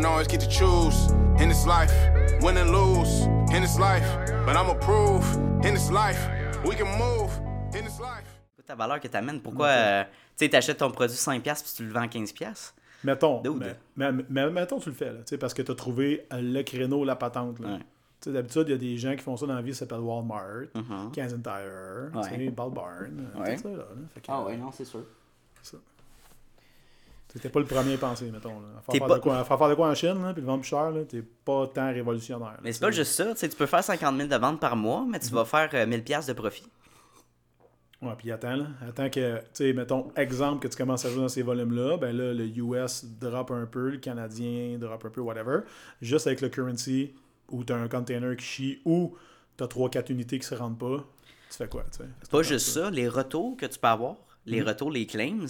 don't always get to choose in this life, win and lose in this life. But I'ma prove in this life, we can move in this life. Ta valeur que tu amènes, pourquoi euh, tu achètes ton produit 5$ puis tu le vends 15$? Mettons, mais, mais, mettons, tu le fais, là, parce que tu as trouvé le créneau, la patente. Là. D'habitude, il y a des gens qui font ça dans la vie, ça s'appelle Walmart, uh -huh. Kansas Tire, ouais. Ball Barn, ouais. tout ça. Là, fait que, ah ouais, non, c'est sûr. Ça. C'était pas le premier à penser, mettons. Là. À, faire, pas... de quoi, faire de quoi en Chine, là, puis le vendre plus cher, t'es pas tant révolutionnaire. mais c'est pas juste ça. Tu peux faire 50 000 de ventes par mois, mais tu vas faire 1000 euh, de profit. Ouais, puis attends, là. Attends que, tu sais, mettons, exemple, que tu commences à jouer dans ces volumes-là, ben là, le US drop un peu, le Canadien drop un peu, whatever. Juste avec le currency, ou tu as un container qui chie, ou tu as 3-4 unités qui se rendent pas, tu fais quoi, tu sais? Pas juste ça. les retours que tu peux avoir, les mm-hmm. retours, les claims,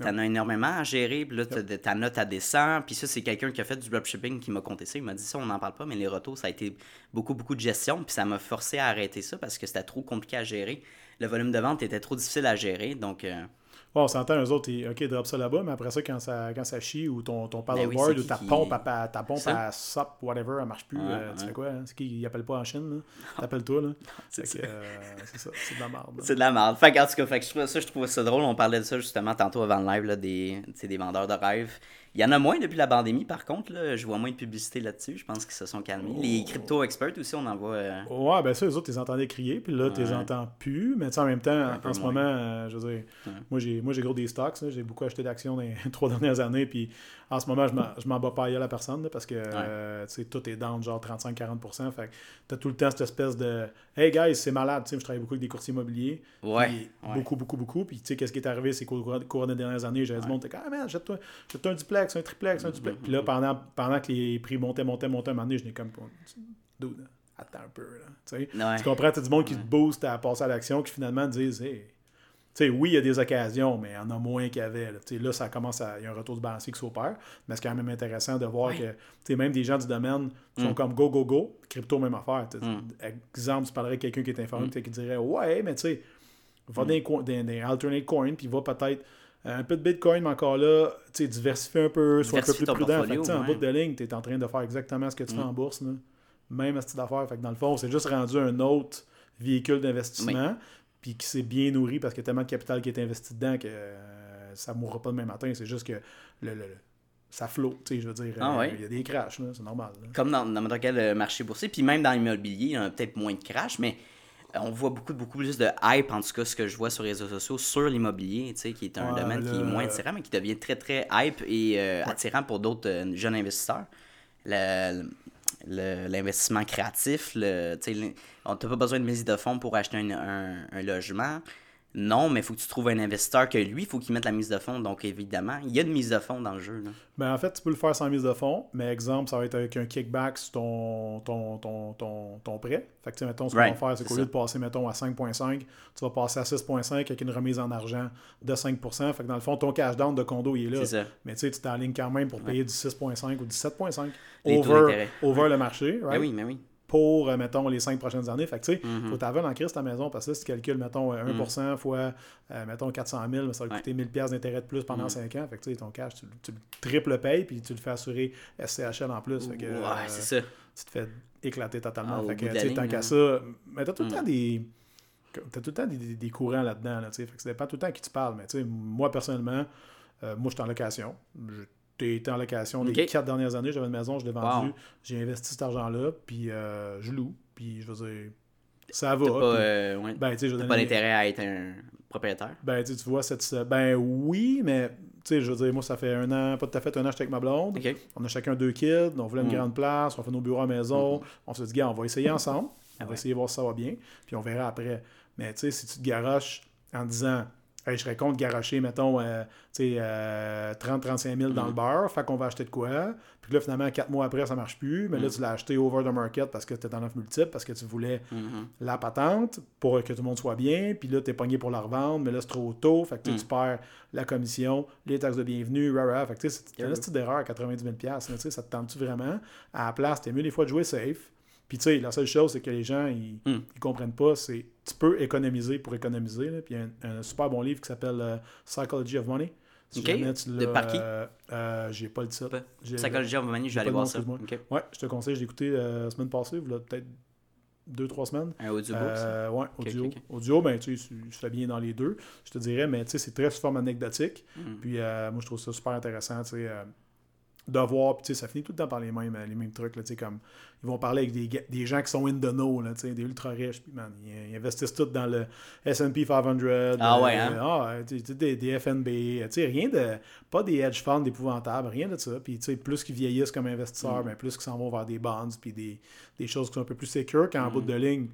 T'en as énormément à gérer, puis là, ta note, à descend. Puis ça, c'est quelqu'un qui a fait du dropshipping qui m'a compté ça. Il m'a dit ça, on n'en parle pas, mais les retours, ça a été beaucoup, beaucoup de gestion. Puis ça m'a forcé à arrêter ça parce que c'était trop compliqué à gérer. Le volume de vente était trop difficile à gérer. Donc, euh, On s'entend, eux autres, OK, drop ça là-bas, mais après ça, quand ça, quand ça chie, ou ton, ton ben paddleboard, ou ta pompe, à, ta pompe à SOP, whatever, elle marche plus, euh, tu fais quoi? Hein? C'est qui, ils appellent pas en Chine, là? T'appelles toi, là? c'est ça. Euh, c'est ça, c'est de la merde. C'est de la merde. Fait en tout cas, fait que je trouve ça, je trouve ça drôle. On parlait de ça justement tantôt avant le live, là, des, des vendeurs de rêves. Il y en a moins depuis la pandémie, par contre. Là, je vois moins de publicité là-dessus. Je pense qu'ils se sont calmés. Les oh. crypto-experts aussi, on en voit. Euh, ouais, ben ça, les autres, tu les entendais crier, puis là, tu les entends plus. Mais en même temps, en ce moment, euh, je veux dire, moi, j'ai gros des stocks. J'ai beaucoup acheté d'actions dans les trois dernières années, puis en ce moment, je m'en bats pas à la personne parce que euh, tout est down, genre 35-40%. Fait tu as tout le temps cette espèce de Hey guys, c'est malade. je travaille beaucoup avec des courtiers immobiliers. Ouais. Beaucoup, beaucoup, beaucoup. Puis tu sais, qu'est-ce qui est arrivé, c'est qu'au cours des dernières années, j'avais du monde Ah, man, jette-toi un duplex, un triplex, un duplex. Puis là, pendant, pendant que les prix montaient, montaient, montaient, un moment donné, je n'ai comme. Dude, attends un peu. Là, Tu comprends, tu as du monde qui te booste à passer à l'action, qui finalement disent Hey, sais, oui, il y a des occasions, mais il y en a moins qu'il y avait. Là, là ça commence à. Il y a un retour de balancier qui s'opère. Mais c'est quand même intéressant de voir que même des gens du domaine sont mm. comme go, go, go. Crypto, même affaire. Mm. Exemple, tu parlerais de quelqu'un qui est informé mm. qui dirait Ouais, mais tu sais, va dans des, alternate coins, puis va peut-être euh, un peu de Bitcoin, mais encore là, tu sais, diversifier un peu, sois un peu plus prudent. Fait, En bout de ligne, tu es en train de faire exactement ce que tu fais en bourse. Là. Même à ce type d'affaires. Fait que dans le fond, c'est juste rendu un autre véhicule d'investissement puis qui s'est bien nourri parce qu'il y a tellement de capital qui est investi dedans que euh, ça ne mourra pas demain matin. C'est juste que le, ça flotte, je veux dire. Ah euh, il y a des crashs, c'est normal. Comme dans n'importe quel euh, marché boursier, puis même dans l'immobilier, il y a peut-être moins de crash, mais on voit beaucoup, beaucoup plus de hype, en tout cas, ce que je vois sur les réseaux sociaux, sur l'immobilier, qui est un domaine qui est moins attirant, mais qui devient très, très hype et attirant pour d'autres jeunes investisseurs. Le, l'investissement créatif. Le, on n'a pas besoin de mise de fonds pour acheter un, un logement. Non, mais il faut que tu trouves un investisseur que lui, il faut qu'il mette la mise de fonds. Donc, évidemment, il y a une mise de fonds dans le jeu. Là. Ben, en fait, tu peux le faire sans mise de fonds, mais exemple, ça va être avec un kickback sur ton, ton, ton, ton, ton prêt. Fait que, mettons, ce qu'on va faire, c'est qu'au lieu de passer, mettons, à 5,5, tu vas passer à 6,5 avec une remise en argent de 5% Fait que dans le fond, ton cash down de condo, il est là. ça. Mais tu sais, tu t'alignes quand même pour payer du 6,5 ou du 7,5 over, over le marché. Ben right? oui, mais ben oui pour, euh, mettons, les cinq prochaines années. Fait que, tu sais, il faut t'avoir en crise ta maison parce que si tu calcules, mettons, 1% mm fois, euh, mettons, 400 000, ça va coûter 1000 pièces d'intérêt de plus pendant 5 ans. Fait que, tu sais, ton cash, tu, tu, le triple payes puis tu le fais assurer SCHL en plus. Fait que, ouais, c'est ça. Tu te fais éclater totalement. Ah, fait que, tu sais, tant qu'à ça, mais t'as tout le temps des... T'as tout le temps des, des, courants là-dedans, là, tu sais. Fait que ça dépend tout le temps à qui tu parles. Mais, tu sais, moi, personnellement, euh, moi, je suis en location. Je j'ai été en location les quatre dernières années. J'avais une maison, je l'ai vendue. J'ai investi cet argent-là, puis euh, je loue. Puis je veux dire, ça va. Pas, euh, ben, pas l'intérêt à être un propriétaire? Ben, tu vois, cette, ben oui, mais tu sais, je veux dire, moi, ça fait un an, pas tout à fait un an, j'étais avec ma blonde. On a chacun deux kids, on voulait une mm. grande place, on fait nos bureaux à la maison. On se dit, gars, on va essayer ensemble. On va essayer de voir si ça va bien, puis on verra après. Mais tu sais, si tu te garoches en disant, je serais contre garocher, mettons, euh, euh, 30-35 000 dans le mm. beurre. Fait qu'on va acheter de quoi. Puis là, finalement, quatre mois après, ça marche plus. Mais là, mm. tu l'as acheté over the market parce que tu en offre multiple, parce que tu voulais mm-hmm. la patente pour que tout le monde soit bien. Puis là, tu es pogné pour la revendre. Mais là, c'est trop tôt. Fait que tu mm. perds la commission, les taxes de bienvenue, rah, Fait que c'est un petit d'erreur à 90 000 Ça te tente-tu vraiment? À la place, t'es mieux des fois de jouer safe. Puis tu sais, la seule chose, c'est que les gens, ils, hmm. comprennent pas, c'est tu peux économiser pour économiser. Puis il y a un, super bon livre qui s'appelle euh, Psychology of Money. Si Ok. jamais tu De par qui? euh, euh, j'ai pas le titre. Psychology of Money, je vais aller voir ça. nom, Ok. Ouais, je te conseille, je l'ai écouté la semaine passée, y a peut-être deux, trois semaines. Un audiobook. Euh, ouais, audio. Audio, ben, tu sais, il se fait bien dans les deux, je te dirais, mais tu sais, c'est très sous forme anecdotique. Mm. Puis euh, moi, je trouve ça super intéressant, tu sais, euh, de voir, puis tu sais, ça finit tout le temps par les mêmes, les mêmes trucs, là, tu sais, comme, ils vont parler avec des, des gens qui sont in the know, là, tu sais, des ultra riches, puis man, ils, ils investissent tout dans le S&P 500. Ah ouais, euh, hein? ah, ouais, tu sais, des, des FNB, tu sais, rien de, pas des hedge funds épouvantables, rien de ça, puis tu sais, plus qu'ils vieillissent comme investisseurs, Mm. ben, plus qu'ils s'en vont vers des bonds, puis des, des choses qui sont un peu plus secures, qu'en Mm. bout de ligne,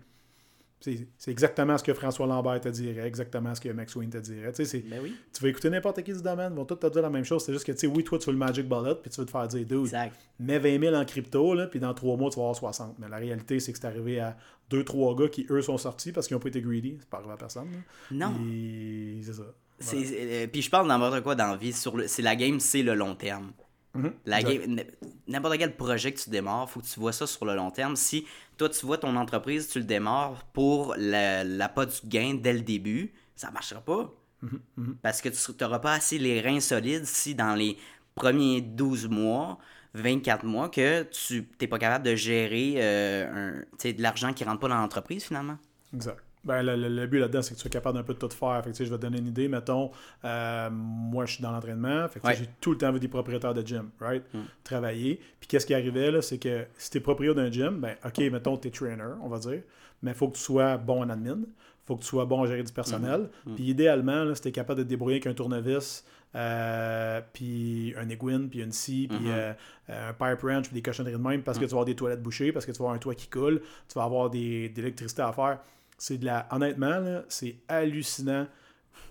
c'est exactement ce que François Lambert te dirait, exactement ce que Max Wayne te dirait. Tu sais, c'est- Ben oui. tu vas écouter n'importe qui du domaine, ils vont tous te dire la même chose. C'est juste que, tu sais, oui, toi, tu veux le Magic Bullet, puis tu veux te faire dire, dude, Exact. mets 20 000 en crypto, là, puis dans 3 mois, tu vas avoir 60. Mais la réalité, c'est que c'est arrivé à 2-3 gars qui, eux, sont sortis parce qu'ils n'ont pas été greedy. C'est pas arrivé à personne. là. Non. Et c'est ça. Euh, puis je parle n'importe quoi dans la vie. Sur le, c'est la game, c'est le long terme. Mhm, La exact. game, n- n'importe quel projet que tu démarres, faut que tu vois ça sur le long terme. Si toi, tu vois ton entreprise, tu le démarres pour la, la pas du gain dès le début, ça marchera pas. Mhm, Parce que tu n'auras pas assez les reins solides si dans les premiers 12 mois, 24 mois, que tu n'es pas capable de gérer euh, un, de l'argent qui rentre pas dans l'entreprise finalement. Exact. Ben, le, le- le but là-dedans, c'est que tu sois capable d'un peu de tout faire. Fait que, je vais te donner une idée. Mettons, euh, moi, je suis dans l'entraînement. Fait que, tu sais, Ouais. J'ai tout le temps vu des propriétaires de gym, right? Mm. Travailler. Puis qu'est-ce qui arrivait, là, c'est que si tu es propriétaire d'un gym, ben, OK, mettons, tu es trainer, on va dire. Mais il faut que tu sois bon en admin. faut que tu sois bon à gérer du personnel. Mm. Puis idéalement, là, si tu es capable de te débrouiller avec un tournevis, euh, puis un aiguine, puis une scie, puis Mhm. euh, euh, un pipe wrench, puis des cochonneries de même, parce que tu vas avoir des toilettes bouchées, parce que tu vas avoir un toit qui coule, tu vas avoir des, de l'électricité à faire. C'est de la. Honnêtement, là, c'est hallucinant.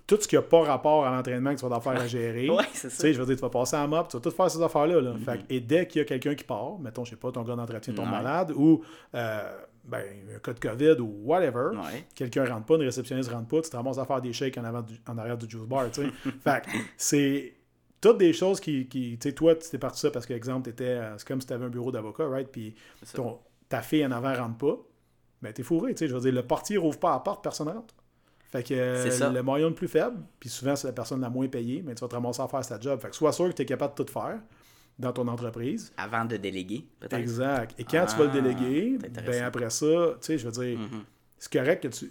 Tout ce qui n'a pas rapport à l'entraînement que tu vas faire à gérer. Ouais, c'est Tu ça. sais, je veux dire, tu vas passer en mop, tu vas tout faire ces affaires-là. là. Mhm. Fait que- et dès qu'il y a quelqu'un qui part, mettons, je sais pas, ton gars d'entretien tombe Ouais. malade, ou euh, ben, un cas de COVID ou whatever, Ouais. quelqu'un rentre pas, une réceptionniste rentre pas, tu te ramasses à faire des shakes en, avant du- en arrière du juice bar, tu sais. fait c'est toutes des choses qui, qui tu sais, toi, tu t'es parti ça parce que, exemple, t'étais, euh, c'est comme si tu avais un bureau d'avocat, right, puis ton- ta fille en avant rentre pas, ben t'es fourré, tu sais, je veux dire, le portier rouvre pas la porte, personne rentre. Fait que euh, le moyen le plus faible, puis souvent c'est la personne la moins payée, mais tu vas te ramasser à faire sa job. Fait que sois sûr que tu es capable de tout faire dans ton entreprise. Avant de déléguer, peut-être. Exact. Et quand tu vas le Ah, déléguer, ben après ça, tu sais, je veux dire, Mhm. c'est correct que tu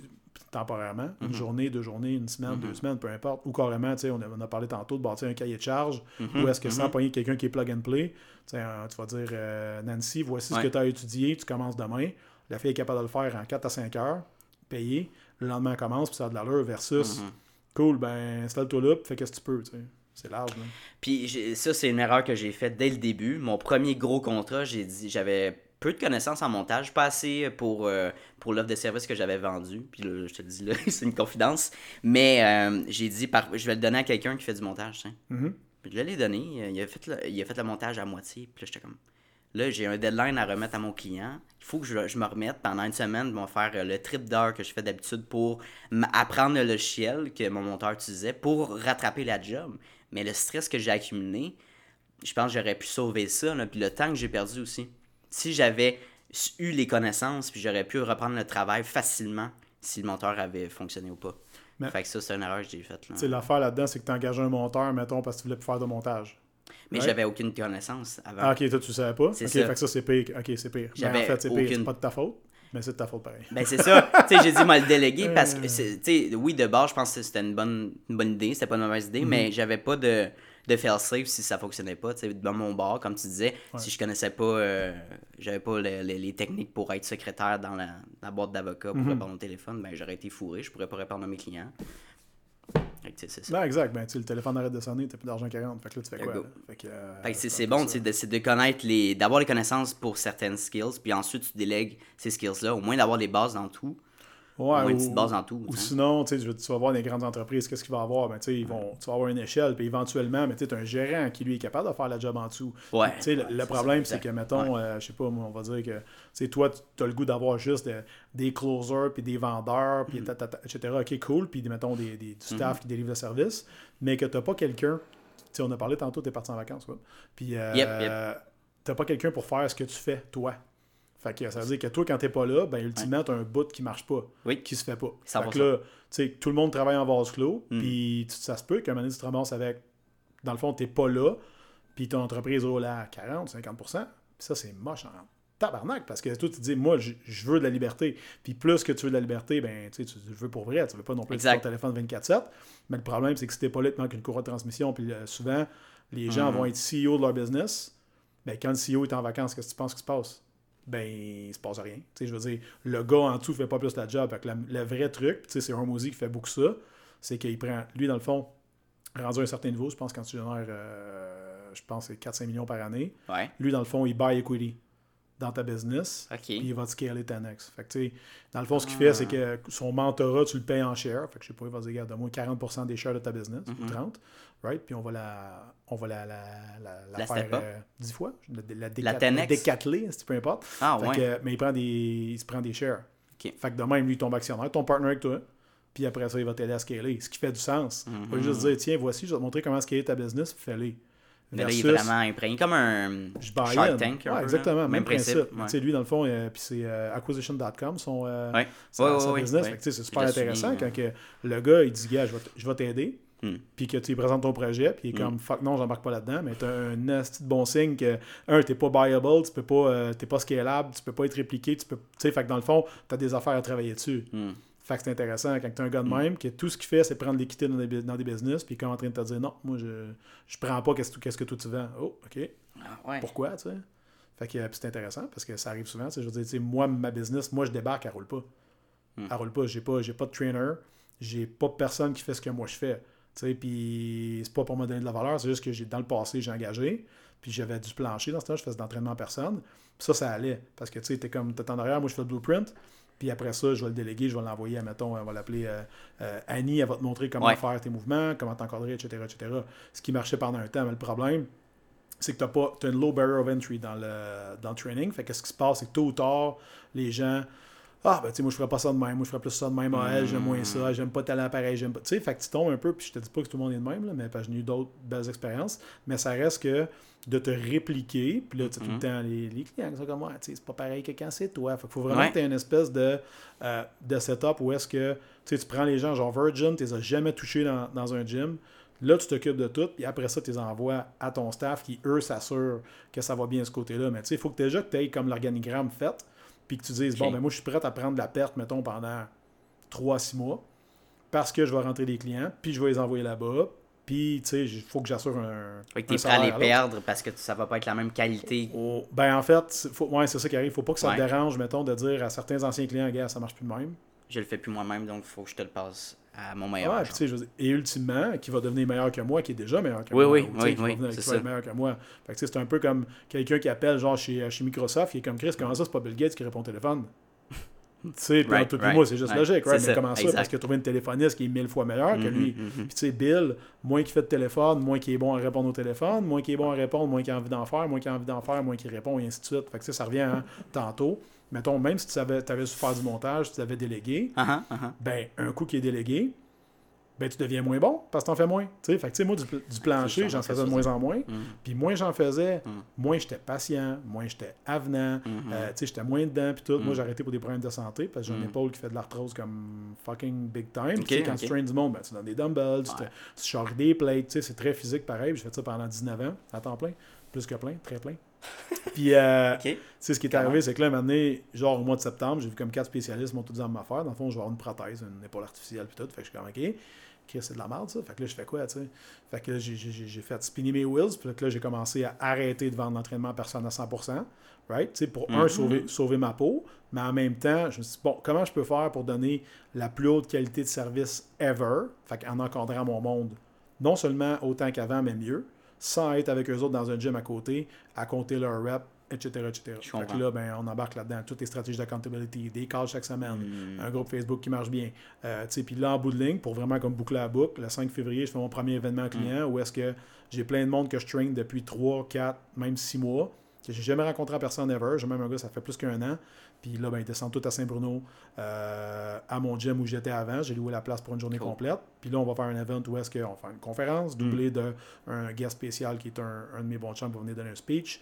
temporairement, une journée, deux journées, une semaine, Mhm. deux semaines, peu importe, ou carrément, tu sais, on a, on a parlé tantôt de bâtir un cahier de charge, Mhm. ou est-ce que sans Mhm. pogner quelqu'un qui est plug and play, tu tu vas dire, euh, Nancy, voici ce que tu as étudié, tu commences demain, la fille est capable de le faire en 4 à 5 heures, payé, le lendemain elle commence, puis ça a de l'allure, versus, Mhm. cool, ben, installe-toi là, puis fais qu'est-ce que tu peux, tu sais. C'est large, là. Puis ça, c'est une erreur que j'ai faite dès le début. Mon premier gros contrat, j'ai dit, j'avais peu de connaissances en montage, pas assez pour, euh, pour l'offre de service que j'avais vendue. Puis là, je te le dis là, c'est une confidence. Mais euh, j'ai dit, par, je vais le donner à quelqu'un qui fait du montage. Mhm. Puis je l'ai donné. Il a, fait le, il a fait le montage à moitié. Puis là, j'étais comme. Là, j'ai un deadline à remettre à mon client. Il faut que je, je me remette pendant une semaine. Ils vont faire euh, le trip d'heure que je fais d'habitude pour apprendre le logiciel que mon monteur utilisait pour rattraper la job. Mais le stress que j'ai accumulé, je pense que j'aurais pu sauver ça. là, puis le temps que j'ai perdu aussi. Si j'avais eu les connaissances, puis j'aurais pu reprendre le travail facilement si le monteur avait fonctionné ou pas. Mais- Fait que ça, c'est une erreur que j'ai faite. là. Tu sais, l'affaire là-dedans, c'est que tu engagé un monteur, mettons, parce que tu voulais plus faire de montage. Mais Ouais. j'avais aucune connaissance avant. Ah, ok, toi, tu savais pas? Ok, C'est fait ça. que ça, c'est pire. Ok, c'est pire. Ben, en J'avais fait, c'est pire. C'est pas de ta faute, mais c'est de ta faute pareil. Ben c'est ça. tu sais, j'ai dit moi le déléguer parce Euh. que c'est- tu sais oui de base je pense que c'était une bonne une bonne idée, c'était pas une mauvaise Mhm. idée, mais j'avais pas de de fail safe si ça fonctionnait pas, tu sais dans mon bar comme tu disais, si je connaissais pas euh, j'avais pas le- le- les techniques pour être secrétaire dans la, la boîte d'avocat pour Mhm. répondre au téléphone, ben j'aurais été fourré, je pourrais pas répondre à mes clients. Que, c'est ça. Non, exact. Ben, le téléphone arrête de sonner, t'as plus d'argent 40. Fait que là, tu fais quoi? Fait que, euh, Fait que c'est bon, de, c'est de connaître les. d'avoir les connaissances pour certaines skills, puis ensuite tu délègues ces skills-là, au moins d'avoir les bases dans tout. Ouais, moins une ou- petite base dans tout. Ou tu sinon, tu sais, tu vas voir des grandes entreprises, qu'est-ce qu'il va avoir? Ben, tu sais, ils vont, tu vas avoir une échelle, puis éventuellement, mais tu as un gérant qui, lui, est capable de faire la job en dessous. Ouais, Tu sais, le- ouais, le c'est problème, c'est que, mettons, euh, je sais pas, on va dire que, tu sais, toi, tu as le goût d'avoir juste de- des closers, puis des vendeurs, Mm. puis ta- etc. OK, cool, puis, mettons, des, des- du Mm-hmm. staff qui délivre le service, mais que tu pas quelqu'un, tu sais, on a parlé tantôt, tu es parti en vacances, quoi. Puis, euh, Yep, yep. t'as pas quelqu'un pour faire ce que tu fais, toi. Fait que ça veut dire que toi, quand t'es pas là, ben ultimement, t'as un bout qui marche pas, Oui. qui se fait pas. 100%. Fait que là, tu sais, tout le monde travaille en vase clos, Mm. puis ça se peut qu'à un moment donné, tu te ramasses avec dans le fond, tu n'es pas là, puis ton entreprise roule à 40, 50 puis ça, c'est moche en tabarnak, parce que toi, tu te dis, moi, je, veux de la liberté. Puis plus que tu veux de la liberté, ben, tu le veux pour vrai. Tu veux pas non plus ton téléphone 24-7. Mais le problème, c'est que si t'es pas là, tu manques une courroie de transmission. Puis euh, souvent, les gens mhm. vont être CEO de leur business. Ben, quand le CEO est en vacances, qu'est-ce que tu penses qu'il se passe? Ben, il se passe rien. je veux dire, le gars en dessous fait pas plus la job. le vrai truc, c'est musique qui fait beaucoup ça, c'est qu'il prend, lui, dans le fond, rendu un certain niveau, je pense quand tu génères, euh, je pense, c'est 4-5 millions par année. Lui, dans le fond, il buy equity dans ta business, puis il va te scaler 10x. Fait que, dans le fond, ce qu'il fait, c'est que son mentorat, tu le payes en share. Fait que je sais pas, il va dire, de moins 40% des shares de ta business, ou 30, mm-hmm. Right? Puis on va la, on va la, la, la, la faire euh, 10 fois, la, la, décateler, si peu importe. Ah, ouais. que, mais il, prend des, il se prend des shares. Fait que de même, lui, tombe actionnaire, ton partner avec toi, puis après ça, il va t'aider à scaler, ce qui fait du sens. Il va juste dire, tiens, voici, je vais te montrer comment scaler ta business, fais-le. Là, il est vraiment imprégné comme un Shark Tank. Ouais, exactement, même, principe. Ouais. Lui, dans le fond, euh, puis c'est euh, acquisition.com, son, euh, ouais. son, business. C'est super intéressant quand que le gars, il dit, gars, je vais t'aider. Hmm. Puis que tu lui présentes ton projet, puis il est hmm. comme fuck non, j'embarque pas là-dedans, mais tu as un nasty de bon signe que, un, t'es pas buyable, tu peux pas, t'es pas scalable, tu peux pas être répliqué, tu peux, tu sais, fait que dans le fond, tu as des affaires à travailler dessus. Hmm. Fait que c'est intéressant quand tu es un gars de mm. même, que tout ce qu'il fait, c'est prendre l'équité dans des, dans des business, puis quand est en train de te dire non, moi je, je prends pas qu'est-ce que, que toi tu vends. Oh, ok. Ah, Pourquoi, tu sais? Fait que c'est intéressant parce que ça arrive souvent. Je veux dire, moi, ma business, moi je débarque, elle roule pas. Mm. Elle roule pas. J'ai pas, pas de trainer, j'ai pas personne qui fait ce que moi je fais. Puis c'est pas pour me donner de la valeur, c'est juste que j'ai dans le passé, j'ai engagé, puis j'avais du plancher dans ce temps, je faisais de l'entraînement personne. Puis ça, ça allait. Parce que tu sais, t'es comme, t'es en arrière, moi je fais le blueprint. Puis après ça, je vais le déléguer, je vais l'envoyer, mettons, on va l'appeler euh, euh, Annie, elle va te montrer comment faire tes mouvements, comment t'encadrer, etc., etc. Ce qui marchait pendant un temps. Mais le problème, c'est que tu as, pas, as une low barrier of entry dans le, dans le training. Fait que ce qui se passe, c'est que tôt ou tard, les gens. Ah, ben, tu sais, moi, je ferais pas ça de même. Moi, je ferais plus ça de même. Ah, elle, j'aime moins ça. J'aime pas tel appareil. J'aime pas. Tu sais, fait que tu tombes un peu. Puis je te dis pas que tout le monde est de même, là, mais j'ai eu d'autres belles expériences. Mais ça reste que de te répliquer. Puis là, tu sais, tout le mm-hmm. temps, les, les clients sont comme moi, c'est pas pareil que quand c'est toi. Fait qu'il faut vraiment que tu aies une espèce de, euh, de setup où est-ce que tu prends les gens, genre Virgin, tu les as jamais touchés dans, dans un gym. Là, tu t'occupes de tout, puis après ça, tu les envoies à ton staff qui, eux, s'assurent que ça va bien de ce côté-là. Mais tu sais, il faut que déjà que tu aies comme l'organigramme fait, puis que tu dises, bon, ben moi, je suis prêt à prendre la perte, mettons, pendant 3-6 mois, parce que je vais rentrer des clients, puis je vais les envoyer là-bas, puis, tu sais, il faut que j'assure un. Fait que tu es prêt à les perdre parce que ça va pas être la même qualité. Oh, ben, en fait, faut, ouais, c'est ça qui arrive. faut pas que ça te dérange, mettons, de dire à certains anciens clients, gars, ça marche plus de même. Je le fais plus moi-même, donc il faut que je te le passe à mon meilleur. Ouais, et ultimement, qui va devenir meilleur que moi, qui est déjà meilleur que oui, moi. Oui, oui, oui. C'est ça. meilleur que moi. Fait que c'est un peu comme quelqu'un qui appelle, genre, chez, chez Microsoft, qui est comme Chris, comment ça, c'est pas Bill Gates qui répond au téléphone? Tu sais, right, tout moi, c'est juste logique, right? Mais comment ça? Parce qu'il a trouvé une téléphoniste qui est mille fois meilleure que mm-hmm, lui. Mm-hmm. Puis tu sais, Bill, moins qu'il fait de téléphone, moins qu'il est bon à répondre au téléphone, moins qu'il est bon à répondre, moins qu'il a envie d'en faire, moins qu'il a envie d'en faire, moins qu'il répond, et ainsi de suite. Fait que ça revient hein, tantôt. Mettons, même si tu avais, avais su faire du montage, tu avais délégué, uh-huh, uh-huh. ben, un coup qui est délégué, ben tu deviens moins bon parce que t'en fais moins. Fait que, moi, du, plancher, j'en faisais de moins en moins. Mm. Puis moins j'en faisais, mm. moins j'étais patient, moins j'étais avenant, mm-hmm. euh, j'étais moins dedans. Puis tout. Moi, mm. j'ai arrêté pour des problèmes de santé parce que j'ai une épaule qui fait de l'arthrose comme fucking big time. quand tu trains du monde, ben, tu donnes des dumbbells, tu, tu des plates. C'est très physique pareil. J'ai fait ça pendant 19 ans, à temps plein. Plus que plein, très plein. Puis, euh, ce qui est arrivé, c'est que là, un moment donné, genre au mois de septembre, j'ai vu comme quatre spécialistes m'ont tout dit à m'affaire. Dans le fond, je vais avoir une prothèse, une épaule artificielle, puis tout. Fait que je suis comme, OK c'est de la merde, ça. Fait que là, je fais quoi, tu sais? Fait que là, j'ai fait spinner mes wheels, puis là, j'ai commencé à arrêter de vendre l'entraînement à personne à 100%, right? Tu sais, pour, un, mm-hmm. sauver, sauver ma peau, mais en même temps, je me suis dit, bon, comment je peux faire pour donner la plus haute qualité de service ever, fait en encadrant mon monde, non seulement autant qu'avant, mais mieux, sans être avec eux autres dans un gym à côté, à compter leur rep, etc. etc. Fait que là, ben, on embarque là-dedans toutes les stratégies d'accountability, des calls chaque semaine, hmm. un groupe Facebook qui marche bien. Euh, puis là, en bout de ligne, pour vraiment comme boucler la boucle, le 5 février, je fais mon premier événement client hmm. où est-ce que j'ai plein de monde que je train depuis 3, 4, même 6 mois, que j'ai jamais rencontré personne ever. J'ai même un gars, ça fait plus qu'un an. Puis là, ben, ils descendent tout à Saint-Bruno, euh, à mon gym où j'étais avant. J'ai loué la place pour une journée complète. Puis là, on va faire un event où est-ce qu'on va faire une conférence, hmm. doublée d'un guest spécial qui est un, un de mes bons chums pour venir donner un speech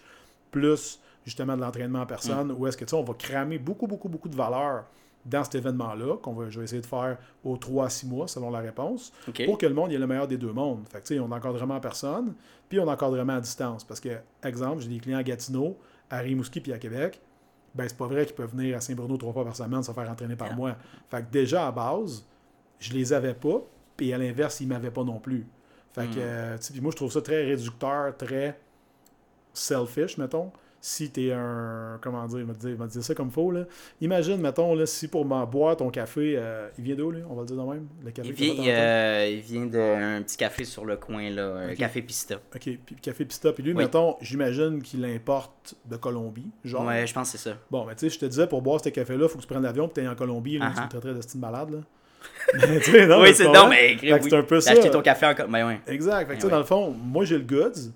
plus justement de l'entraînement en personne, mm. où est-ce que tu sais, on va cramer beaucoup, beaucoup, beaucoup de valeur dans cet événement-là, qu'on va, je vais essayer de faire aux 3 à 6 mois, selon la réponse, pour que le monde ait le meilleur des deux mondes. Fait que, on encadrement en personne, puis on encadrement à distance. Parce que, exemple, j'ai des clients à Gatineau, à Rimouski, puis à Québec. Ben, c'est pas vrai qu'ils peuvent venir à Saint-Bruno trois fois par semaine se faire entraîner par Non. moi. Fait que déjà, à base, je les avais pas, puis à l'inverse, ils m'avaient pas non plus. Fait que, Mm. euh, tu sais, puis moi, je trouve ça très réducteur, très selfish, mettons. Si t'es un. Comment dire, il va te dire, il va te dire ça comme faux, là. Imagine, mettons, là, si pour m'en boire ton café, euh, il vient d'où, lui On va le dire de même? Le café Il vient, euh, il vient d'un petit café sur le coin, là, un café Pista. Ok, puis café pista. Puis lui, Oui. mettons, j'imagine qu'il importe de Colombie. Genre. Ouais, je pense que c'est ça. Bon, mais tu sais, je te disais, pour boire ce café-là, faut que tu prennes l'avion, puis t'es en Colombie, là, Ah tu me ah. traiterais de style malade, là. mais tu sais, non, oui, mais c'est non, mais oui. c'est un peu ça. acheté ton café encore. Ben ouais. Exact. Fait que, tu sais, Eh dans le fond, moi, j'ai le goods,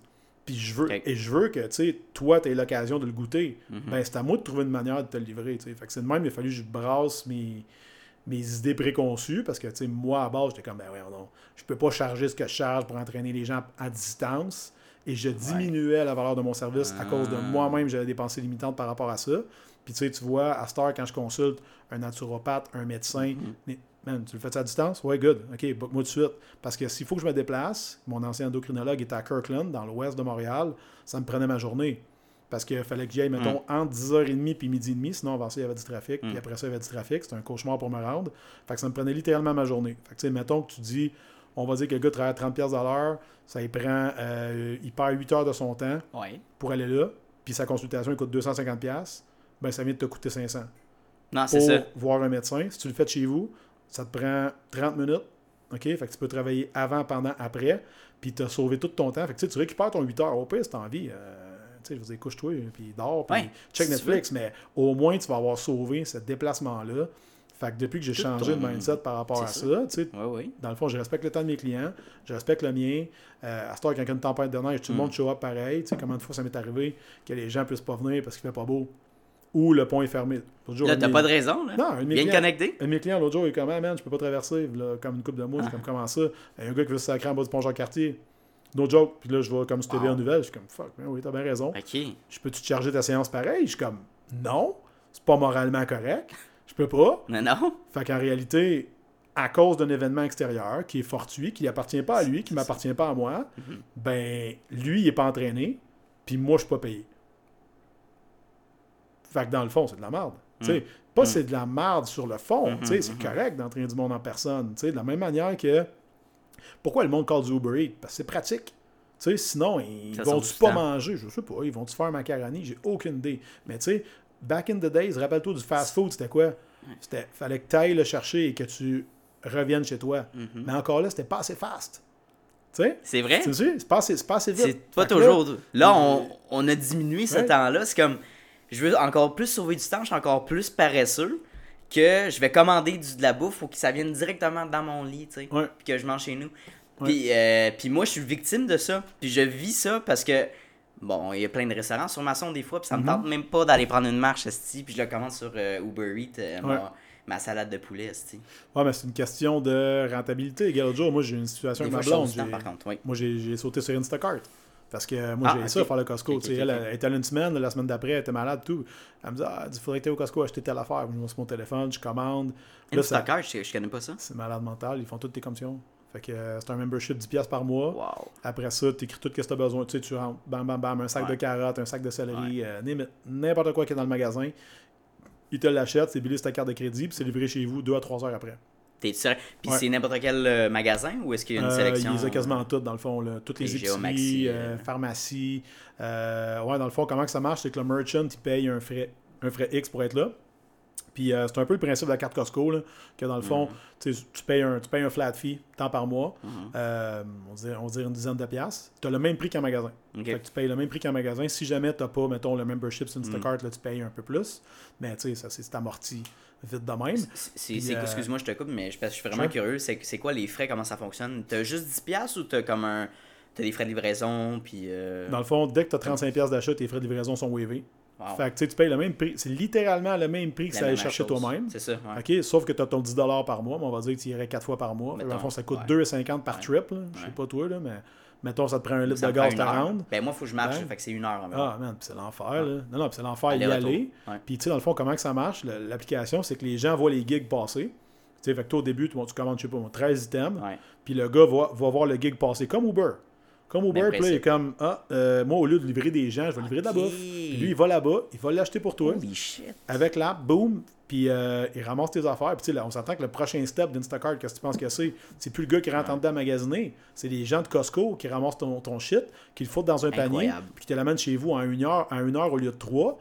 puis je veux, et je veux que, tu sais, toi, tu aies l'occasion de le goûter. Mhm. Ben, c'est à moi de trouver une manière de te le livrer, tu sais. Fait que c'est de même, il a fallu que je brasse mes, mes idées préconçues, parce que, tu sais, moi, à base, j'étais comme, ben ouais, non, je peux pas charger ce que je charge pour entraîner les gens à distance, et je diminuais la valeur de mon service à cause de Ah. moi-même, j'avais des pensées limitantes par rapport à ça. Puis, tu sais, tu vois, à Star, quand je consulte un naturopathe, un médecin, Mhm. Man, tu le fais à distance? Ouais, good. OK, book-moi tout de suite. Parce que s'il faut que je me déplace, mon ancien endocrinologue était à Kirkland, dans l'ouest de Montréal, ça me prenait ma journée. Parce qu'il fallait que j'y aille, mettons, entre 10h30 puis midi et demi. Sinon, avant ça, il y avait du trafic. Puis Mm. après ça, il y avait du trafic. C'était un cauchemar pour me rendre. Fait que ça me prenait littéralement ma journée. Fait que, tu sais, mettons que tu dis, on va dire que le gars travaille à 30$ piastres à l'heure, ça il prend, euh, il perd 8 heures de son temps Ouais. pour aller là, puis sa consultation, il coûte 250$, piastres, ben ça vient de te coûter 500$ Non, c'est pour ça. voir un médecin. Si tu le fais de chez vous, ça te prend 30 minutes. OK? Fait que tu peux travailler avant, pendant, après. Puis tu as sauvé tout ton temps. Fait que tu récupères ton 8 heures. Au pire, si t'as envie. euh, tu sais, je veux dire, couche-toi, puis dors, puis Ouais, check si Netflix. Mais au moins, tu vas avoir sauvé ce déplacement-là. Fait que depuis que j'ai changé de mindset par rapport à ça, tu sais, dans le fond, je respecte le temps de mes clients, je respecte le mien. Euh, à ce temps, quand il y a une tempête de neige, tout le Mm. monde show up pareil. Tu sais, combien de fois ça m'est arrivé que les gens puissent pas venir parce qu'il fait pas beau? Ou le pont est fermé. Jour, Là, t'as mes- pas de raison, là. Non, un de mes te clients- connecter. un de mes clients, l'autre jour, il est comme, ah, man, je peux pas traverser, là, comme une coupe de suis Ah. comme, comment ça? Il y a un gars qui veut se sacrer en bas du pont Jean-Cartier. No joke. Puis là, je vois comme c'était Wow. en nouvelle. Je suis comme, fuck, man, oui, t'as bien raison. Ok. Je peux-tu te charger ta séance pareil? Je suis comme, non, c'est pas moralement correct. Je peux pas. Non, non. Fait qu'en réalité, à cause d'un événement extérieur qui est fortuit, qui appartient pas à lui, qui m'appartient pas à moi, Mhm. ben, lui, il est pas entraîné, puis moi, je suis pas payé. Fait que dans le fond, c'est de la merde. Tu sais, Pas c'est de la merde sur le fond. Tu sais, C'est correct d'entraîner du monde en personne. Tu sais, De la même manière que. Pourquoi le monde call du Uber Eats? Parce que c'est pratique. Tu sais, sinon, ils vont-tu pas manger? Je sais pas. Ils vont-tu faire un macaroni? J'ai aucune idée. Mais tu sais, back in the days, rappelle-toi du fast food, c'était quoi? C'était fallait que tu ailles le chercher et que tu reviennes chez toi. Mhm. Mais encore là, c'était pas assez fast. Tu sais? C'est vrai? Tu sais, c'est pas assez, c'est pas assez vite. C'est pas Fait que là, toujours. Là, on, on a diminué ce temps-là. C'est comme. Je veux encore plus sauver du temps, je suis encore plus paresseux que je vais commander du, de la bouffe pour que ça vienne directement dans mon lit, tu sais. Ouais. Puis que je mange chez nous. Puis, euh, puis moi, je suis victime de ça. Puis je vis ça parce que. Bon, il y a plein de restaurants sur ma sonde des fois, puis ça me Mhm. tente même pas d'aller prendre une marche, esti, puis je le commande sur euh, Uber Eats, euh, ma, Ouais. ma salade de poulet, esti. Ouais, mais c'est une question de rentabilité. Regarde, jour, moi, j'ai une situation avec ma blonde. du temps, j'ai- par contre, oui. Moi, j'ai sauté sur Instacart. Parce que moi, Ah, j'ai ok. ça, faire le Costco. Elle, était allée une semaine, la semaine d'après, elle était malade, tout. Elle me dit Ah, il faudrait que tu au Costco acheter telle affaire. Je me sur mon téléphone, je commande. Là, ça- je, je connais pas ça. c'est malade mental, ils font toutes tes commissions. Fait que euh, c'est un membership 10$ piastres par mois. Wow. Après ça, tu écris tout ce que tu as besoin. Tu sais, tu rentres, bam, bam, bam, un sac Ouais. de carottes, un sac de céleri, euh, n'importe quoi qui est dans le magasin. Ils te l'achètent, c'est sur ta carte de crédit, puis c'est livré chez vous deux à trois heures après. T'es sûr? Puis Ouais. c'est n'importe quel euh, magasin ou est-ce qu'il y a une Euh, sélection? Ils ont quasiment toutes, dans le fond. Là. Toutes les Les épiceries, euh, euh. pharmacies. Euh, ouais, dans le fond, comment que ça marche, c'est que le merchant, il paye un frais, un frais X pour être là. Puis euh, c'est un peu le principe de la carte Costco, là, que dans le fond, Mhm. tu payes, un, tu payes un flat fee, tant par mois. Mhm. Euh, on, dirait, on dirait une dizaine de piastres. Tu as le même prix qu'un magasin. Ok. Fait que tu payes le même prix qu'un magasin. Si jamais tu n'as pas, mettons, le membership sur Instacart, Mm. là, tu payes un peu plus. Mais tu sais, ça, c'est amorti vite de même. Euh, Excuse-moi, je te coupe, mais je, parce que je suis vraiment Sure. curieux. C'est quoi les frais, comment ça fonctionne? T'as juste 10$ piastres ou t'as comme un. T'as des frais de livraison, puis. euh, Dans le fond, dès que tu as 35$ piastres d'achat, tes frais de livraison sont waivés. wow. Fait que tu payes le même prix. C'est littéralement le même prix que allait même chercher toi-même. C'est ça, ouais. OK, sauf que tu as ton 10$ par mois, mais on va dire que tu irais 4 fois par mois. Dans le fond, ça coûte ouais. 2,50$ par Ouais. trip. Je sais pas toi, là, mais Mettons, ça te prend un litre de gaz te rendre. Ben, moi, il faut que je marche, Ben. fait que c'est une heure environ. Ah, man, c'est l'enfer, là. Non, non, c'est l'enfer y aller. Ouais. Puis, tu sais, dans le fond, comment que ça marche, l'application, c'est que les gens voient les gigs passer. Tu sais, fait que toi, au début, tu, tu commandes, je sais pas, moi, 13 items. Puis le gars va, va voir le gig passer comme Uber. Comme Uber, Même puis là, il est comme, ah, euh, moi, au lieu de livrer des gens, je vais livrer de la bouffe. Puis lui, il va là-bas, il va l'acheter pour toi. Holy shit. Avec l'app, boum, puis euh, il ramasse tes affaires. Puis là, on s'entend que le prochain step d'Instacart, qu'est-ce que tu penses que c'est? C'est plus le gars qui rentre en dedans magasiner. C'est les gens de Costco qui ramassent ton, ton shit, qui le foutent dans un panier, puis qui te l'amènent chez vous en une heure, en une heure au lieu de trois.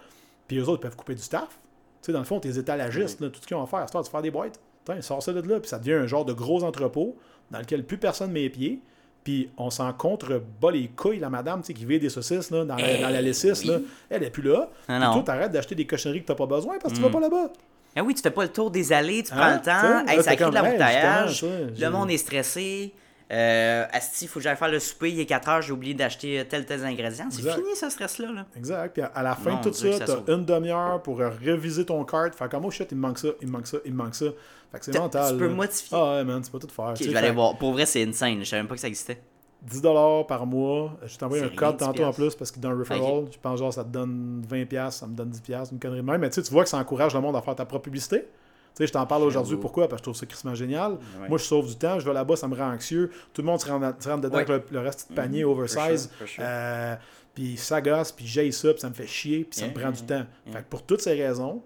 Puis eux autres peuvent couper du staff. Tu sais, dans le fond, tes étalagistes, là, tout ce qu'ils ont à faire, c'est toi de faire des boîtes. Putain, sors ça de là, puis ça devient un genre de gros entrepôt dans lequel plus personne met les pieds. Puis on s'en contre bas les couilles, la madame, tu sais, qui vit des saucisses là, dans, la, dans la lessice, oui. là. elle est plus là. Ah Puis toi, t'arrêtes d'acheter des cochonneries que t'as pas besoin parce que tu vas pas là-bas. Ah oui, tu fais pas le tour des allées, tu Hein? prends le temps. Hey, là, ça crée de l'embouteillage. le monde est stressé. Euh, Asti, il faut que j'aille faire le souper, il est 4 heures, j'ai oublié d'acheter tel tel ingrédient. C'est fini ce stress-là. Là. Exact. Puis à- la fin Mon de tout Dieu, ça, t'as une demi-heure pour euh, réviser ton cart. Faire comme, oh shit, il me manque ça, il me manque ça, il me manque ça. Fait que c'est mental. tu peux là. modifier. Ah ouais, man, tu peux tout faire. Je vais aller voir. Pour vrai, c'est insane. Je savais même pas que ça existait. 10 par mois. Je t'ai envoyé un code tantôt en 10 plus parce que dans un referral, je pense genre ça te donne 20$, ça me donne 10$, une connerie de même. Mais tu vois que ça encourage le monde à faire ta propre publicité. Tu sais, je t'en parle aujourd'hui. Pourquoi? Parce que je trouve ça crissement génial. Ouais. Moi, je sauve du temps. Je vais là-bas, ça me rend anxieux. Tout le monde se rentre, se rentre dedans Ouais. avec le, le reste de panier Mhm, oversize. for sure, for sure. Euh, puis ça gosse, puis j'ai ça, puis ça me fait chier, puis ça me prend du temps. yeah. Fait que pour toutes ces raisons,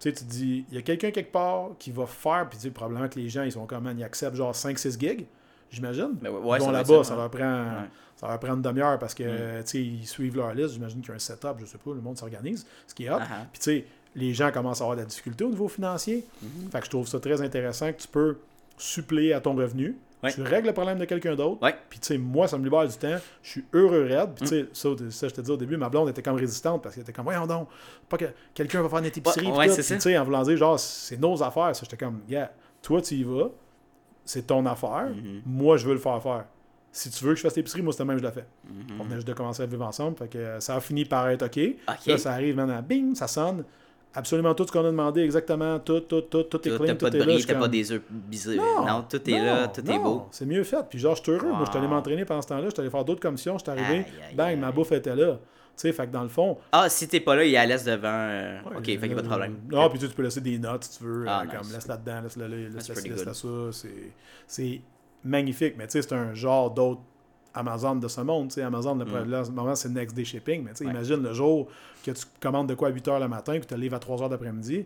tu sais, tu dis, il y a quelqu'un quelque part qui va faire, puis tu sais, probablement que les gens, ils sont comme, ils acceptent genre 5-6 gigs, j'imagine. Ben ouais, ils vont là-bas, ça, leur prend, Ouais. ça leur prend une demi-heure parce que, Mm. ils suivent leur liste, j'imagine qu'il y a un setup, je sais pas, le monde s'organise, ce qui est hot. Ah. Puis tu sais, les gens commencent à avoir de la difficulté au niveau financier. Mhm. Fait que je trouve ça très intéressant que tu peux suppléer à ton revenu. Ouais. Tu règles le problème de quelqu'un d'autre. Puis tu sais, moi, ça me libère du temps. Je suis heureux raide. Mm. Puis tu sais, ça, ça, je te dis au début, ma blonde était comme résistante parce qu'elle était comme, voyons donc, pas que quelqu'un va faire notre épicerie. Ouais, puis tu sais, en voulant dire, genre, c'est nos affaires. Ça, j'étais comme, yeah, toi, tu y vas. C'est ton affaire. Mhm. Moi, je veux le faire faire. Si tu veux que je fasse l'épicerie, moi, c'était même, je l'ai fait. Mhm. On venait juste de commencer à vivre ensemble. Fait que euh, ça a fini par être OK. Là, ça arrive maintenant, bing, ça sonne. Absolument tout ce qu'on a demandé, exactement, tout, tout, tout, tout est clean, tout pas de est bris, t'as pas des œufs bisous. Non, Non, tout est non, là, tout est beau. C'est mieux fait. Puis genre, je suis heureux. Moi, je suis allé m'entraîner pendant ce temps-là. Je suis allé faire d'autres commissions. Je suis arrivé, Aïe, aïe, bang, aïe. ma bouffe était là. Tu sais, fait que dans le fond. Ah, si t'es pas là, il est à l'aise devant. euh, ouais, ok, fait qu'il y a pas de problème. Non, puis tu peux laisser des notes si tu veux. Ah, euh, nice. Comme laisse là-dedans, laisse là, laisse là, laisse là, ça. C'est- magnifique. Mais tu sais, c'est un genre d'autre Amazon de ce monde. Tu sais, Amazon, le Mm. là, moment, c'est next day shipping. Mais tu sais, Ouais. imagine le jour que tu commandes de quoi à 8 h le matin puis tu te livres à 3 h d'après-midi.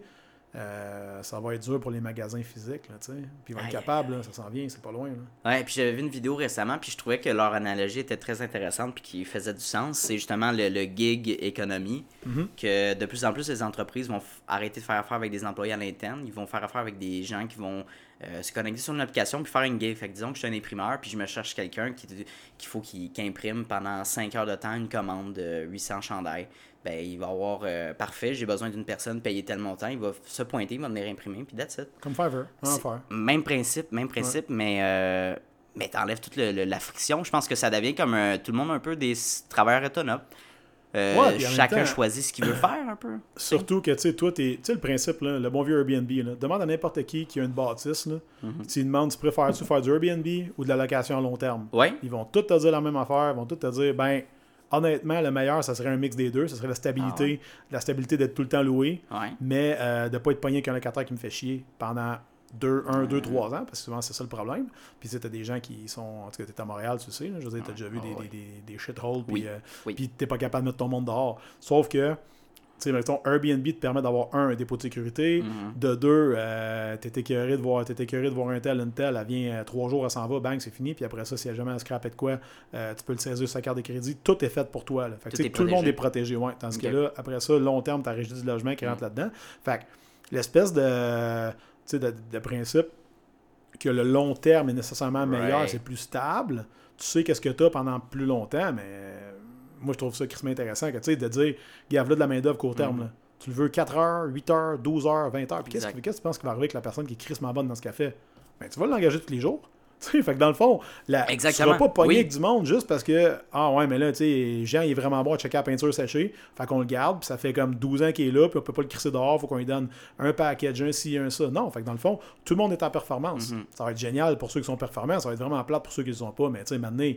Euh, ça va être dur pour les magasins physiques, là, tu sais. Puis ils vont être capables, là, ça s'en vient, c'est pas loin. Là. Ouais, puis j'avais vu une vidéo récemment, puis je trouvais que leur analogie était très intéressante, puis qui faisait du sens. C'est justement le, le gig économie, Mhm. que de plus en plus les entreprises vont arrêter de faire affaire avec des employés à l'interne, ils vont faire affaire avec des gens qui vont euh, se connecter sur une application puis faire une gig. Fait que disons que je suis un imprimeur, puis je me cherche quelqu'un qui qu'il faut qu'il qu'il imprime pendant 5 heures de temps une commande de 800 chandails. Ben, il va avoir euh, parfait, j'ai besoin d'une personne payée tel montant, il va se pointer, il va venir imprimer, puis that's it. Comme Fiverr. Même principe, même principe, mais, euh, mais t'enlèves toute le- le- la friction. Je pense que ça devient comme un- tout le monde un peu des travailleurs autonomes. Euh, Ouais, chacun temps- choisit ce qu'il veut faire un peu. Surtout que, tu sais, toi, t'es- tu sais, le principe, là, le bon vieux Airbnb, là, demande à n'importe qui qui a une bâtisse, là, Mhm. tu lui demandes, tu préfères-tu faire du Airbnb ou de la location à long terme? Ouais, Ils vont tous te dire la même affaire, ils vont tous te dire, ben, honnêtement, le meilleur, ça serait un mix des deux, ça serait la stabilité, Ah la stabilité d'être tout le temps loué, ouais. mais euh, de ne pas être pogné avec un locataire qui me fait chier pendant deux, un, deux, trois ans, parce que souvent c'est ça le problème. Puis t'as des gens qui sont, en tout cas, t'es à Montréal, tu sais, là, je veux dire, t'as Ouais, déjà vu ah des, ouais. des, des, des shitholes, puis Oui, euh, oui. puis t'es pas capable de mettre ton monde dehors. Sauf que, sais, mettons, Airbnb te permet d'avoir un, un dépôt de sécurité, Mhm. de deux, euh, t'es écœuré de voir, t'es écœuré de voir un tel, une telle, elle vient euh, trois jours, elle s'en va, bang, c'est fini, puis après ça, si elle a jamais à scraper de quoi, euh, tu peux le saisir sur sa carte de crédit, tout est fait pour toi. Là. Fait que, Tout tout le monde est protégé, ouais. Tandis Ok. que là, après ça, long terme, t'as régie du logement qui rentre là-dedans. Fait que l'espèce de, de, de principe que le long terme est nécessairement meilleur, Right. c'est plus stable, tu sais qu'est-ce que tu as pendant plus longtemps, mais moi, je trouve ça crissement intéressant, que, tu sais, de dire, gave là de la main-d'œuvre court terme, là. Tu le veux 4 heures, 8 heures, 12 heures, 20 heures. Puis qu'est-ce que que tu penses qui va arriver avec la personne qui est crissement bonne dans ce fait? Ben, tu vas l'engager tous les jours. Tu sais, fait que dans le fond, la, tu Exactement. seras pas pogné Oui. avec du monde juste parce que, ah ouais, mais là, tu sais, Jean, il est vraiment bon à checker la peinture séchée. Fait qu'on le garde, puis ça fait comme 12 ans qu'il est là, puis on peut pas le crisser dehors, faut qu'on lui donne un package, un ci, un ça. Non, fait que dans le fond, tout le monde est en performance. Mhm. Ça va être génial pour ceux qui sont performants, ça va être vraiment plate pour ceux qui ne le sont pas, mais tu sais, maintenant,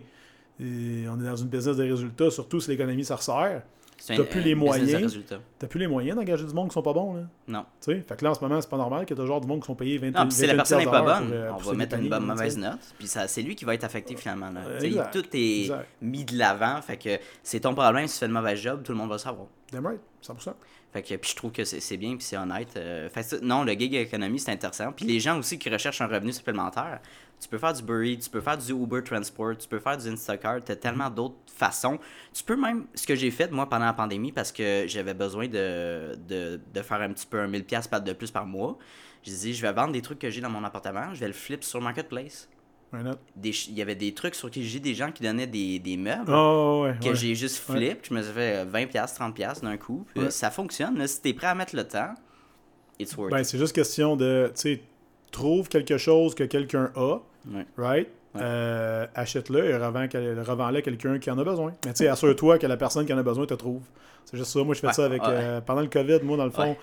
Et on est dans une business de résultats, surtout si l'économie ça resserre. T'as plus les moyens. T'as plus les moyens d'engager du monde qui sont pas bons. Là. Non. Tu sais, fait que là, en ce moment, c'est pas normal que t'as genre du monde qui sont payés 20 Non, puis si la personne n'est pas bonne, pour, euh, on va mettre une bonne mauvaise note. Puis c'est lui qui va être affecté finalement. Là. Exact, tout est exact. mis de l'avant. Fait que c'est ton problème. Si tu fais le mauvais job, tout le monde va le savoir. Damn right, 100%. Fait que puis je trouve que c'est bien puis c'est honnête. Euh, non, le gig économie c'est intéressant. Puis les gens aussi qui recherchent un revenu supplémentaire, tu peux faire du Burry, tu peux faire du Uber Transport, tu peux faire du Instacart, tu as tellement d'autres façons. Tu peux même ce que j'ai fait moi pendant la pandémie parce que j'avais besoin de, de, de faire un petit peu un 1000 pièces de plus par mois. J'ai dit je vais vendre des trucs que j'ai dans mon appartement, je vais le flip sur marketplace. Des Il y avait des trucs sur qui j'ai des gens qui donnaient des, des meubles Oh, ouais. que ouais. j'ai juste Ouais. flip, je me suis fait euh, 20$, 30$ d'un coup. Puis. Ça fonctionne. Là, si t'es prêt à mettre le temps, it's worth Ben, it. c'est juste question de, tu sais, trouve quelque chose que quelqu'un a, right? Euh, achète-le et revends- revends-le à quelqu'un qui en a besoin. Mais tu sais, assure-toi que la personne qui en a besoin te trouve. C'est juste ça. Moi, je fais ça avec. euh, pendant le COVID, moi, dans le fond,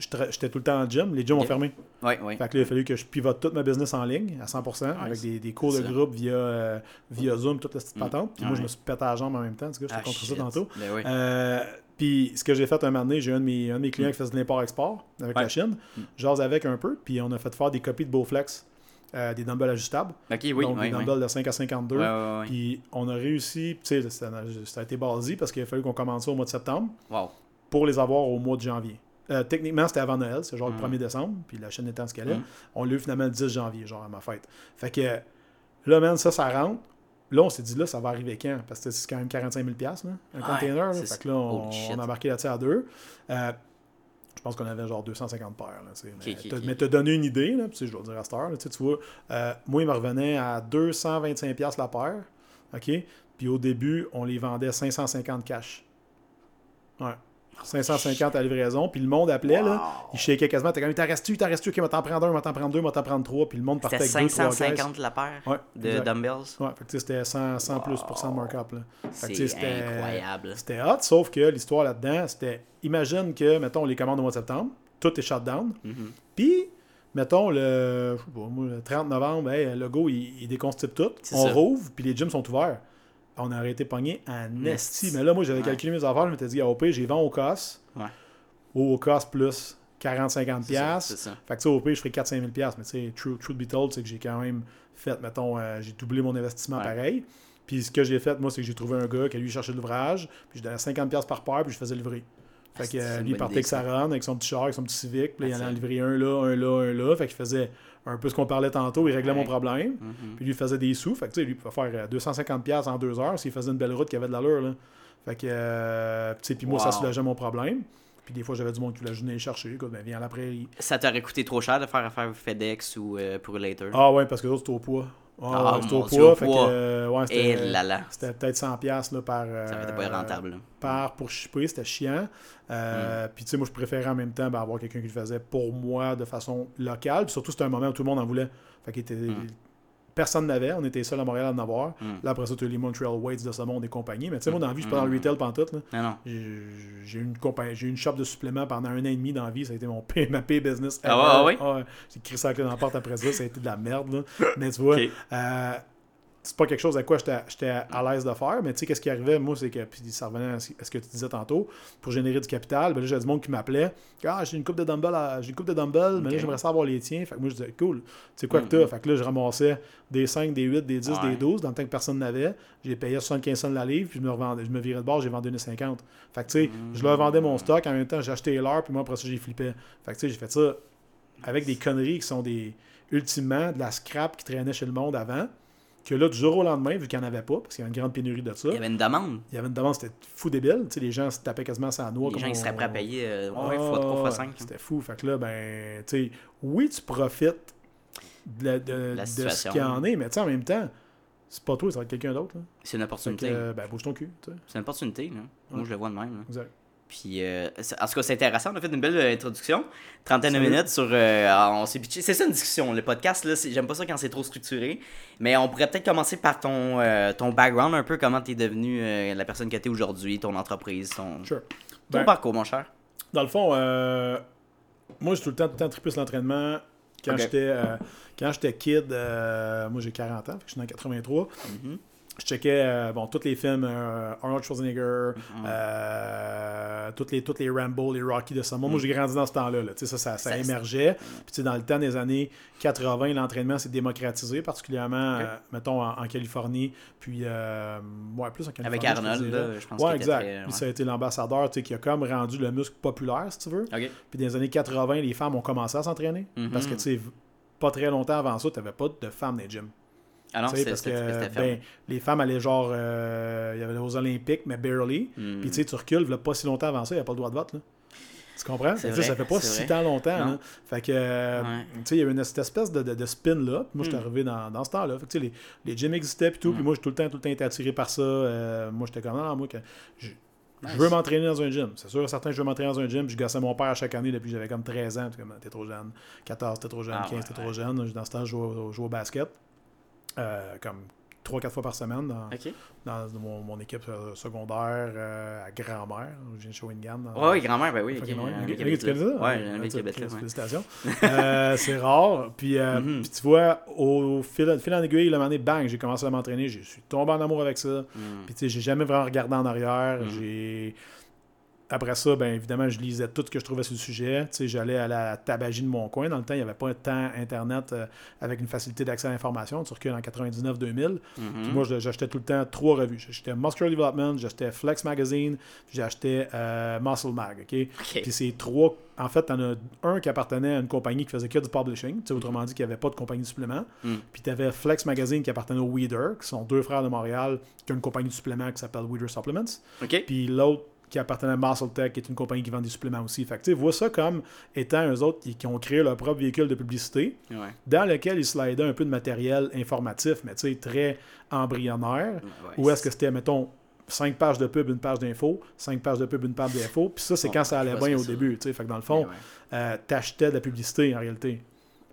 j'étais tout le temps en gym. Les gyms ont fermé. Ouais, ouais. Fait que là, il a fallu que je pivote toute ma business en ligne à 100% avec des, des cours de ça. groupe via, euh, via Zoom, toute la petite Mm. patente. Puis moi, je me suis pété la jambe en même temps. Tout cas, je Ah, te contre ça tantôt. Ben oui. Euh, puis ce que j'ai fait un moment donné, j'ai un de mes, un de mes clients qui faisait de l'import-export avec Ouais. la Chine. Mm. J'ose avec un peu, puis on a fait faire des copies de Bowflex, euh, des dumbbells ajustables. ok, oui, donc oui, des oui. dumbbells de 5 à 52. Ouais, ouais, ouais. Puis on a réussi, tu sais, ça, ça a été basé parce qu'il a fallu qu'on commence ça au mois de septembre Wow. pour les avoir au mois de janvier. Euh, techniquement, c'était avant Noël, c'est genre Mm. le 1er décembre, puis la chaîne étant ce qu'elle est. Mm. On l'a eu finalement le 10 janvier, genre à ma fête. Fait que là, man, ça, ça rentre. Là, on s'est dit, là, ça va arriver quand? Parce que c'est quand même 45 000 là, un Ouais, container. là. Fait que là, on, a embarqué là-dessus à deux. Euh, je pense qu'on avait genre 250 paires. Là, mais Ok, ok, t'as- ok. mais t'as donné une idée, là, je dois dire à cette heure, là, tu vois, euh, moi, il me revenait à 225 la paire. OK? Puis au début, on les vendait 550 cash. Ouais. 550 à livraison, puis le monde appelait, là, il shakeait quasiment, t'es comme, t'en restes-tu, t'en restes-tu, ok, moi t'en prends un, moi t'en prends deux, moi t'en prends trois, puis le monde partait C'était avec deux, trois caisses. 550 la paire Ouais, de exact. dumbbells? Ouais, fait que tu sais, c'était 100, 100 plus pour cent de Wow. markup, là. Fait que, tu C'est incroyable. C'était hot, sauf que l'histoire là-dedans, c'était, imagine que, mettons, on les commande au mois de septembre, tout est shut down, Mhm. puis, mettons, le, je sais pas, moi, le 30 novembre, hey, le go, il, il déconstitue tout, on ça. rouvre, puis les gyms sont ouverts. On a arrêté pogné à Nesti. Nesti. Mais là, moi, j'avais calculé mes affaires, je m'étais dit, ah, au pire, j'ai vendu au COS, Ouais. au COS plus 40-50$. C'est ça, piastres. C'est ça. Fait que, tu sais, au pire, je ferais 4-5 000 Mais, tu sais, truth be told, c'est que j'ai quand même fait, mettons, euh, j'ai doublé mon investissement Ouais. pareil. Puis, ce que j'ai fait, moi, c'est que j'ai trouvé un gars qui, lui, cherchait de l'ouvrage. Puis, je donnais 50$ par paire, puis je faisais livrer. Fait Ah, que, euh, lui, il partait avec sa run, avec son petit char, avec son petit Civic. Puis, là, il Ah, allait en c'est- livrer un là, un là, un là. Fait qu'il faisait un peu ce qu'on parlait tantôt. Il réglait mon problème. Mhm. Puis, lui, faisait des sous. Fait que, tu sais, lui, il pouvait faire euh, 250$ en deux heures s'il faisait une belle route qui avait de l'allure, là. Fait que, euh, tu sais, puis moi, ça soulageait mon problème. Puis, des fois, j'avais du monde qui voulait venir chercher. Écoute, ben, viens à la prairie. Ça t'aurait coûté trop cher de faire affaire FedEx ou euh, pour Later? Ah ouais, parce que l'autre, c'était au poids. Ah, Ah, c'était au mon Dieu, poids. au fait poids. que, ouais, Et c'était, là là. c'était peut-être 100$ piastres, là, par. Ça euh, n'était pas rentable. là. par pour shipper, c'était chiant. Euh, Mm. Puis tu sais, moi je préférais en même temps ben, avoir quelqu'un qui le faisait pour moi de façon locale. Puis surtout, c'était un moment où tout le monde en voulait. Fait qu'il était. Mm. Personne n'avait, on était seul à Montréal à en avoir. Mm. Là, après ça, tu as les Montreal Weights de ce monde et compagnie. Mais tu sais, moi, dans la vie, je suis pas dans le Mm. retail pantoute. J'ai une j'ai une shop de suppléments pendant un an et demi dans la vie. Ça a été mon P, ma pay business. Ah ouais, ever. ah ouais? J'ai la clé dans la porte après ça. Ça a été de la merde. Là. Mais tu vois, euh, c'est pas quelque chose à quoi j'étais à l'aise de faire, mais tu sais, qu'est-ce qui arrivait, moi, c'est que, puis ça revenait à ce que tu disais tantôt, pour générer du capital, ben là, j'avais du monde qui m'appelait, ah, j'ai une coupe de dumbbells, à- j'ai une coupe de dumbbells, mais là, j'aimerais savoir les tiens. Fait que moi, je disais, cool, tu sais quoi que t'as? Mhm. Fait que là, je ramassais des 5, des 8, des 10, Ouais. des 12, dans le temps que personne n'avait. J'ai payé 75 cents la livre, puis je me, revendais, je me virais de bord, j'ai vendu 1,50. Fait que tu sais, je leur vendais mon stock, en même temps, j'ai acheté l'heure, puis moi, après ça, j'ai flippé. Fait que tu sais, j'ai fait ça avec des conneries qui sont des, ultimement, de la scrap qui traînait chez le monde avant que là, du jour au lendemain, vu qu'il n'y en avait pas, parce qu'il y avait une grande pénurie de ça, Il y avait une demande. il y avait une demande, c'était fou débile. Tu sais, les gens se tapaient quasiment sans noix. Les gens ils seraient prêts à payer euh, ouais, Ah, fois 3, fois 5. C'était fou. Fait que là, ben, tu sais, oui, tu profites de, la- de- La de ce qu'il y en est, mais tu sais, en même temps, c'est pas toi, ça va être quelqu'un d'autre. C'est une que, opportunité. euh, ben, bouge ton cul. C'est une opportunité. Là. Moi, je le vois de même. là. Exact. Puis, euh, en tout cas, c'est intéressant. On a fait une belle euh, introduction. Trentaine de minutes sur. euh, on s'est. C'est ça une discussion. Le podcast, là, j'aime pas ça quand c'est trop structuré. Mais on pourrait peut-être commencer par ton, euh, ton background, un peu comment tu es devenu la personne que tu es aujourd'hui, ton entreprise, ton, Sure. ton Ben, parcours, mon cher. Dans le fond, moi, j'ai tout le temps, tout le temps trippé sur l'entraînement. Quand j'étais quand j'étais kid, moi j'ai 40 ans, fait que je suis en 83. Mhm. Je checkais euh, bon, tous les films euh, Arnold Schwarzenegger, euh, toutes, les, toutes les Rambo, les Rocky de ça. Moi, j'ai grandi dans ce temps-là. Là. Ça, ça, ça, Ça, émergeait. Puis dans le temps des années 80, l'entraînement s'est démocratisé, particulièrement, mettons, en, en Californie. Puis, ouais, plus en Californie. Avec je Arnold, dirais. là, je pense Ouais, exact. très- Puis ça a été l'ambassadeur qui a comme rendu le muscle populaire, si tu veux. Puis dans les années 80, les femmes ont commencé à s'entraîner. Mhm. Parce que, tu sais, pas très longtemps avant ça, tu n'avais pas de femmes dans les gyms. Ah non, c'était parce que ben, les femmes allaient genre. euh, Il y avait aux Olympiques, mais barely. Hmm. Puis tu sais, tu recules, là, pas si longtemps avant ça, il n'y a pas le droit de vote. Là. Tu comprends? C'est que ça, vrai, fait pas c'est si vrai. tant longtemps. Fait que, euh, Ouais. tu sais, il y avait une cette espèce de, de, de spin-là. Moi, j'étais Hmm. arrivé dans, dans ce temps-là. Fait que, tu sais, les, les gyms existaient, puis tout. Puis moi, j'ai tout le temps, tout le temps été attiré par ça. Euh, moi, j'étais comme, non, non, moi, que je, je veux m'entraîner dans un gym. C'est sûr, certain, je veux m'entraîner dans un gym. Je gossais mon père à chaque année depuis que j'avais comme 13 ans. T'es trop jeune. 14, t'es trop jeune. Ah, 15, ouais, t'es ouais. trop jeune. Dans ce temps, je jouais, je jouais au basket. Euh, comme 3-4 fois par semaine dans, dans mon, mon équipe euh, secondaire à Grand-Mère. Je viens de Shawinigan. dans- Ouais, oui, grand-mère, ben oui. ok. Fucking loin. Un Ok, mec qui ok, habite tu connais là. ça? Ouais, j'ai un mec qui habite là. ouais. Félicitations. Euh, c'est rare. Puis, euh, Mhm. puis tu vois, au fil, fil en aiguille, le moment donné, bang, j'ai commencé à m'entraîner. Je suis tombé en amour avec ça. Hmm. Puis tu sais, j'ai jamais vraiment regardé en arrière. Mhm. J'ai... Après ça, ben évidemment, je lisais tout ce que je trouvais sur le sujet. Tu sais, j'allais à la tabagie de mon coin. Dans le temps, il n'y avait pas tant Internet euh, avec une facilité d'accès à l'information. Tu recules en 99-2000. Mhm. Puis moi, j'achetais tout le temps trois revues. J'achetais Muscular Development, j'achetais Flex Magazine, puis j'achetais euh, Muscle Mag. OK? Puis ces trois, en fait, t'en as un qui appartenait à une compagnie qui faisait que du publishing, tu sais, autrement dit, qu'il n'y avait pas de compagnie de supplément. Mm. Puis tu avais Flex Magazine qui appartenait au Weeder, qui sont deux frères de Montréal, qui ont une compagnie de suppléments qui s'appelle Weeder Supplements. Puis l'autre qui appartenait à Muscle Tech, qui est une compagnie qui vend des suppléments aussi. Fait que vois ça comme étant eux autres qui, qui ont créé leur propre véhicule de publicité, Ouais. dans lequel ils slidaient un peu de matériel informatif, mais tu sais, très embryonnaire. Ouais, Ou est-ce que c'était, mettons, 5 pages de pub, une page d'info, 5 pages de pub, une page d'info. Puis ça, c'est Bon, quand ça allait bien au début. Fait que dans le fond, Ouais, euh, t'achetais de la publicité en réalité.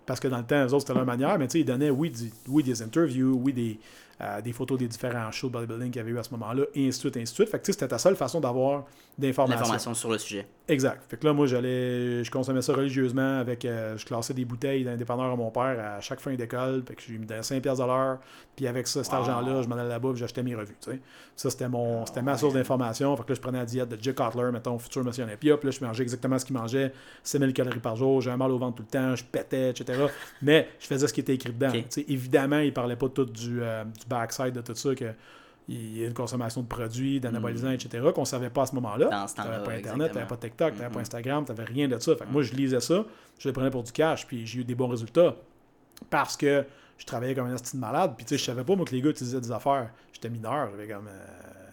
Parce que dans le temps, eux autres, c'était leur manière, mais tu sais, ils donnaient, oui, du- oui, des interviews, oui, des, euh, des photos des différents shows de bodybuilding qu'il y avait eu à ce moment-là, et ainsi de suite, ainsi de suite. Fait que c'était ta seule façon d'avoir d'informations. L'information sur le sujet. Exact. Fait que là, moi, j'allais, je consommais ça religieusement avec, euh, je classais des bouteilles dans les dépanneurs à mon père à chaque fin d'école. Fait que je lui donnais 5 pièces de l'heure. Puis avec ça, cet Wow. argent-là, je m'en allais là-bas et j'achetais mes revues, tu. Ça, c'était mon, c'était ma source d'information. Fait que là, je prenais la diète de Jay Cutler, mettons, futur monsieur Olympia. Puis là, je mangeais exactement ce qu'il mangeait. 6000 calories par jour. J'avais mal au ventre tout le temps. Je pétais, etc. Mais je faisais ce qui était écrit dedans. Tu évidemment, il parlait pas tout du, euh, du backside de tout ça, que il y a une consommation de produits, d'anabolisants, etc., qu'on savait pas à ce moment-là. Mm. Temps-là, T'avais pas Internet, t'avais pas TikTok, t'avais pas Mhm. Instagram, t'avais rien de ça. Fait que moi, je lisais ça, je le prenais pour du cash, puis j'ai eu des bons résultats. Parce que je travaillais comme un asti de malade, puis tu sais, je savais pas, moi, que les gars utilisaient des affaires. J'étais mineur, j'avais comme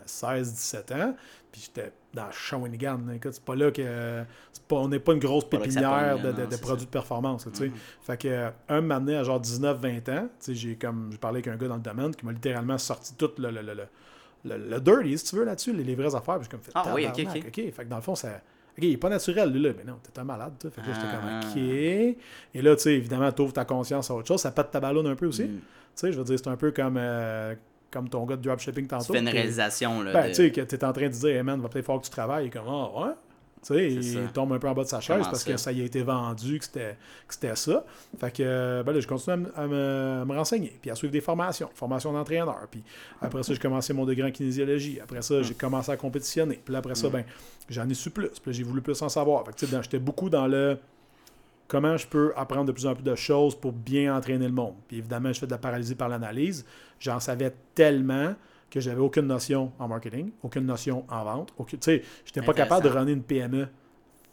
16-17 ans, puis j'étais dans Shawinigan. C'est pas là que... c'est Pas, on n'est pas une grosse pépinière de, produits ça. de performance, tu sais. Mhm. Fait que, euh, un moment donné, à genre 19-20 ans, tu sais, j'ai comme, j'ai parlé avec un gars dans le domaine qui m'a littéralement sorti tout le, le, le, le, le- dirty, si tu veux, là-dessus, les, les vraies affaires. Puis j'ai comme fait, Ah oui, ok, ok. Fait que dans le fond, ça. Ok, il est pas naturel, lui, là. Mais non, t'es un malade, toi. Fait que là, j'étais Ah. comme, ok. Et là, tu sais, évidemment, t'ouvres ta conscience à autre chose. Ça pète ta ballonne un peu aussi. Mm. Tu sais, je veux dire, c'est un peu comme, euh, comme ton gars de dropshipping Tu tantôt. fais une réalisation. Là, ben, de- tu sais, que t'es en train de dire, hey man, va peut-être falloir que tu travailles. Et comme, ah, ouais. Tu sais, il tombe un peu en bas de sa chaise Comment parce ça? que ça? y a été vendu, que c'était, que c'était ça. Fait que, euh, ben là, je continue à, me- à me, à me renseigner, puis à suivre des formations, formation d'entraîneur. Puis après ça, j'ai commencé mon degré en kinésiologie. Après ça, j'ai commencé à compétitionner. Puis là, après ça, Mm. ben, j'en ai su plus. Puis j'ai voulu plus en savoir. Fait que, j'étais beaucoup dans le comment je peux apprendre de plus en plus de choses pour bien entraîner le monde. Puis évidemment, je fais de la paralysie par l'analyse. J'en savais tellement que j'avais aucune notion en marketing, aucune notion en vente. Tu sais, j'étais pas capable de runner une PME.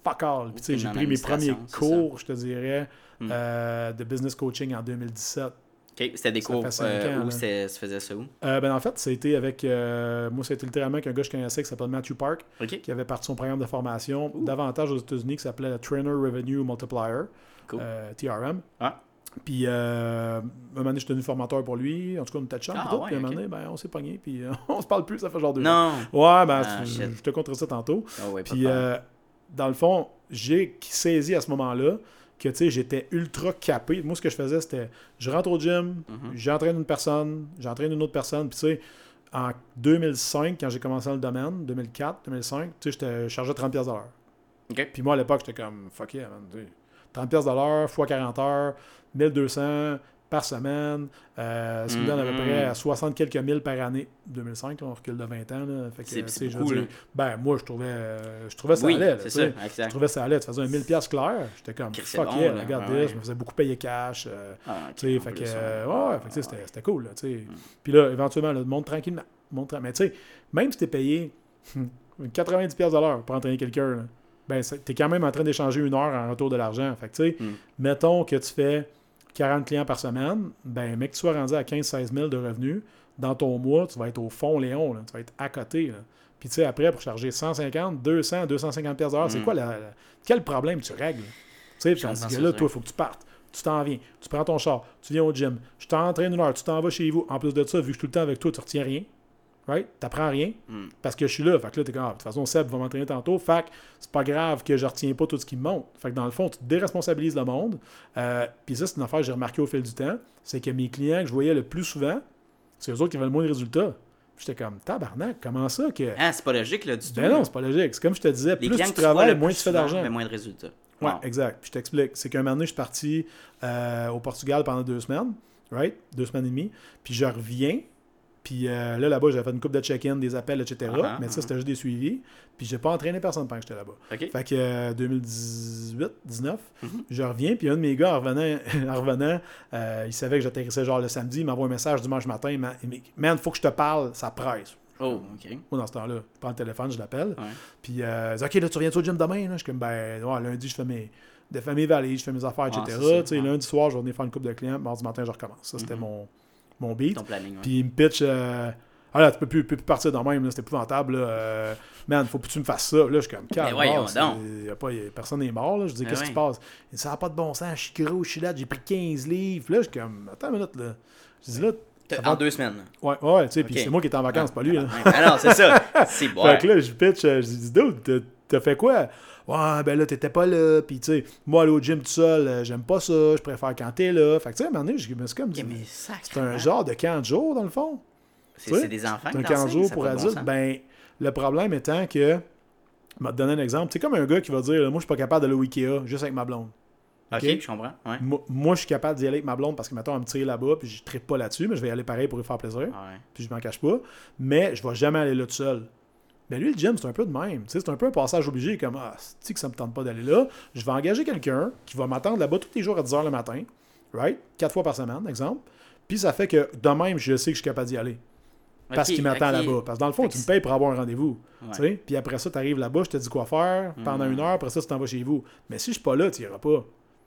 Fuck all. Puis, tu sais, Aucune j'ai pris mes premiers cours, je te dirais, Mm. euh, de business coaching en 2017. Ok, C'était des Ça cours euh, ans, où se faisait ça où? Euh, ben, en fait, été avec. euh, moi, été littéralement avec un gars que je connaissais qui s'appelle Matthew Park, qui avait parti son programme de formation davantage aux États-Unis qui s'appelait le Trainer Revenue Multiplier, Cool. euh, TRM. Ah. Puis, euh, un moment donné, je suis devenu formateur pour lui. En tout cas, on était de chambre. Ah, puis tout. ouais, puis, un moment donné, ben, on s'est pogné. Puis, euh, on se parle plus. Ça fait genre deux ans. Non. Ouais, ben, Ah, je, te conterai ça tantôt. Ah ouais, Puis, euh, dans le fond, j'ai saisi à ce moment-là que, tu sais, j'étais ultra capé. Moi, ce que je faisais, c'était, je rentre au gym, Mhm. j'entraîne une personne, j'entraîne une autre personne. Puis, tu sais, en 2005, quand j'ai commencé dans le domaine, 2004, 2005, tu sais, j'étais chargé 30$ pièces de l'heure. Ok. Puis moi, à l'époque, j'étais comme, fuck yeah, man. tu sais, 30$ pièces de l'heure, fois 40 heures, 1200, par semaine. Euh, ce qui me donne à peu Mhm. près 60 quelques mille par année. 2005, là, on recule de 20 ans. C'est- tu. Ben, moi, je trouvais, euh, je trouvais ça Oui, allait. là, tu ça. Je trouvais ça allait. Tu faisais un 1000 pièces clair. J'étais comme, fuck yeah, regarde Ouais, ouais. Je me faisais beaucoup payer cash. euh, Ah, tu fait que, ouais. ouais, tu c'était cool, là, tu sais. Puis là, éventuellement, là, monte tranquillement. Mais tu sais, même si t'es payé 90$ piastres de l'heure pour entraîner quelqu'un, ben, c'est- t'es quand même en train d'échanger une heure en retour de l'argent. Fait que, tu sais, Mm. mettons que tu fais 40 clients par semaine, ben, mec, que tu sois rendu à 15-16 000 de revenus, dans ton mois, tu vas être au fond, Léon, là, tu vas être à côté, là. Puis, tu sais, après, pour charger 150, 200, 250$ piastres de l'heure, c'est Mm. quoi la, la- Quel problème tu règles? Tu sais, puis là, toi, il faut que tu partes. Tu t'en viens, tu prends ton char, tu viens au gym, je t'entraîne une heure, tu t'en vas chez vous. En plus de ça, vu que je suis tout le temps avec toi, tu retiens rien. Right? T'apprends rien. Mm. Parce que je suis là. Fait que là, t'es comme, ah, de toute façon, Seb va m'entraîner tantôt. Fait que c'est pas grave que je retiens pas tout ce qui me monte. Fait que dans le fond, tu déresponsabilises le monde. Euh, Puis ça, c'est une affaire que j'ai remarqué au fil du temps. C'est que mes clients que je voyais le plus souvent, c'est eux autres qui avaient le moins de résultats. J'étais comme, tabarnak, comment ça que. Ah, c'est pas logique, là, du tout. Ben non, c'est pas logique. C'est comme je te disais, Les plus tu travailles, le moins tu fais d'argent. ben, moins de résultats. Ouais, Wow. exact. Puis je t'explique. C'est qu'un moment donné, je suis parti euh, au Portugal pendant deux semaines, right? Deux semaines et demie. Puis je reviens. Puis euh, là, là-bas, j'avais fait une coupe de check-in, des appels, etc. Ah, mais ça, ah. c'était juste des suivis. Puis j'ai pas entraîné personne pendant que j'étais là-bas. Fait que euh, 2018, 19, Mhm. je reviens. Puis un de mes gars, en revenant, en revenant euh, il savait que j'atterrissais genre le samedi. Il m'envoie un message dimanche matin. Il m'a- dit, Man, faut que je te parle, ça presse. Oh, OK. Moi, dans ce temps-là, je prends le téléphone, je l'appelle. Ouais. Puis, euh, il dit, OK, là, tu reviens au gym demain? Là? Je suis comme, ben, ouais, lundi, je fais mes, je fais mes valises, je fais mes affaires, etc. sais, ouais. Lundi soir, je vais venir faire une coupe de clients. Mardi matin, je recommence. Ça, c'était Mhm. mon, mon beat. Ouais. Puis, il me pitch, euh, ah là, tu peux plus, plus partir dans même, c'est épouvantable. Là. Euh, man, faut que tu me fasses ça. Là, je suis comme, calme, a- personne n'est mort. Là. Je dis, Ben qu'est-ce qui se passe? Il dit, ça n'a pas de bon sens, je suis gros, je suis là, j'ai pris 15 livres. Là, je suis comme, attends une minute, là. Je dis, là, En deux semaines. ouais, ouais, tu sais, puis c'est moi qui étais en vacances, pas lui. Là. Ouais. Ah non, c'est ça. C'est bon. Fait que là, je pitch, euh, je dis, dude, t'as fait quoi? Ouais, ben là, t'étais pas là. Puis, tu sais, moi, aller au gym tout seul, euh, j'aime pas ça. Je préfère quand t'es là. Fait que, tu sais, à un moment donné, je me suis comme dit, c'est un genre de camp de jour, dans le fond. C'est des enfants C'est un qui camp de jour pour bon adultes. ben, le problème étant que, je vais te donner un exemple. C'est comme un gars qui va dire, moi, je suis pas capable d'aller au Ikea juste avec ma blonde. Ok, ok? je comprends. Ouais. Moi, moi, je suis capable d'y aller avec ma blonde parce que, mettons, elle me tire là-bas, puis je tripe pas là-dessus, mais je vais y aller pareil pour lui faire plaisir. Ouais. puis je m'en cache pas, mais je vais jamais aller là tout seul. Mais lui, le gym, c'est un peu de même. C'est un peu un passage obligé, comme Ah, que ça me tente pas d'aller là? Je vais engager quelqu'un qui va m'attendre là-bas tous les jours à 10h le matin, right? Quatre fois par semaine, exemple. Puis ça fait que de même, je sais que je suis capable d'y aller. Parce qu'il m'attend là-bas. Parce que dans le fond, tu me payes pour avoir un rendez-vous. Ouais. Puis après ça, tu arrives là-bas, je te dis quoi faire pendant Mhm. une heure, après ça, tu t'en vas chez vous. Mais si je suis pas là, tu iras pas.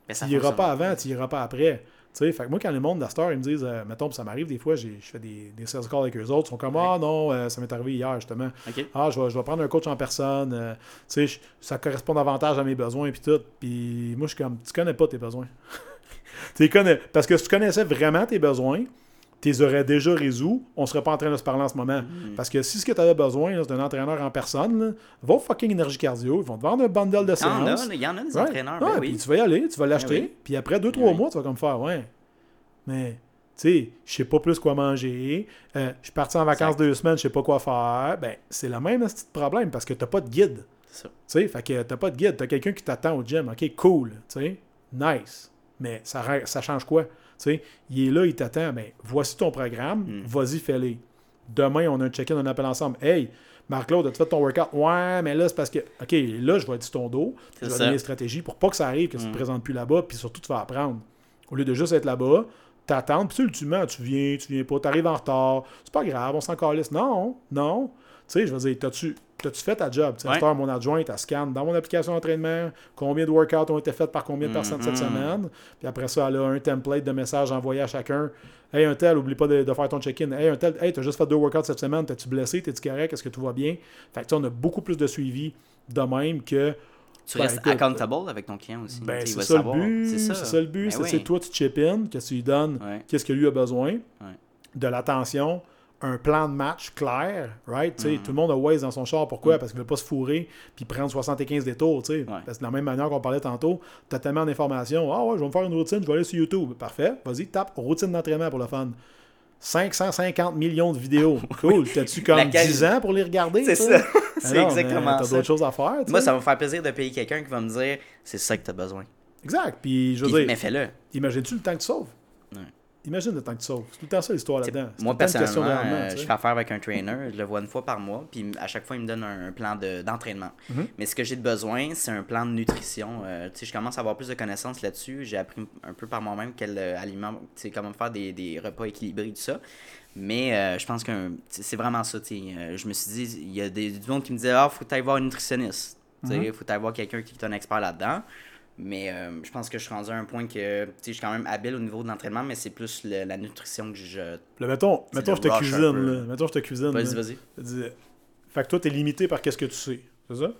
Ben, Tu iras pas avant, tu iras pas après. Tu sais, fait que moi, quand le monde d'Astor, ils me disent, euh, mettons, ça m'arrive des fois, j'ai- je fais des, des sales calls avec eux autres, ils sont comme, Ouais. ah non, euh, ça m'est arrivé hier, justement. Ah, je vais, je vais prendre un coach en personne, euh, tu sais, ça correspond davantage à mes besoins, puis tout. Puis moi, je suis comme, tu connais pas tes besoins. tu connais. Parce que si tu connaissais vraiment tes besoins, tu les aurais déjà résous, on serait pas en train de se parler en ce moment. Mhm. Parce que si ce que tu avais besoin, c'est un entraîneur en personne, là, va au fucking énergie cardio, ils vont te vendre un bundle de Il y en a, séances. il y en a des Ouais. entraîneurs. Ouais, ben oui. tu vas y aller, tu vas l'acheter, oui. puis après deux, Ben trois oui. mois, tu vas comme faire, ouais. Mais, tu sais, je sais pas plus quoi manger, euh, je suis parti en vacances Exact. deux semaines, je sais pas quoi faire. Ben, c'est le même petit problème parce que t'as pas de guide. Tu sais, fait que t'as pas de guide, t'as quelqu'un qui t'attend au gym. OK, cool, tu sais, nice. Mais ça, ça change quoi? Tu sais, il est là, il t'attend. Ben, voici ton programme, Mm. vas-y, fais-le. Demain, on a un check-in, on appelle ensemble. Hey, Marc-Claude, as-tu fait ton workout? Ouais, mais là, c'est parce que, OK, là, je vais être sur ton dos. Je vais ça. donner des stratégies pour pas que ça arrive, que tu Mm. te présentes plus là-bas, puis surtout, tu vas apprendre. Au lieu de juste être là-bas, t'attends, puis ultimement, tu viens, tu viens pas, t'arrives en retard, c'est pas grave, on s'en calisse. Non, non. Tu sais, je veux dire, t'as-tu t'as-tu fait ta job? Ouais. mon adjoint, elle scanne dans mon application d'entraînement combien de workouts ont été faits par combien de personnes cette semaine. Puis après ça, elle a un template de messages envoyés à chacun. Hey, un tel, oublie pas de, de faire ton check-in. Hey, un tel, hey, t'as juste fait deux workouts cette semaine, t'es-tu blessé, t'es-tu correct, est-ce que tout va bien? Fait que tu sais, on a beaucoup plus de suivi de même que Tu Ben, restes écoute, accountable avec ton client aussi. ben, c'est ça, le but. C'est C'est ça. le but. Ben c'est oui. toi, tu chip in, que tu lui donnes Ouais. qu'est-ce que lui a besoin, Ouais. de l'attention, un plan de match clair, right? Tu sais, Mhm. Tout le monde a Waze dans son char. Pourquoi? Parce qu'il veut pas se fourrer puis prendre 75 détours. tu sais. Ouais. Parce que de la même manière qu'on parlait tantôt, tu as tellement d'informations. Ah ouais, je vais me faire une routine, je vais aller sur YouTube. Parfait. Vas-y, tape routine d'entraînement pour le fun. 550 millions de vidéos. Cool. T'as-tu comme Laquelle- 10 ans pour les regarder? C'est ça. Ah C'est exactement T'as d'autres choses à faire. Moi, ça va me faire plaisir de payer quelqu'un qui va me dire c'est ça que tu as besoin. Exact. Puis, je veux dire, mais fais-le. imagines-tu le temps que tu sauves? Imagine le temps que tu sauves. C'est tout le temps ça l'histoire là-dedans. Moi, de personnellement, euh, je fais affaire avec un trainer, je le vois une fois par mois, puis à chaque fois, il me donne un, un plan de- d'entraînement. Mhm. Mais ce que j'ai de besoin, c'est un plan de nutrition. Euh, je commence à avoir plus de connaissances là-dessus. J'ai appris un peu par moi-même quel euh, aliment, comment faire des, des repas équilibrés, tout ça. Mais euh, je pense que c'est vraiment ça. je me suis dit, il y a des, du monde qui me disait Ah, faut que tu voir un nutritionniste. Il Mhm. faut que tu voir quelqu'un qui est un expert là-dedans. Mais euh, je pense que je suis rendu à un point que tu sais, je suis quand même habile au niveau de l'entraînement, mais c'est plus le- la nutrition que je. Là, mettons, mettons je te cuisine. là. Mettons, je te cuisine. Vas-y, vas-y. Fait que toi, t'es limité par qu'est-ce que tu sais. C'est ça?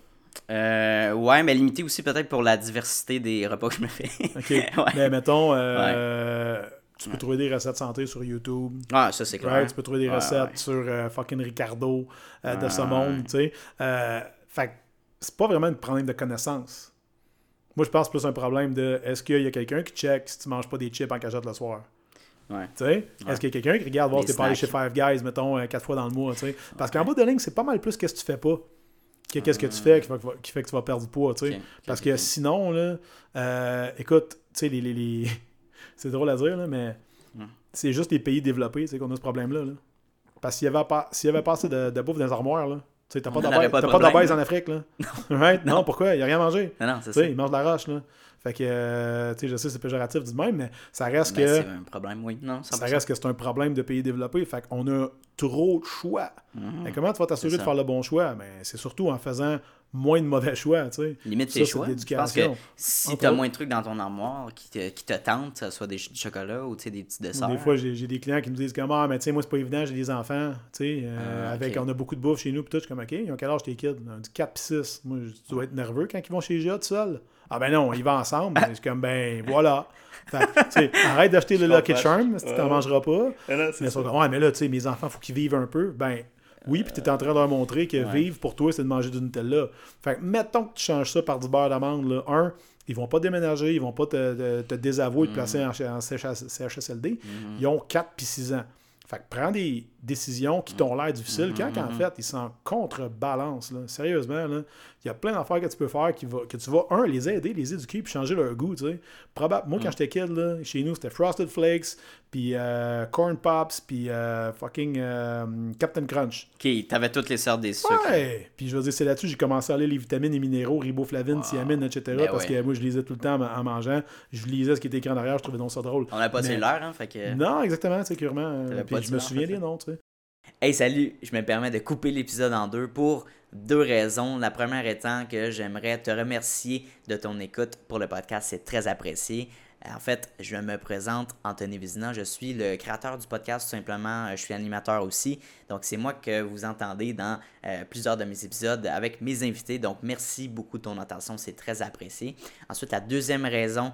Euh, ouais, mais limité aussi peut-être pour la diversité des repas que je me fais. OK. ouais. Mais mettons, euh, tu peux trouver des recettes santé sur YouTube. Ah, ça c'est clair. Right? Tu peux trouver des recettes sur fucking Ricardo de ce monde, tu sais. Fait que c'est pas vraiment un problème de connaissance. Moi, je pense plus un problème de est-ce qu'il y a quelqu'un qui check si tu manges pas des chips en cachette le soir? Ouais. Est-ce qu'il y a quelqu'un qui regarde voir si t'es pas allé chez. Five Guys, mettons, euh, quatre fois dans le mois, tu sais? Parce qu'en bout de ligne, c'est pas mal plus qu'est-ce que tu fais pas que qu'est-ce que tu fais qui fait, qui fait que tu vas perdre du poids, tu sais? Ok, ok, Parce que sinon, là, euh, écoute, tu sais, les, les, les- c'est drôle à dire, là, mais c'est juste les pays développés, qu'on a ce problème-là, là. Parce qu'il y avait pas, s'il y avait pas assez de, de bouffe dans les armoires, là, tu sais, t'as pas d'abeilles en Afrique, là. right? Non, pourquoi? Il a rien mangé. Non, non, c'est ça. il mange de la roche, là. Fait que, euh, tu sais, je sais, c'est péjoratif du même, mais ça reste Ben, que... C'est un problème, oui. Non, 100%. Ça reste que c'est un problème de pays développés. Fait qu'on a trop de choix. Mais comment tu vas t'assurer de faire le bon choix? Ben, c'est surtout en faisant moins de mauvais choix, tu sais. Limite Ça, tes choix. Je pense que si t'as autres. moins de trucs dans ton armoire qui te, qui te tentent, que ce soit des ch- du chocolat ou tu des petits desserts. Des fois, j'ai des clients qui me disent comme Ah, mais tu sais, moi, c'est pas évident, j'ai des enfants. Tu sais, euh, Ah, avec, on a beaucoup de bouffe chez nous. Puis tout, je suis comme OK, ils ont quel âge tes kids On dit 4 puis 6. Moi, tu dois être nerveux quand ils vont chez GA tout seul. Ah, ben non, ils vont ensemble. je suis comme Ben voilà. Fait tu arrête d'acheter le Lucky. Charm si tu t'en mangeras pas. Mais sont ouais, mais là, tu sais, mes enfants, faut qu'ils vivent un peu. Ben, oui, puis tu es en train de leur montrer que Ouais. vivre pour toi, c'est de manger du Nutella. Fait que, mettons que tu changes ça par du beurre d'amande, là. Un, ils vont pas déménager, ils vont pas te, te, te désavouer et te placer en, en CHS CHSLD. Ils ont 4 puis 6 ans. Fait que prends des décisions qui t'ont l'air difficiles quand, en fait, ils sont en contrebalance. Là. Sérieusement, là, il y a plein d'affaires que tu peux faire qui va, que tu vas, un, les aider, les éduquer, puis changer leur goût. Tu sais. Probable, moi, quand j'étais kid, là, chez nous, c'était Frosted Flakes, puis euh, Corn Pops, puis euh, fucking euh, Captain Crunch. Ok, t'avais toutes les sortes des sucres. Ouais! Puis je veux dire, c'est là-dessus que j'ai commencé à lire les vitamines et minéraux, riboflavine, thiamine, etc. Ben parce ouais. que moi, je lisais tout le temps en, en mangeant. Je lisais ce qui était écrit en arrière, je trouvais donc ça drôle. On n'a pas Mais- cellulaire, hein, fait que... Non, exactement, euh, T'avais Puis je me souviens des noms, tu sais. Hey, salut! Je me permets de couper l'épisode en deux pour deux raisons. La première étant que j'aimerais te remercier de ton écoute pour le podcast. C'est très apprécié. En fait, je me présente Anthony Vizina. Je suis le créateur du podcast, tout simplement. Je suis animateur aussi. Donc, c'est moi que vous entendez dans euh, plusieurs de mes épisodes avec mes invités. Donc, merci beaucoup de ton attention. C'est très apprécié. Ensuite, la deuxième raison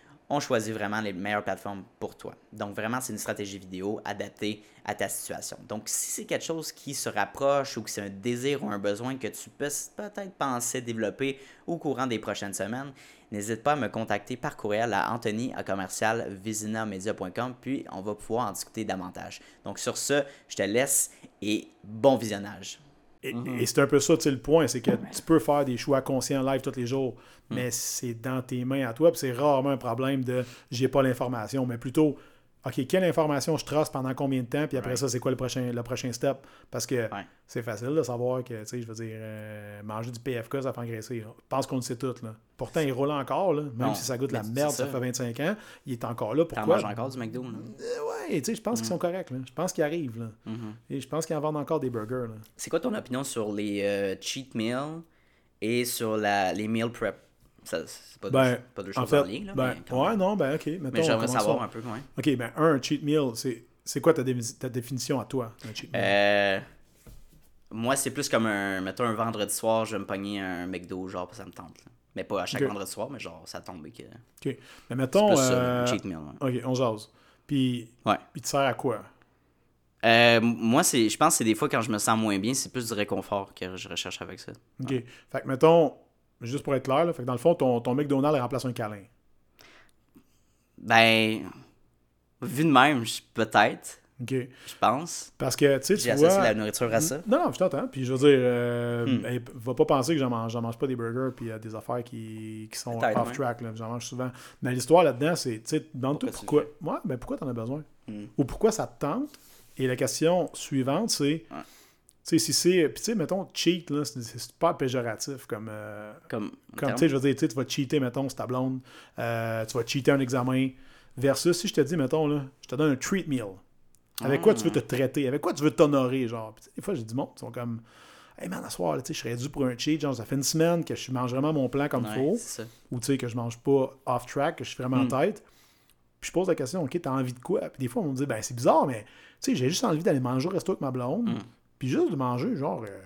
on choisit vraiment les meilleures plateformes pour toi. Donc vraiment, c'est une stratégie vidéo adaptée à ta situation. Donc si c'est quelque chose qui se rapproche ou que c'est un désir ou un besoin que tu peux peut-être penser développer au courant des prochaines semaines, n'hésite pas à me contacter par courriel à anthony à commercial visinamedia.com puis on va pouvoir en discuter davantage. Donc sur ce, je te laisse et bon visionnage. Et, Mhm. et c'est un peu ça, tu sais, le point, c'est que tu peux faire des choix conscients live tous les jours. Mais c'est dans tes mains à toi, puis c'est rarement un problème de j'ai pas l'information, mais plutôt OK, quelle information je trace pendant combien de temps, puis après Right. ça, c'est quoi le prochain, le prochain step? Parce que Ouais. c'est facile de savoir que, tu sais, je veux dire, euh, manger du PFK, ça fait engraisser. Je pense qu'on le sait tout, là. Pourtant, il roule encore, là. Même Non, si ça goûte la merde, ça. ça. fait 25 ans, il est encore là. Pourquoi? manges encore du McDo, là? Euh, ouais, tu sais, je pense qu'ils sont corrects, là. Je pense qu'ils arrivent, là. Mhm. Et je pense qu'ils en vendent encore des burgers, là. C'est quoi ton opinion sur les euh, cheat meals et sur la, les meal prep? C'est pas, Ben, deux, pas deux En choses fait, en lien, là, ben, mais ouais, non, ben, ok. Mettons, Mais j'aimerais savoir un peu, ouais. Ok, ben, un, un cheat meal, c'est, quoi ta, dé- ta définition à toi, un cheat meal? Euh, moi, c'est plus comme un. Mettons un vendredi soir, je vais me pogner un McDo, genre, parce que ça me tente. là. Mais pas à chaque vendredi soir, mais genre, ça tombe. Que... Ok. Mais mettons. plus ça, euh, un cheat meal. ouais. Ok, on jase. Puis, Ouais. il te sert à quoi? Euh, moi, c'est, je pense que c'est des fois quand je me sens moins bien, c'est plus du réconfort que je recherche avec ça. Ok. Fait que, mettons, juste pour être clair, là, fait que dans le fond, ton, ton McDonald's remplace un câlin. Ben, vu de même, peut-être, Ok. je pense. Parce que, tu sais, tu vois. la nourriture à ça. Non, non, je t'entends. Puis je veux dire, euh, Hmm. hey, va pas penser que j'en mange, mange pas des burgers puis euh, des affaires qui, qui sont off-track. J'en mange souvent. Mais l'histoire là-dedans, c'est, tu sais, demande-toi Pourquoi pourquoi. Ouais, ben pourquoi t'en as besoin? Hmm. Ou pourquoi ça te tente? Et la question suivante, c'est, Ouais. Tu sais, si c'est, puis tu sais, mettons, cheat, là, c'est, pas péjoratif comme... euh, Comme, comme, tu sais, je veux dire, tu vas cheater, mettons, c'est ta blonde, euh, tu vas cheater un examen, versus si je te dis, mettons, là, je te donne un treat meal. Avec quoi tu veux te traiter? Avec quoi tu veux t'honorer, genre? Des fois, j'ai du monde, ils sont comme, hey man, à soir, là, tu sais, je serais dû pour un cheat, genre, ça fait une semaine que je mange vraiment mon plan comme il Ouais, faut, ou tu sais, que je mange pas off-track, que je suis vraiment en Mm. tête. Puis je pose la question, OK, t'as envie de quoi? Puis des fois, on me dit, ben, c'est bizarre, mais, tu sais, j'ai juste envie d'aller manger au resto avec ma blonde, Mm. Puis juste de manger, genre, euh,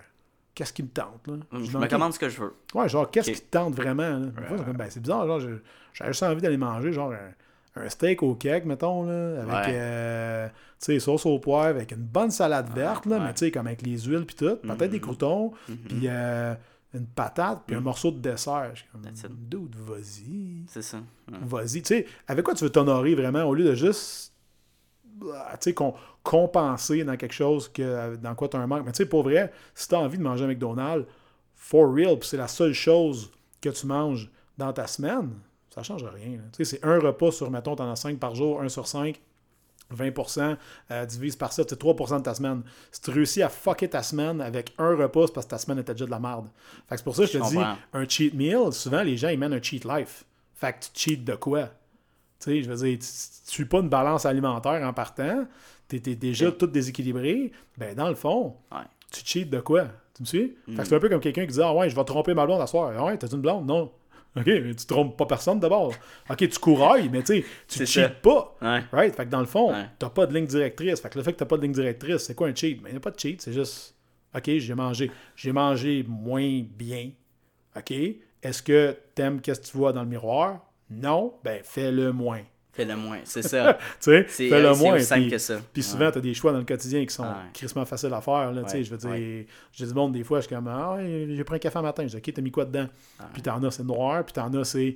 qu'est-ce qui me tente, là? Je dis, me commande ce que je veux. Ouais, genre, qu'est-ce qui te tente vraiment? Là? Fois, c'est ben, c'est bizarre, genre, j'ai j'ai juste envie d'aller manger, genre, un, un steak au cake, mettons, là, avec, Ouais. euh, tu sais, sauce au poivre, avec une bonne salade verte, là, mais tu sais, comme avec les huiles, puis tout, peut-être des Mhm. croutons, Mhm. puis euh, une patate, puis un morceau de dessert. Je dude, vas-y. C'est ça. Ouais. Vas-y. Tu sais, avec quoi tu veux t'honorer vraiment, au lieu de juste, ah, com- compenser dans quelque chose que, dans quoi tu as un manque. Mais tu sais, pour vrai, si tu as envie de manger un McDonald's, for real, puis c'est la seule chose que tu manges dans ta semaine, ça change rien. Tu sais, c'est un repas sur, mettons, tu en as 5 par jour, 1 sur 5, 20%, euh, divise par ça, c'est 3% de ta semaine. Si tu réussis à fucker ta semaine avec un repas, c'est parce que ta semaine était déjà de la merde. Fait que c'est pour ça que je te dis, un cheat meal, souvent les gens ils mènent un cheat life. Fait que tu cheats de quoi? Tu sais, je veux dire, tu tu suis pas une balance alimentaire en partant, t'es es déjà tout déséquilibré, ben dans le fond, Ouais. tu cheats de quoi? Tu me suis? Mm. c'est un peu comme quelqu'un qui dit Ah ouais, je vais tromper ma blonde à soir. Ah ouais, t'as une blonde? Non. OK, mais tu trompes pas personne d'abord. OK, tu courailles, mais tu tu cheats pas. Ouais. Right? Fait que dans le fond, t'as pas de ligne directrice. Fait que le fait que t'as pas de ligne directrice, c'est quoi un cheat? Mais il n'y a pas de cheat, c'est juste OK, j'ai mangé. J'ai mangé moins bien. OK? Est-ce que t'aimes qu'est-ce que tu vois dans le miroir? Non? Ben fais-le moins. Fais-le moins. C'est ça. Tu sais, C'est fais-le euh, c'est moins. aussi simple puis- que ça. puis Ouais. souvent, tu as des choix dans le quotidien qui sont Ouais. crissement faciles à faire. Là, Ouais, Je veux dire, j'ai du monde, des fois, je suis comme Ah, j'ai pris un café un matin. Je dis Ok, t'as mis quoi dedans? Puis t'en as, c'est noir. Puis t'en as, c'est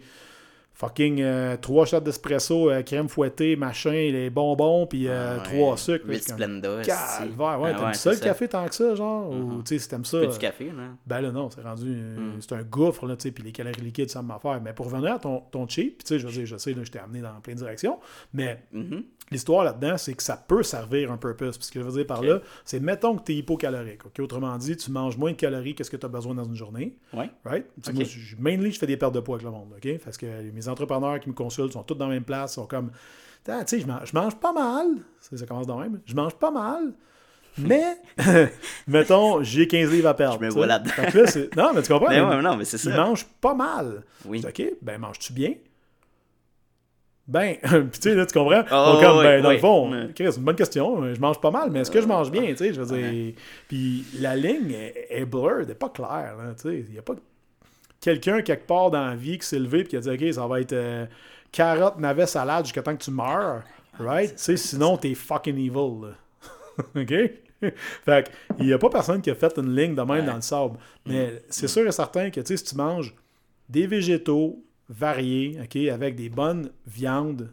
fucking euh, trois shots d'espresso, euh, crème fouettée, machin, les bonbons, puis euh, Ah ouais. trois sucres. Huit c'est Splenda. Ouais, Ah t'aimes ouais, ça c'est le café tant que ça, genre Ou Mhm. tu sais, si t'aimes ça. Veux du café, là? Ben là, non, c'est rendu. Mm. C'est un gouffre, là, tu sais, puis les calories liquides, ça m'affaire. Mais pour revenir à ton, ton cheat, puis tu sais, je veux dire, je sais, là, je t'ai amené dans plein de directions, mais Mhm. L'histoire là-dedans, c'est que ça peut servir un purpose. Puis ce que je veux dire par là, c'est mettons que tu es hypocalorique. Autrement dit, tu manges moins de calories que ce que tu as besoin dans une journée. Ouais. Right? Moi, je, mainly, je fais des pertes de poids avec le monde. ok? Parce que mes entrepreneurs qui me consultent sont tous dans la même place, sont comme Ah, tu sais, je mange, je mange pas mal. Ça, ça commence de même. Je mange pas mal. Mais, mettons, j'ai 15 livres à perdre. Je me vois là-dedans. Non, mais tu comprends? Mais mais ouais, non, mais c'est ça. mange pas mal. Oui. Dis, OK, ben manges-tu bien? Ben, tu sais, là, tu comprends? Oh, Donc, comme, oui, ben, dans oui. le fond, c'est une bonne question. Je mange pas mal, mais est-ce que je mange bien? Tu sais, je veux dire. Puis la ligne est, est blurred, elle est pas claire. Tu sais, il n'y a pas quelqu'un quelque part dans la vie qui s'est levé et qui a dit, OK, ça va être euh, carotte, navet, salade jusqu'à temps que tu meurs. Right? Tu sais, sinon, t'es fucking evil. là. OK? fait il n'y a pas personne qui a fait une ligne de même Ouais. dans le sable. Mais c'est sûr et certain que tu sais, si tu manges des végétaux variés, OK, avec des bonnes viandes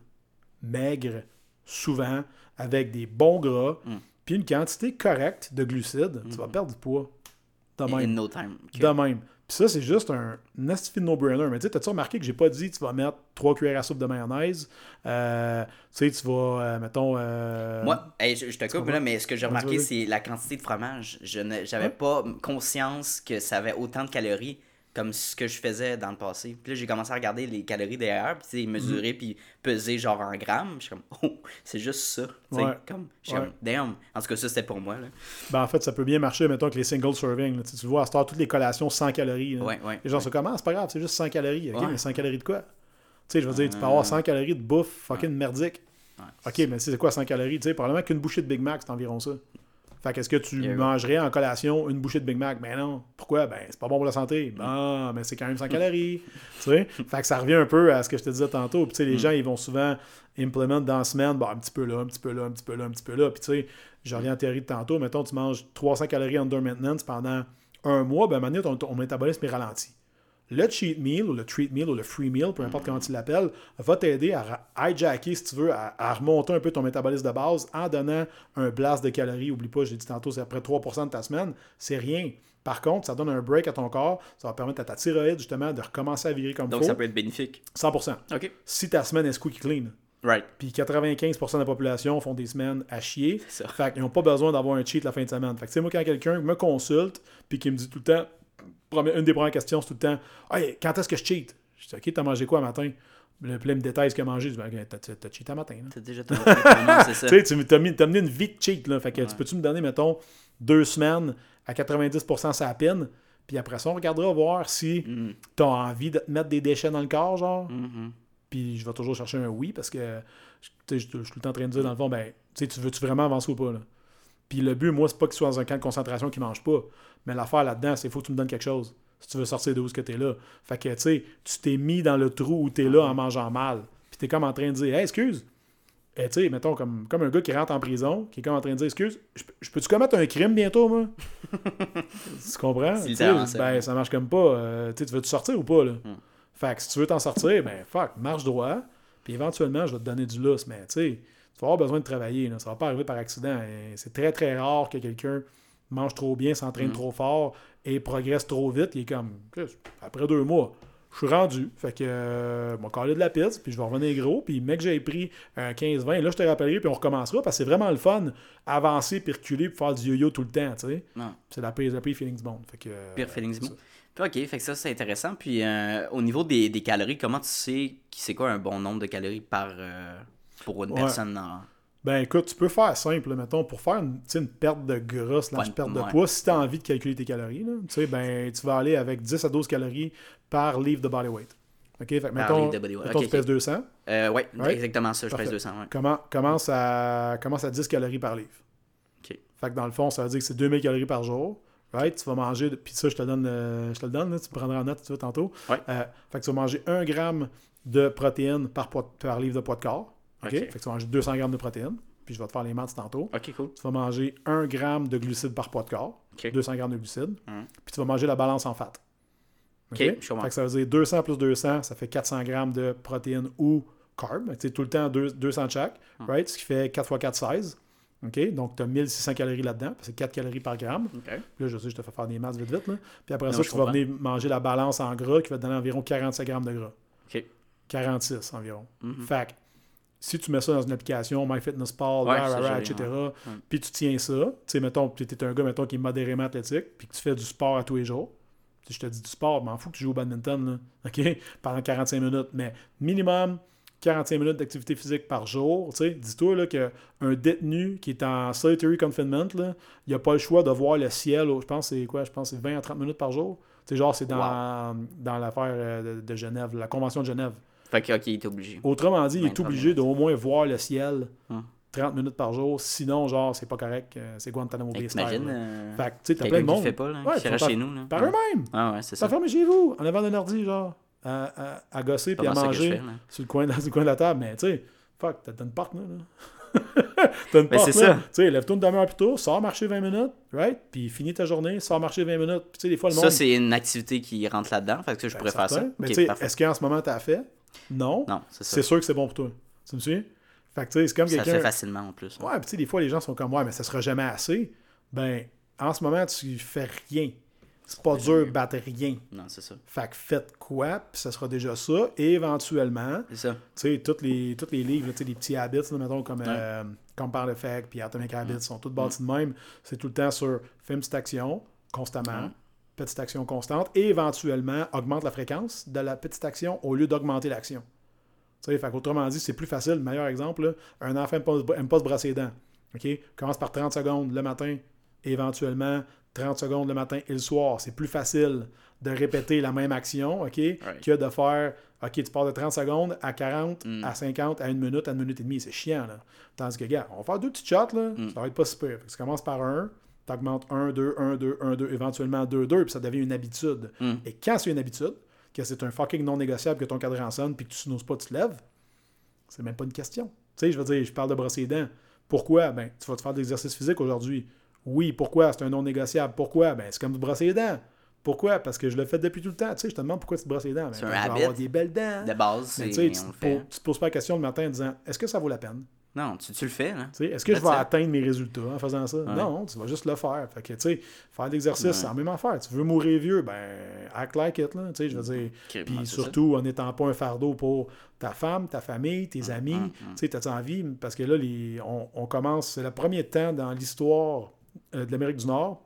maigres, souvent, avec des bons gras, Mm. puis une quantité correcte de glucides, tu vas perdre du poids. De In même. no time. De même. Puis ça, c'est juste un nasty no-brainer. Mais tu sais, t'as-tu remarqué que j'ai pas dit tu vas mettre 3 cuillères à soupe de mayonnaise? Euh, tu sais, tu vas, euh, mettons... euh, Moi, hey, je, je te coupe là, mais ce que j'ai remarqué, c'est la quantité de fromage. Je n'avais Ouais. pas conscience que ça avait autant de calories. Comme ce que je faisais dans le passé. Puis là, j'ai commencé à regarder les calories derrière, puis tu sais, mesurer, puis peser genre en grammes. Je suis comme, oh, c'est juste ça. Tu sais, Ouais. comme, je suis Ouais. comme, damn. En tout cas, ça, c'était pour moi. Là. Ben, en fait, ça peut bien marcher, mettons, avec les single serving. là. Tu vois, à ce temps, toutes les collations 100 calories. Ouais, ouais. Les gens sont comme, ah, c'est pas grave, c'est juste 100 calories. Ok, mais 100 calories de quoi? Tu sais, je veux dire, tu peux avoir 100 calories de bouffe fucking merdique. Ok, mais c'est quoi 100 calories? Tu sais, probablement qu'une bouchée de Big Mac, c'est environ ça. Fait qu'est-ce que tu Yeah. mangerais en collation une bouchée de Big Mac? Ben non. Pourquoi? Ben, c'est pas bon pour la santé. Ben, mais c'est quand même 100 calories. tu sais? Fait que ça revient un peu à ce que je te disais tantôt. Puis, tu sais, les gens, ils vont souvent implémenter dans la semaine, bon, un petit peu là, un petit peu là, un petit peu là, un petit peu là. Puis, tu sais, je reviens en théorie de tantôt. Mettons, tu manges 300 calories under maintenance pendant un mois, ben, maintenant, ton, ton métabolisme est ralenti. Le cheat meal ou le treat meal ou le free meal, peu importe comment tu l'appelles, va t'aider à hijacker, si tu veux, à, à remonter un peu ton métabolisme de base en donnant un blast de calories. Oublie pas, j'ai dit tantôt, c'est après 3% de ta semaine. C'est rien. Par contre, ça donne un break à ton corps. Ça va permettre à ta thyroïde, justement, de recommencer à virer comme Donc, faut. ça peut être bénéfique. 100%. OK. Si ta semaine est squeaky clean. Right. Puis 95% de la population font des semaines à chier. C'est ça. Fait qu'ils n'ont pas besoin d'avoir un cheat la fin de semaine. Fait que tu sais, moi, quand quelqu'un me consulte, puis qui me dit tout le temps, une des premières questions, c'est tout le temps, hey, quand est-ce que je cheat? Je dis, OK, t'as mangé quoi matin? Le plein me détaille ce qu'il a mangé. Je dis, Ben, t'as, t'as cheaté à matin. C'est déjà non, c'est ça. Tu sais, t'as mis une vie de cheat. Là. Fait que tu peux-tu me donner, mettons, deux semaines à 90% sa pine, puis après ça, on regardera voir si Mm. t'as envie de te mettre des déchets dans le corps, genre. Mhm. Puis je vais toujours chercher un oui parce que tu sais, je suis tout le temps en train de dire, dans le fond, ben, tu sais, tu veux-tu vraiment avancer ou pas, là? Puis le but, moi, c'est pas qu'il soit dans un camp de concentration qui mange pas. Mais l'affaire là-dedans, c'est faut que tu me donnes quelque chose. Si tu veux sortir de où ce que t'es là. Fait que, tu sais, tu t'es mis dans le trou où t'es là en mangeant mal. Puis t'es comme en train de dire, hey, excuse. Et tu sais, mettons, comme, comme un gars qui rentre en prison, qui est comme en train de dire, excuse, je peux- je peux-tu commettre un crime bientôt, moi? tu comprends? Tu ben, ça marche comme pas. Euh, tu tu veux-tu sortir ou pas, là? Hmm. Fait que si tu veux t'en sortir, ben, fuck, marche droit. Puis éventuellement, je vais te donner du lousse. Mais, tu sais, tu vas avoir besoin de travailler. Là. Ça va pas arriver par accident. C'est très, très rare que quelqu'un mange trop bien, s'entraîne Mm. trop fort et progresse trop vite. Il est comme, après deux mois, je suis rendu. Fait que, euh, m'a collé de la pizza, puis je vais revenir gros. Puis, mec, j'ai pris un 15-20. Là, je te rappellerai, puis on recommencera parce que c'est vraiment le fun, avancer, puis reculer, puis faire du yo-yo tout le temps, tu sais. C'est la pire, la pire feeling du monde. Fait que, Pire feeling du c'est monde. Puis, ok, fait que ça, c'est intéressant. Puis, euh, au niveau des, des calories, comment tu sais c'est quoi un bon nombre de calories par euh, pour une Ouais. personne en... Ben écoute, tu peux faire simple, mettons, pour faire une, perte de gras, slash perte de ouais. poids, si tu as envie de calculer tes calories, là, tu sais, ben, tu vas aller avec 10 à 12 calories par livre de body weight. OK? Fait mettons, mettons Ok, tu pèses ok. 200, Euh, Ouais. exactement ça, je Parfait. pèse 200, ouais. comment, commence, à, commence à 10 calories par livre. Ok. Fait que dans le fond, ça veut dire que c'est 2000 calories par jour. Right? Tu vas manger, puis ça, je te donne, euh, je te le donne, là, tu prendras en note tu tantôt. Ouais. Euh, fait que tu vas manger 1 gramme de protéines par, poids- par livre de poids de corps. OK? Fait que tu vas manger 200 grammes de protéines. Puis je vais te faire les maths tantôt. Ok, cool. Tu vas manger 1 gramme de glucides par poids de corps. Ok. 200 grammes de glucides. Hum. Puis tu vas manger la balance en fat. Ok? Fait que ça veut dire 200 plus 200, ça fait 400 grammes de protéines ou carbs. Sais, tout le temps deux- 200 de chaque. Hum. Right? Ce qui fait 4 x 4, 16. OK? Donc, tu as 1600 calories là-dedans. C'est 4 calories par gramme. Là, je sais, je te fais faire des maths vite, vite. Là. Puis après Non, ça, tu vas venir manger la balance en gras qui va te donner environ 45 grammes de gras. Ok. 46 environ. Fait que si tu mets ça dans une application, MyFitnessPal, Ouais, rah, etc., puis tu tiens ça, tu sais, mettons, tu es un gars, mettons, qui est modérément athlétique, puis que tu fais du sport à tous les jours, si je te dis du sport, m'en fous que tu joues au badminton, là, OK, pendant 45 minutes, mais minimum 45 minutes d'activité physique par jour, tu sais, dis-toi là, qu'un détenu qui est en solitary confinement, là, il n'a pas le choix de voir le ciel, je pense que c'est quoi, je pense c'est 20 à 30 minutes par jour, tu sais, genre, c'est dans, dans l'affaire euh, de, de Genève, la Convention de Genève. Fait que, ok, il est obligé. Autrement dit, il est 23 obligé d'au moins voir le ciel Hum. 30 minutes par jour. Sinon, genre, c'est pas correct. euh, C'est Guantanamo Bay. T'imagines, euh, Fait que, tu sais, t'as plein de monde. fait pas, là, Ouais, qui chez par- nous, là. Par Ouais. eux-mêmes. Ah ouais, c'est ça. T'enfermez chez vous, en avant d'un ordi, genre, à, à, à gosser puis à manger fais, sur le, coin, sur le coin de la table. Mais, tu sais, fuck, t'as une porte, là. t'as une porte, c'est là. ça. Tu sais, lève-toi une demi-heure plus tôt, sors marcher 20 minutes, right? Puis finis ta journée, sors marcher 20 minutes. Puis, tu sais, des fois, le monde... Ça, c'est une activité qui rentre là-dedans. Fait que je Ben, pourrais faire ça. Mais, tu sais, est-ce qu'en ce moment, t'as fait? Non. Non, c'est ça. C'est sûr que c'est bon pour toi. Tu me suis? Fait que, c'est comme Ça quelqu'un... fait facilement en plus. Ouais, puis tu sais, des fois, les gens sont comme, ouais, mais ça sera jamais assez. Ben, en ce moment, tu fais rien. C'est pas dur de battre rien. Non, c'est ça. Fait que faites quoi, puis ça sera déjà ça. Et éventuellement, C'est ça. tu sais, tous les, tous les livres, tu sais, les petits habits, mettons, comme euh, Compound Effect, puis Atomic Habits, sont tous bâtis de même. C'est tout le temps sur fais une petite action, constamment. Petite action constante, et éventuellement augmente la fréquence de la petite action au lieu d'augmenter l'action. Autrement dit, c'est plus facile. Meilleur exemple, là, un enfant n'aime pas, se brasser les dents. Commence par 30 secondes le matin, et éventuellement 30 secondes le matin et le soir. C'est plus facile de répéter la même action, OK, que de faire, OK, tu pars de 30 secondes à 40, Mm. à 50, à 1 minute, à 1 minute et demie. C'est chiant, là. Tandis que, gars, on va faire deux petits shots, là. Mm. Ça va être pas super. Que tu commences par un, tu augmentes 1, 2, 1, 2, 1, 2, éventuellement 2, 2, puis ça devient une habitude. Mm. Et quand c'est une habitude, que c'est un fucking non négociable que ton cadran sonne, puis que tu snooze pas, tu te lèves, c'est même pas une question. Tu sais, je veux dire, je parle de brosser les dents. Pourquoi? Ben, tu vas te faire de l'exercice physique aujourd'hui. Oui, pourquoi? C'est un non négociable. Pourquoi? Ben, c'est comme de brosser les dents. Pourquoi? Parce que je le fais depuis tout le temps. Tu sais, je te demande pourquoi tu te brosses les dents. Ben, C'est ben, un habit. avoir des belles dents. De base, Mais tu sais, tu, te poses- tu te poses pas la question le matin en disant est-ce que ça vaut la peine? Non, tu, tu le fais, sais, Est-ce que je vais atteindre mes résultats en faisant ça? Non, tu vas juste le faire. Fait que, tu sais, faire l'exercice, c'est la même affaire. Tu veux mourir vieux, ben, act like it, là. Tu sais, je veux dire. Ok, Puis ouais, surtout en n'étant pas un fardeau pour ta femme, ta famille, tes amis. Tu sais, t'as envie, parce que là, les, on, on commence, c'est le premier temps dans l'histoire euh, de l'Amérique du Nord,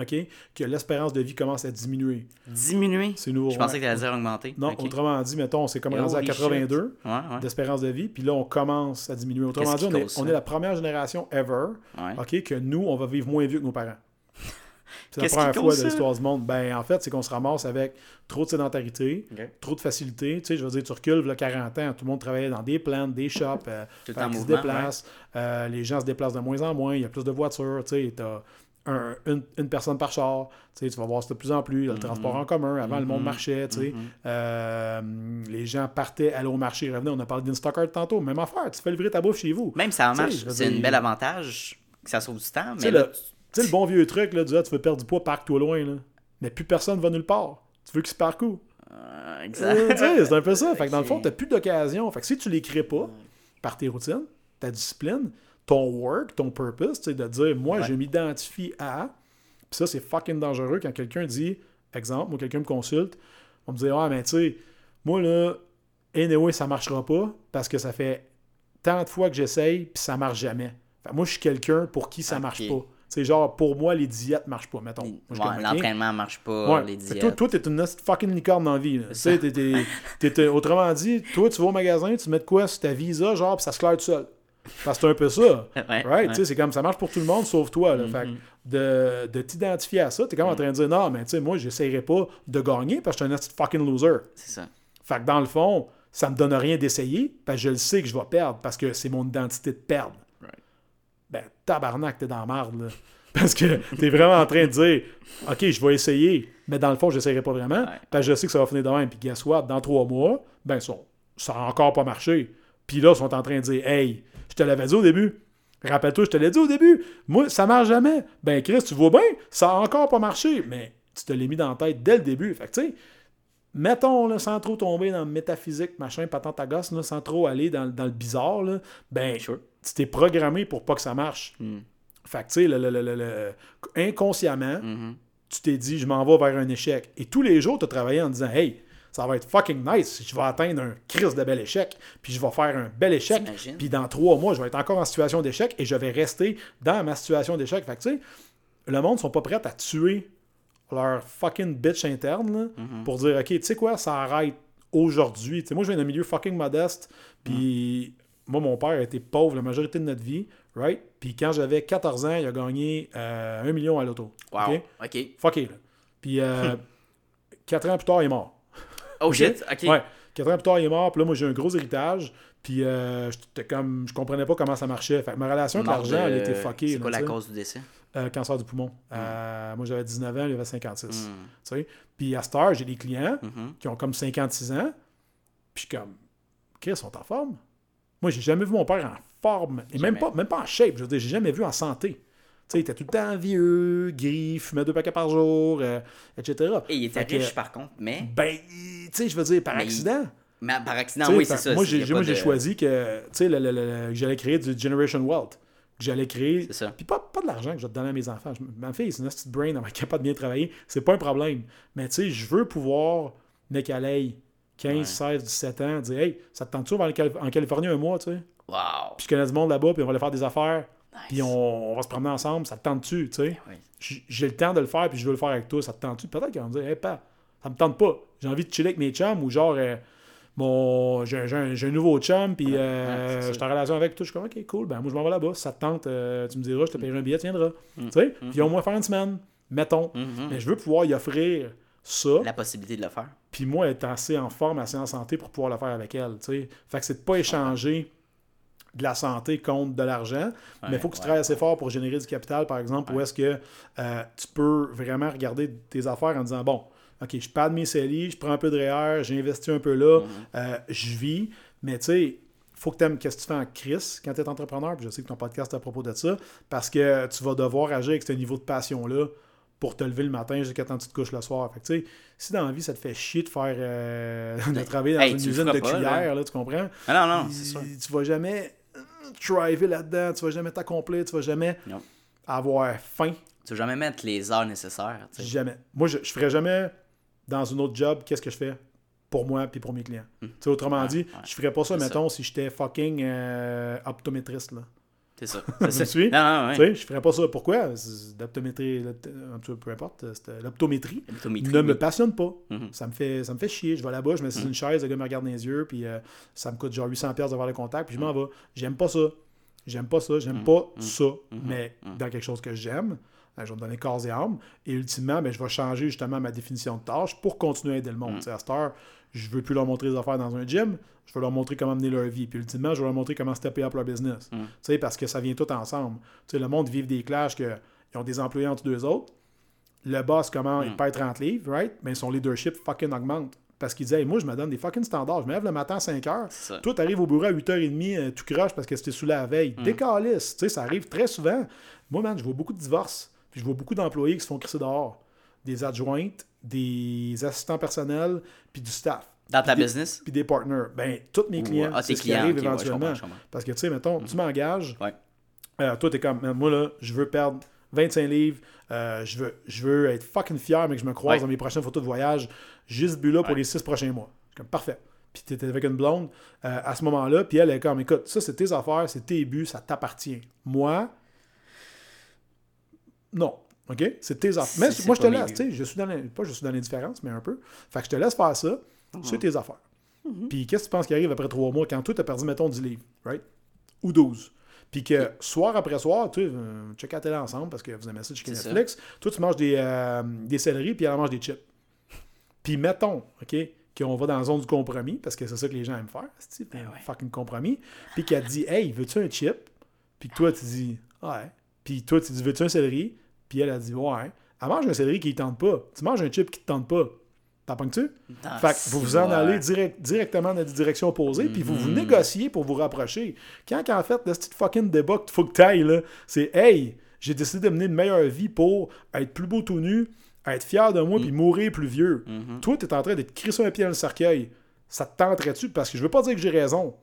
OK, que l'espérance de vie commence à diminuer. Diminuer? C'est nouveau. Je pensais ouais. que tu allais dire augmenter. Non, autrement dit, mettons, on s'est comme rendu à Holy shit. 82 Ouais, ouais. d'espérance de vie, puis là, on commence à diminuer. Autrement dit, on est, on est la première génération ever, Ouais. OK, que nous, on va vivre moins vieux que nos parents. C'est la première fois de l'histoire du monde. Ben, en fait, c'est qu'on se ramasse avec trop de sédentarité, trop de facilité. Tu sais, je veux dire, tu recules, là, 40 ans, tout le monde travaillait dans des plantes, des shops, euh, se déplacent. Euh, les gens se déplacent de moins en moins, il y a plus de voitures, tu sais, un- une, une personne par char, tu sais, tu vas voir ça de plus en plus, il y a le transport en commun, avant le monde marchait, tu sais, Euh, les gens partaient, allaient au marché, revenaient, on a parlé d'Instacart tantôt, même affaire, tu fais livrer ta bouffe chez vous. Même ça Tu sais, marche, c'est un bel avantage que ça sauve du temps, Tu sais, mais là, le, tu sais, le bon vieux truc, là, du ah, tu veux perdre du poids, parque-toi loin, là. Mais plus personne va nulle part. Tu veux qu'il se parque où? euh, Euh, exact. tu c'est un peu ça. Fait que dans le fond, Ok. t'as plus d'occasion. Fait que si tu les crées pas par tes routines, ta discipline, ton work, ton purpose, sais, de dire, moi, Ouais. je m'identifie à. Puis ça, c'est fucking dangereux quand quelqu'un dit, exemple, moi, quelqu'un me consulte, on me dit, ah, mais tu sais, moi, là, anyway, ça marchera pas parce que ça fait tant de fois que j'essaye, puis ça marche jamais. Moi, je suis quelqu'un pour qui ça marche pas. C'est genre, pour moi, les diètes marchent pas, mettons. Ouais. L'entraînement marche pas, Ouais. les diètes. toi, toi, t'es une fucking licorne dans la vie. là. C'est autrement dit, toi, tu vas au magasin, tu mets de quoi sur ta visa, genre, puis ça se claire tout seul. Parce que c'est un peu ça. Ouais, right? ouais. C'est comme ça marche pour tout le monde, sauf toi. Là. Fait Mhm. de, de t'identifier à ça, t'es comme en train de dire, non, mais tu sais, moi, j'essayerai pas de gagner parce que je suis un fucking loser. C'est ça. Fait que dans le fond, ça me donne rien d'essayer parce que je le sais que je vais perdre parce que c'est mon identité de perdre. Right. Ben, tabarnak, t'es dans la marde, là. Parce que t'es vraiment en train de dire, OK, je vais essayer, mais dans le fond, je n'essayerai pas vraiment. Ouais. Parce que je sais que ça va finir de même. Puis, guess what, dans trois mois, ben, ça, ça a encore pas marché. Puis là, ils sont en train de dire, hey, je te l'avais dit au début. Rappelle-toi, je te l'ai dit au début. Moi, ça marche jamais. Ben, Chris, tu vois bien, ça a encore pas marché. Mais tu te l'as mis dans la tête dès le début. Fait que, tu sais, mettons, là, sans trop tomber dans le métaphysique, machin, patente à gosse, là, sans trop aller dans, dans le bizarre, là, ben, Sure. tu t'es programmé pour pas que ça marche. Mm. Fait que, tu sais, le- le- le- inconsciemment, Mhm. tu t'es dit, je m'en vais vers un échec. Et tous les jours, tu as travaillé en disant, hey, ça va être fucking nice. Je vais atteindre un crise de bel échec. Puis je vais faire un bel échec. Puis dans trois mois, je vais être encore en situation d'échec et je vais rester dans ma situation d'échec. Fait que, tu sais, le monde sont pas prêts à tuer leur fucking bitch interne là, Mhm. pour dire, OK, tu sais quoi, ça arrête aujourd'hui. Tu sais, moi, je viens d'un milieu fucking modeste. Puis moi, mon père a été pauvre la majorité de notre vie, right? Puis quand j'avais 14 ans, il a gagné euh, un million à l'auto. Wow. OK? OK. Fucké, là. Puis euh, quatre ans plus tard, il est mort. Oh shit. OK. Ouais. Quatre ans plus tard, il est mort. Puis là, moi, j'ai un gros héritage. Puis euh, j'étais comme, je comprenais pas comment ça marchait. Fait que ma relation avec l'argent, elle était fuckée. C'est là, quoi la cause du décès? Euh, cancer du poumon. Hmm. Euh, moi, j'avais 19 ans, il avait 56. Mm. tu sais. Puis à cette heure, j'ai des clients Mhm. qui ont comme 56 ans. Puis je suis comme, Chris, ils sont en forme. Moi, j'ai jamais vu mon père en forme. Et même pas, même pas en shape. Je veux dire, j'ai jamais vu en santé. Il était tout le temps vieux, gris, fumait deux paquets par jour, euh, etc. Et il était Fait que, riche par contre, mais, Ben, tu sais, je veux dire, par Mais accident. mais par accident, oui, c'est ça. Moi, j'ai de- choisi que, j'allais créer du Generation Wealth. Que j'allais créer. C'est ça. Puis pas, pas de l'argent que je vais te donner à mes enfants. Je- ma fille, c'est une petite brain, elle va être capable de bien travailler. C'est pas un problème. Mais tu sais, je veux pouvoir, mec à l'ail, 15, Ouais. 16, 17 ans, dire, hey, ça te tente-tu, en Californie un mois, tu sais? Wow. Puis je connais du monde là-bas, puis on va aller faire des affaires. Puis on, on va se promener ensemble, ça te tente-tu, tu sais? Oui. J'ai le temps de le faire, puis je veux le faire avec toi, ça te tente-tu? Peut-être qu'ils vont me dire, hey, pas, ça me tente pas. J'ai envie de chiller avec mes chums, ou genre, euh, mon, j'ai, un, nouveau chum, puis euh, ouais, c'est je suis en relation avec toi. Je suis comme, ok, cool, ben moi je m'en vais là-bas. Ça te tente, euh, tu me diras, je te paierai un billet, tu viendras. Mm. Tu sais? Puis au moins faire une semaine, mettons. Mhm. Mais je veux pouvoir y offrir ça. La possibilité de le faire. Puis moi, être assez en forme, assez en santé pour pouvoir le faire avec elle. tu sais. Fait que c'est de pas échanger de la santé contre de l'argent. mais il faut que tu ouais, travailles assez fort pour générer du capital, par exemple, où est-ce que euh, tu peux vraiment regarder tes affaires en disant bon, OK, je pad mes CELI, je prends un peu de REER, j'ai investi un peu là, euh, je vis, mais tu sais, faut que tu aimes qu'est-ce que tu fais en crise quand tu es entrepreneur, puis je sais que ton podcast est à propos de ça, parce que tu vas devoir agir avec ce niveau de passion-là pour te lever le matin jusqu'à temps que tu te couches le soir. Fait que, tu sais, si dans la vie, ça te fait chier de faire euh, de travailler dans Hey, une usine de pas, cuillères, là, tu comprends? Ah non, non, c'est sûr. Il- Tu vas jamais thriver là-dedans, tu vas jamais t'accomplir, tu vas jamais Non. avoir faim. Tu vas jamais mettre les heures nécessaires. Jamais. Moi, je, je ferais jamais dans un autre job, qu'est-ce que je fais pour moi puis pour mes clients. Sais, autrement Ouais, dit, ouais. je ferais pas ça. mettons, si j'étais fucking euh, optométriste, là. C'est ça. Tu me ça. suis? Non, non, ouais. Tu sais, je ferais pas ça. Pourquoi? L'optométrie, peu importe, l'optométrie ne me passionne pas. Mhm. Ça, me fait, ça me fait chier. Je vais là-bas, je me suis Mm. une chaise, le gars me regarde dans les yeux, puis euh, ça me coûte genre 800$ piastres d'avoir le contact, puis je m'en vais. J'aime pas ça. J'aime pas ça. J'aime Mm. pas Mm. ça. Mhm. Mais Mm. dans quelque chose que j'aime, ben, je vais me donner corps et âme. Et ultimement, ben, je vais changer justement ma définition de tâche pour continuer à aider le monde. Mm. À cette heure, je veux plus leur montrer les affaires dans un gym. Je veux leur montrer comment mener leur vie. Puis ultimement, je vais leur montrer comment stepper up leur business. Mm. Tu sais, parce que ça vient tout ensemble. Tu sais, le monde vit des clashs que ils ont des employés entre deux autres. Le boss, comment il Mm. perd 30 livres, right? Mais son leadership fucking augmente. Parce qu'il disait, Hey, moi, je me donne des fucking standards. Je me lève le matin à 5 heures. C'est ça. Toi, t'arrives au bureau à 8h30, euh, tout croche parce que c'était sous la veille. Mm. Décalisse. Tu sais, ça arrive très souvent. Moi, man, je vois beaucoup de divorces. Puis je vois beaucoup d'employés qui se font crisser dehors. Des adjointes, des assistants personnels, puis du staff. Dans ta des- business? Puis des partners. Ben, tous mes clients, ah, c'est ce qui arrive ok, ouais, je éventuellement. comprends, je comprends. Parce que, tu sais, mettons, tu m'engages. Ouais. Euh, toi, t'es comme, Man, moi, là, je veux perdre 25 livres. euh, je, veux, je veux être fucking fier, mais que je me croise Ouais. dans mes prochaines photos de voyage. Juste but là pour les 6 prochains mois. Comme, parfait. Puis t'étais avec une blonde euh, à ce moment-là. Puis elle est comme, écoute, ça, c'est tes affaires, c'est tes buts, ça t'appartient. Moi, non. OK? C'est tes affaires. Mais moi, je te laisse. tu sais, Je suis dans pas je suis dans l'indifférence, mais un peu. Fait que je te laisse faire ça. C'est tes affaires. Puis qu'est-ce que tu penses qui arrive après trois mois quand toi, tu as perdu, mettons, 10 livres, right? Ou 12. Puis que soir après soir, tu sais, euh, check la télé ensemble parce que vous aimez ça, checker ça. Netflix. Toi, tu manges des, euh, des céleris, puis elle mange des chips. Puis mettons, OK, qu'on va dans la zone du compromis, parce que c'est ça que les gens aiment faire, c'est Ben ouais. fucking compromis. Puis qu'elle dit, hey, veux-tu un chip? Puis que toi, tu dis, ouais. Puis toi, tu dis, veux-tu un céleri? Puis elle a dit, ouais. Elle mange un céleri qui ne tente pas. Tu manges un chip qui ne te tente pas. T'en pognes-tu? Ah, Fait que vous vous en allez direct, directement dans des directions opposées, puis vous vous Mhm. négociez pour vous rapprocher. Quand, en fait, le petit fucking débat qu'il faut que t'ailles, là, c'est Hey, j'ai décidé de mener une meilleure vie pour être plus beau tout nu, être fier de moi, puis mourir plus vieux. Mhm. Toi, t'es en train d'être crissé un pied dans le cercueil. Ça te tenterait-tu? Parce que je veux pas dire que j'ai raison,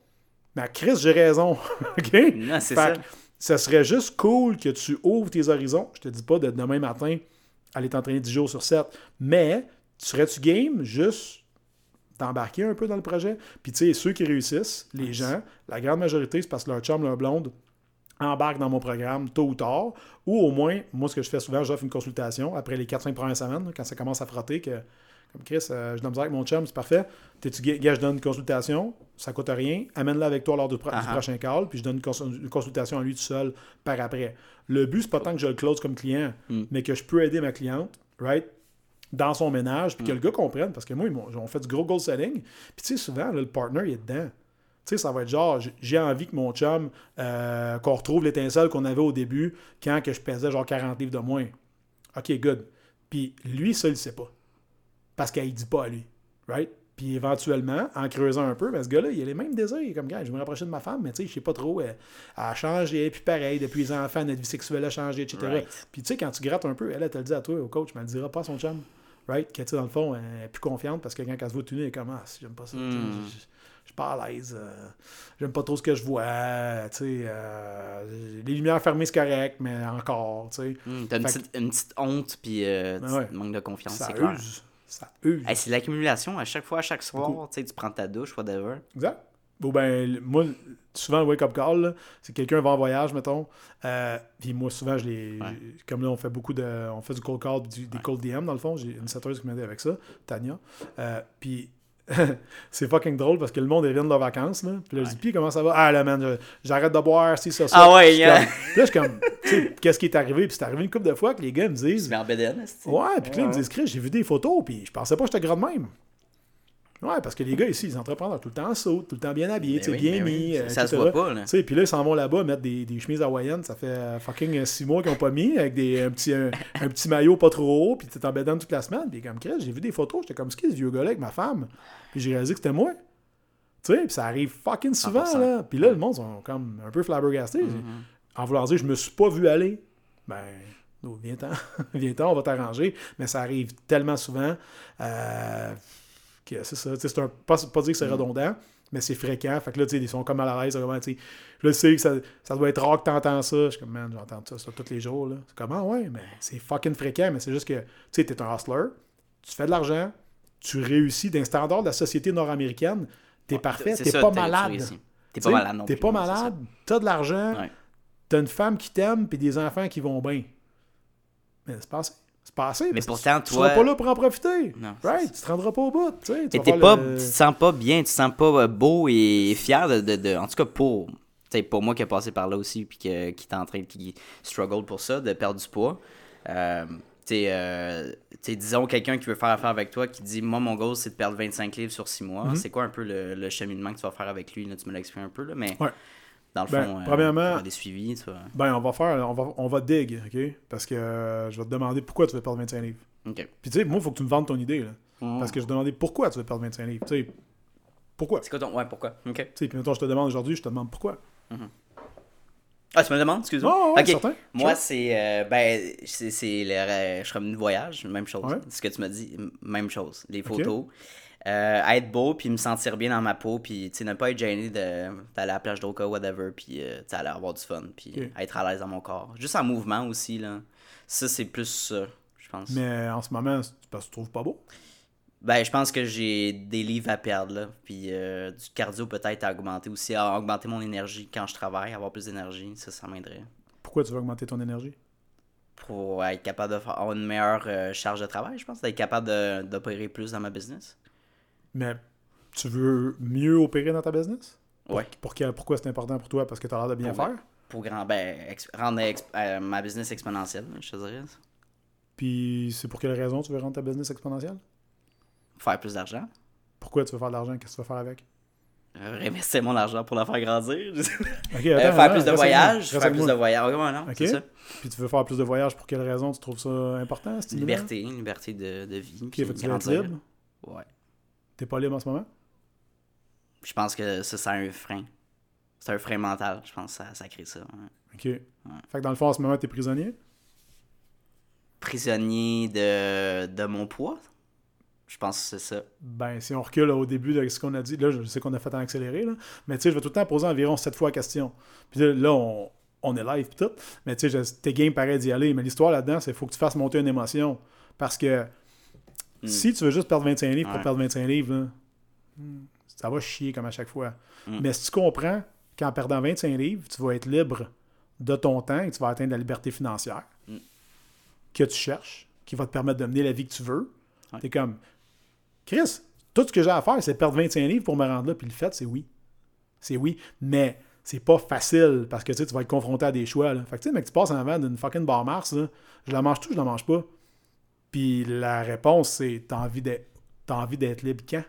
mais à Chris, j'ai raison. OK? Non, c'est ça. que ça serait juste cool que tu ouvres tes horizons. Je te dis pas de demain matin aller t'entraîner 10 jours sur 7, mais tu serais-tu game juste t'embarquer un peu dans le projet? Puis tu sais, ceux qui réussissent, les gens, la grande majorité, c'est parce que leur chum, leur blonde, embarque dans mon programme tôt ou tard, ou au moins, moi, ce que je fais souvent, j'offre une consultation après les 4-5 premières semaines, quand ça commence à frotter, que comme Chris, euh, je donne avec mon chum, c'est parfait. T'es-tu? Gars, je donne une consultation, ça coûte rien. Amène-la avec toi lors du, pro- du Ah-ha. prochain call, puis je donne une, cons- une consultation à lui tout seul par après. Le but, c'est pas tant que je le close comme client, Mm. mais que je peux aider ma cliente, right? Dans son ménage, puis que Mm. le gars comprenne, parce que moi, ils m'ont- on fait du gros goal selling. Puis tu sais, souvent, là, le partner, il est dedans. Tu sais, ça va être genre, j'ai- envie que mon chum, euh, qu'on retrouve l'étincelle qu'on avait au début quand que je pesais genre 40 livres de moins. OK, good. Puis lui, ça, il le sait pas. Parce qu'il dit pas à lui. Right? Puis éventuellement, en creusant un peu, ben, ce gars-là, il a les mêmes désirs. Il est comme, gars, je vais me rapprocher de ma femme, mais tu sais, je sais pas trop. Elle, elle a changé, puis pareil, depuis les enfants, notre vie sexuelle a changé, etc. Right. Puis tu sais, quand tu grattes un peu, elle, elle te le dit à toi, au coach, mais elle le dira pas à son chum. Right? Que tu dans le fond, elle est plus confiante parce que quand elle se voit nu, elle est comme, ah, j'aime pas ça. tu sais, Mm. je- suis pas à l'aise. euh, J'aime pas trop ce que je vois. Euh, les lumières fermées, c'est correct, mais encore, tu. Hum, T'as une, petite, une petite honte, puis euh, ouais. tu- manque de confiance, Ça c'est clair. Use. Ça use. Hey, c'est l'accumulation à chaque fois, à chaque soir. Tu sais, tu prends ta douche, whatever. Exact. ou ben, moi, souvent, le wake-up call, c'est que quelqu'un va en voyage, mettons. euh, puis moi, souvent, je les. Ouais. Comme là, on fait beaucoup de. On fait du cold call, du- des cold DM, dans le fond. J'ai une setteuse qui m'aide avec ça, Tania. Euh, puis. c'est fucking drôle parce que le monde viennent de leurs vacances là. Puis là je dis puis comment ça va? Ah là man, j'arrête de boire, si ça ça. Ah ouais, Puis je suis yeah. comme- Puis là je suis comme tu sais qu'est-ce qui est arrivé? Puis c'est arrivé une couple de fois que les gars me disent Mais en BDN, Ouais, puis là, ils me disent, Chris, j'ai vu des photos, puis je pensais pas que j'étais gras de même. Ouais, parce que les gars ici, ils entreprennent tout le temps en saut, tout le temps bien habillés, Ben oui, bien ben oui. mis. Ça- euh, ça se voit pas, là. Puis là, ils s'en vont là-bas mettre des, des chemises hawaïennes, ça fait euh, fucking euh, six mois qu'ils ont pas mis, avec des, un, petit, un, un petit maillot pas trop haut, puis t'es en bédane toute la semaine, puis comme Chris, j'ai vu des photos, j'étais comme, ce ce vieux gars-là avec ma femme, puis j'ai réalisé que c'était moi. Tu sais, puis ça arrive fucking souvent, 100%. là. Puis là, le monde sont comme un peu flabbergastés. En voulant dire, je me suis pas vu aller. Ben, oh, viens-t'en, viens-t'en, on va t'arranger. Mais ça arrive tellement souvent euh, c'est ça. C'est un, pas, pas dire que c'est redondant, mais c'est fréquent. Fait que là, ils sont comme à l'aise. Vraiment, tu sais, je sais que ça, ça doit être rare que t'entends ça. Je suis comme, man, j'entends ça, ça tous les jours. Là. C'est comment, ouais, mais c'est fucking fréquent. Mais c'est juste que, tu sais, t'es un hustler, tu fais de l'argent, tu réussis d'un standard de la société nord-américaine, t'es parfait, t'es pas malade. T'es pas malade non T'es pas malade, t'as de l'argent, Ouais. t'as une femme qui t'aime puis des enfants qui vont bien. Mais c'est passé. C'est passé. Mais pourtant, tu, toi- Tu seras pas là pour en profiter. Non, right? Tu te rendras pas au bout. Tu sais, tu pas, le- tu te sens pas bien, tu te sens pas euh, beau et fier de, de, de- en tout cas pour, pour moi qui a passé par là aussi puis que, qui est en train, qui struggle pour ça, de perdre du poids. Euh, tu sais, euh, tu sais, disons quelqu'un qui veut faire affaire avec toi qui dit moi mon goal c'est de perdre 25 livres sur 6 mois. C'est quoi un peu le, le cheminement que tu vas faire avec lui là, tu me l'as expliqué un peu là, mais Ouais. Dans le Ben, fond, euh, premièrement- tu des suivis, tu Ben, on va faire, on va, on va dig, OK? Parce que euh, je vais te demander pourquoi tu veux perdre 25 livres. OK. Puis tu sais, moi, il faut que tu me vendes ton idée, là. Mm. Parce que je vais te demander pourquoi tu veux perdre 25 livres. Tu sais, pourquoi? Tu C'est quoi ton ouais, pourquoi? OK. sais, puis mettons, je te demande aujourd'hui, je te demande pourquoi. Ah, tu me demandes, excuse-moi. Oh, ouais, Ok. certain. Moi, c'est. euh, ben, c'est c'est le. Je suis revenu de voyage, même chose. Ouais. Ce que tu m'as dit, même chose. Les photos. Euh, être beau, puis me sentir bien dans ma peau, puis tu sais, ne pas être gêné de- d'aller à la plage d'Oka, whatever, puis euh, tu aller avoir du fun, puis être à l'aise dans mon corps. Juste en mouvement aussi, là. Ça, c'est plus ça, je pense. Mais en ce moment, parce que tu trouves pas beau? Ben, je pense que j'ai des livres à perdre, là. Puis euh, du cardio peut-être à augmenter aussi, à augmenter mon énergie quand je travaille, avoir plus d'énergie. Ça, ça m'aiderait. Pourquoi tu veux augmenter ton énergie? pour être capable de faire une meilleure euh, charge de travail, je pense, d'être capable d'opérer plus dans ma business. Mais tu veux mieux opérer dans ta business? Ouais. pour pourquoi c'est important pour toi? Parce que tu as l'air de bien Pour- faire? Pour grand, ben, ex- rendre euh, ma business exponentielle, je te dirais. Puis c'est pour quelle raison tu veux rendre ta business exponentielle? Faire plus d'argent. Pourquoi tu veux faire de l'argent? Qu'est-ce que tu veux faire avec? Euh, réinvestir mon argent pour la faire grandir. Euh, faire plus de voyages. Faire plus de voyages. Ouais, ouais, non, Ok. c'est ça. Puis tu veux faire plus de voyages pour quelle raison? Tu trouves ça important? Liberté, liberté de, de vie. Puis que tu veux être grandir. libre? Ouais. T'es pas libre en ce moment? Je pense que ça, c'est un frein. C'est un frein mental, je pense que ça, ça crée ça. ouais. Ok. Fait que dans le fond, en ce moment, t'es prisonnier? Prisonnier de, de mon poids? Je pense que c'est ça. Ben, si on recule là, au début de ce qu'on a dit, là, je sais qu'on a fait en accéléré, là, mais tu sais, je vais tout le temps poser environ 7 fois la question. Puis là, là, on, on est live pis tout, mais tu sais, t'es game pareil d'y aller, mais l'histoire là-dedans, c'est qu'il faut que tu fasses monter une émotion. Parce que si tu veux juste perdre 25 livres pour. Ouais. perdre 25 livres, là, hmm, ça va chier comme à chaque fois. Mm. Mais si tu comprends qu'en perdant 25 livres, tu vas être libre de ton temps et tu vas atteindre la liberté financière Mm. que tu cherches, qui va te permettre de mener la vie que tu veux, Ouais. t'es comme, Chris, tout ce que j'ai à faire, c'est perdre 25 livres pour me rendre là. Puis le fait, c'est oui. C'est oui. Mais c'est pas facile parce que tu vas être confronté à des choix. Là. Fait que tu sais, mec, tu passes en avant d'une fucking barre Mars, là, je la mange tout, je la mange pas? Puis la réponse, c'est t'as envie d'être t'as envie d'être libre quand?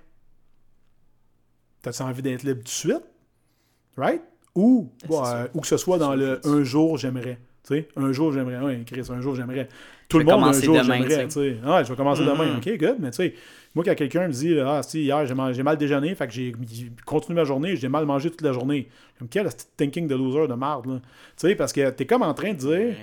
T'as-tu envie d'être libre tout de suite? Right? Ou, euh, ou que ce soit dans le un jour j'aimerais. Tu sais, un jour j'aimerais. Oui, Chris, un jour j'aimerais. Tout le monde, un jour demain, j'aimerais. tu tu sais. Ouais, je vais commencer demain. OK, good. Mais tu sais, moi, quand quelqu'un me dit, ah, si, hier, j'ai mal, j'ai mal déjeuné, fait que j'ai continué ma journée, j'ai mal mangé toute la journée. Comme quel petit thinking de loser de marde, là? Tu sais, parce que t'es comme en train de dire, Ouais.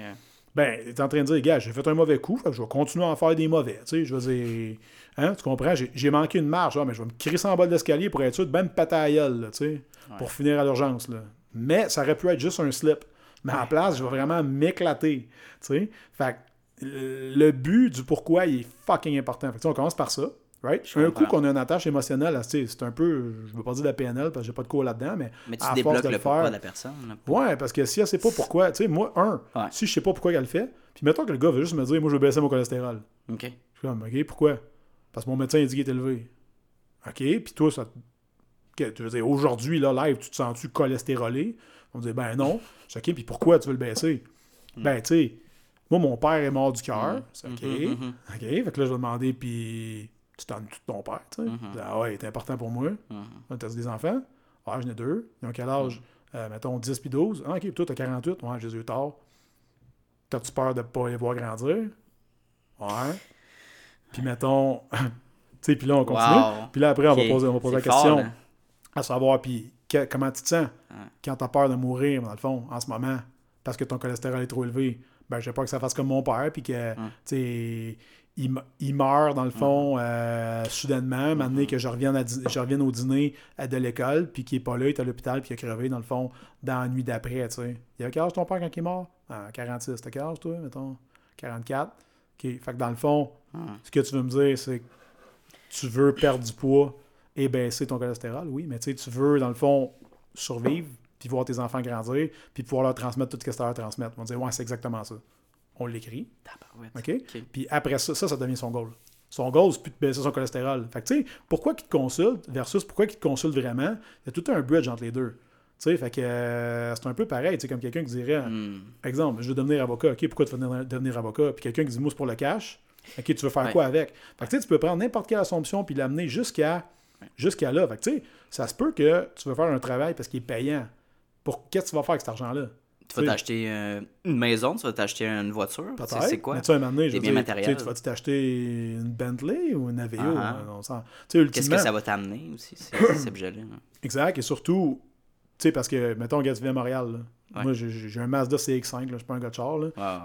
Ben, t'es en train de dire, gars, j'ai fait un mauvais coup, je vais continuer à en faire des mauvais. Tu sais, je veux dire, hein, tu comprends? J'ai, manqué une marche, ah, mais je vais me crisser en bas de l'escalier pour être sûr de bien me péter à gueule, là, tu sais, pour finir à l'urgence. Mais ça aurait pu être juste un slip. Mais à la place, je vais vraiment m'éclater, tu sais. Fait que le but du pourquoi, il est fucking important. Fait que, tu on commence par ça. Right? Un coup qu'on a une attache émotionnelle, c'est un peu, je veux pas dire de la PNL parce que j'ai pas de cours là-dedans, mais. Mais tu débloques le, pourquoi de la personne. Ouais, parce que si elle sait pas pourquoi, tu sais, moi, un, si je sais pas pourquoi elle le fait, puis mettons que le gars veut juste me dire, moi je veux baisser mon cholestérol. OK. Je suis comme, OK, pourquoi? Parce que mon médecin a dit qu'il est élevé. OK, puis toi, ça. Tu veux dire, aujourd'hui, là, live, tu te sens-tu cholestérolé? On me dit, ben non. Je dis, OK, puis pourquoi tu veux le baisser? Hmm. Ben, tu sais, moi, mon père est mort du cœur. Hmm. OK. Hmm, OK, fait que là, je vais demander, puis tu t'en tout ton père, tu sais. Ah ouais, il est important pour moi. Tu as des enfants? Ah, j'en ai deux. Ils ont quel âge? Euh, mettons 10 puis 12. Ah, ok, puis toi, t'as 48. Ouais, j'ai eu tard. T'as-tu peur de pas les voir grandir? Ouais. Puis mettons, tu sais, puis là, on continue. Puis là, après, on va poser, on va poser la question à savoir, puis comment tu te sens quand t'as peur de mourir, dans le fond, en ce moment, parce que ton cholestérol est trop élevé. Ben, j'ai peur que ça fasse comme mon père, puis que, tu sais, il, meurt, dans le fond, euh, soudainement, maintenant que je revienne, à, je revienne au dîner à de l'école, puis qu'il n'est pas là, il est à l'hôpital, puis il a crevé, dans le fond, dans la nuit d'après, tu sais. Il a quel âge ton père quand il est mort? Ah, 46. T'as quel âge, toi, mettons? 44. OK. Fait que dans le fond, ce que tu veux me dire, c'est que tu veux perdre du poids et baisser ton cholestérol, oui, mais tu sais, tu veux, dans le fond, survivre, puis voir tes enfants grandir, puis pouvoir leur transmettre tout ce que tu leur transmettre. On va dire, ouais, c'est exactement ça. On l'écrit. OK? Puis après ça, ça, ça devient son goal. Son goal, c'est plus de baisser son cholestérol. Fait que, tu sais, pourquoi qu'il te consulte versus pourquoi qu'il te consulte vraiment, il y a tout un bridge entre les deux. Tu sais, fait que euh, c'est un peu pareil, tu sais, comme quelqu'un qui dirait, hmm. exemple, je veux devenir avocat, ok, pourquoi tu veux devenir, avocat? Puis quelqu'un qui dit, c'est pour le cash, ok, tu veux faire quoi avec? Fait que tu sais, tu peux prendre n'importe quelle assumption puis l'amener jusqu'à jusqu'à là. Fait que tu sais, ça se peut que tu veux faire un travail parce qu'il est payant. Pour qu'est-ce que tu vas faire avec cet argent-là? Tu vas t'acheter euh, une maison, tu vas t'acheter une voiture. C'est quoi? Mais tu je Tu vas t'acheter une Bentley ou une Aveo? Ah, ah. Qu'est-ce que ça va t'amener aussi, ces objets-là? Exact. Et surtout, tu sais, parce que, mettons, gars, tu viens à Montréal. Moi, j'ai un Mazda CX5, je suis pas un gars de char.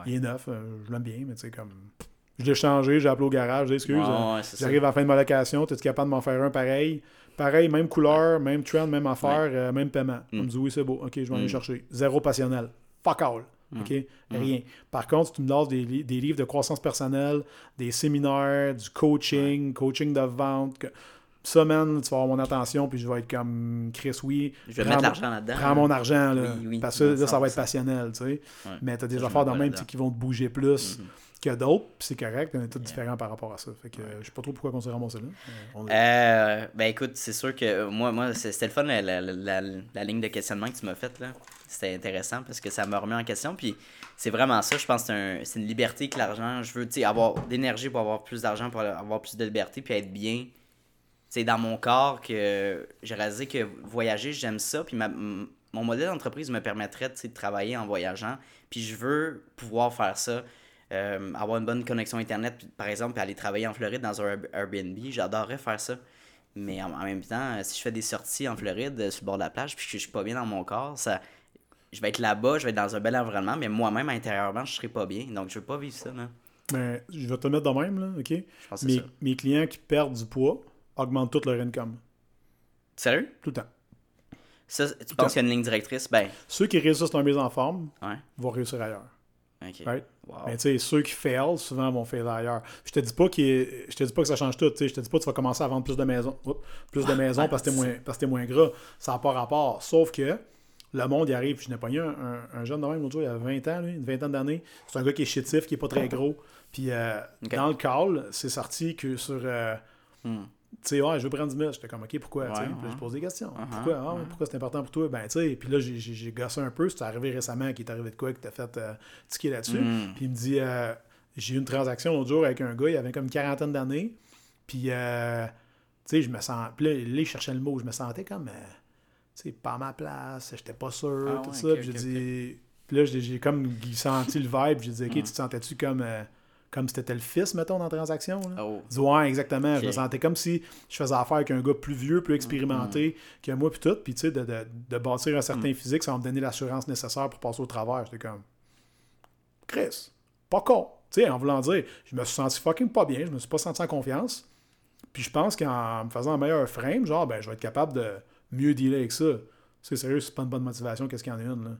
Il est neuf, euh, je l'aime bien, mais tu sais, comme. Je l'ai changé, j'ai appelé au garage, j'ai excuse. J'arrive à la fin de ma location, es-tu capable de m'en faire un pareil? Pareil, même couleur, même trend, même affaire, euh, même paiement. Mm. On me dit oui, c'est beau, ok, je vais aller mm. chercher. Zéro passionnel. Fuck all. Mm. OK? Rien. Par contre, si tu me donnes des, des, livres de croissance personnelle, des séminaires, du coaching, coaching de vente, ça, man, tu vas avoir mon attention, puis je vais être comme Chris, oui. Je vais mettre l'argent là-dedans. Prends mon argent, là. parce que là, ça va être passionnel, tu sais. Mais tu as des affaires dans le même qui vont te bouger plus. Que d'autres, puis c'est correct, on est tous différents par rapport à ça. Fait que euh, je sais pas trop pourquoi on s'est ramassé là. Euh, ben écoute, c'est sûr que moi, moi c'était le fun, la, la, la, ligne de questionnement que tu m'as faite. là. C'était intéressant parce que ça me remet en question. Puis c'est vraiment ça, je pense que c'est une liberté que l'argent, je veux avoir d'énergie pour avoir plus d'argent, pour avoir plus de liberté, puis être bien c'est dans mon corps que j'ai réalisé que voyager, j'aime ça. Puis mon modèle d'entreprise me permettrait de travailler en voyageant. Puis je veux pouvoir faire ça. Euh, avoir une bonne connexion Internet, par exemple, puis aller travailler en Floride dans un Airbnb. J'adorerais faire ça. Mais en, même temps, si je fais des sorties en Floride, euh, sur le bord de la plage, puis que je suis pas bien dans mon corps, ça, je vais être là-bas, je vais être dans un bel environnement, mais moi-même, intérieurement, je serai pas bien. Donc, je veux pas vivre ça. Mais je vais te mettre de même, là, OK? mes, mes clients qui perdent du poids, augmentent tout leur income. Sérieux? Tout le temps. Ça, tu penses qu'il y a une ligne directrice? Ben... Ceux qui réussissent leur mise en forme vont réussir ailleurs. OK. Mais tu sais, ceux qui fail, souvent vont fail ailleurs. Je te dis pas que je te dis pas que ça change tout. Je te dis pas que tu vas commencer à vendre plus de maisons, plus de maisons parce que t'es moins, parce que es moins gras. Ça n'a pas rapport. Sauf que le monde y arrive. Je n'ai pas eu un, un, jeune de même l'autre jour, il a 20 ans, lui, une vingtaine d'années. C'est un gars qui est chétif, qui est pas très gros. Puis euh, dans le call, c'est sorti que sur. Euh, hmm tu sais, ouais, je veux prendre 10 000. J'étais comme, OK, pourquoi? puis là, je pose des questions. Uh-huh, pourquoi? Ah, pourquoi c'est important pour toi? Ben, tu sais, puis là, j'ai gossé un peu. C'est arrivé récemment qui est arrivé de quoi, que t'as fait euh, ticker là-dessus. Mm. Puis il me dit, euh, j'ai eu une transaction l'autre jour avec un gars, il avait comme une quarantaine d'années. Puis, euh, tu sais, je me sens. Puis là, il cherchait le mot. Je me sentais comme, tu sais, pas à ma place. J'étais pas sûr, ah tout ça. puis j'ai dit. Puis là, j'ai comme senti le vibe. J'ai dit, OK, tu te sentais-tu comme comme si c'était le fils, mettons, dans la transaction. Là. Oh. ouais, exactement. Je me sentais comme si je faisais affaire avec un gars plus vieux, plus expérimenté mm-hmm. que moi, puis tout. Puis, tu sais, de, de, de, bâtir un certain mm. physique, ça va me donner l'assurance nécessaire pour passer au travers. J'étais comme, Chris, pas con. Tu sais, en voulant dire, je me suis senti fucking pas bien, je me suis pas senti en confiance. Puis je pense qu'en me faisant un meilleur frame, genre, ben, je vais être capable de mieux dealer avec ça. C'est sérieux, c'est pas une bonne motivation, qu'est-ce qu'il y en a une, là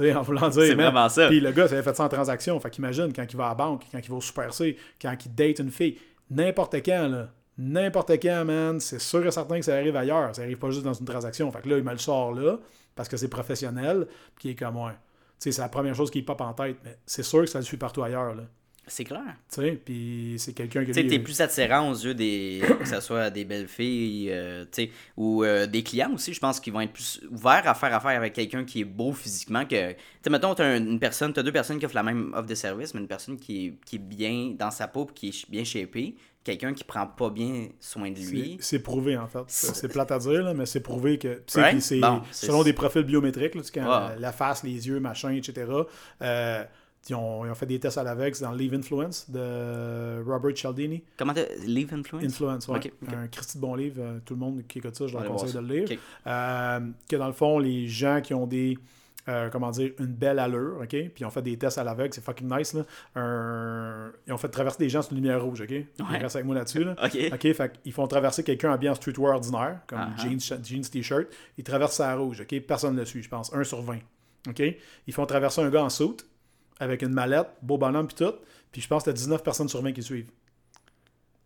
en voulant dire. C'est vraiment ça. Puis le gars, ça avait fait ça en transaction. Fait qu'imagine, quand il va à la banque, quand il va au Super C, quand il date une fille, n'importe quand, là, N'importe quand, man, c'est sûr et certain que ça arrive ailleurs. Ça arrive pas juste dans une transaction. Fait que là, il me le sort là, parce que c'est professionnel, puis il est comme, ouais. Tu sais, c'est la première chose qui pop en tête, mais c'est sûr que ça le suit partout ailleurs, là. C'est clair. Tu sais, puis c'est quelqu'un qui... Tu sais, t'es plus attirant aux yeux des... que ce soit des belles filles, euh, tu sais, ou euh, des clients aussi, je pense qu'ils vont être plus ouverts à faire affaire avec quelqu'un qui est beau physiquement que... Tu sais, mettons, t'as une personne, t'as deux personnes qui offrent la même offre de service, mais une personne qui est, qui est bien dans sa peau, qui est bien shapée, quelqu'un qui prend pas bien soin de lui. C'est prouvé, en fait. C'est plate à dire, là, mais c'est prouvé que. Right? C'est Bon, selon des profils biométriques, là, tu sais, quand Ouais. la face, les yeux, machin, etc. euh, ils, ont, ils ont fait des tests à l'aveugle dans Leave Influence de Robert Cialdini. Comment. Leave Influence? Influence, ok. Un Christy de bon livre. euh, tout le monde qui écoute ça, je leur Allez conseille de le lire. Euh, que dans le fond, les gens qui ont des. euh, comment dire, une belle allure, OK? Puis ils ont fait des tests à l'aveugle, c'est fucking nice, là. Ils ont fait traverser des gens sur une lumière rouge, OK? Ils restent avec moi là-dessus, là. Ok. OK, fait qu'ils font traverser quelqu'un habillé en streetwear ordinaire, comme Ah, ah. jeans, jeans, t-shirt. Ils traversent ça à rouge, OK? Personne ne le suit, je pense. 1 sur 20. OK? Ils font traverser un gars en soute, avec une mallette, beau bonhomme, puis tout. Puis je pense que t'as 19 personnes sur 20 qui le suivent.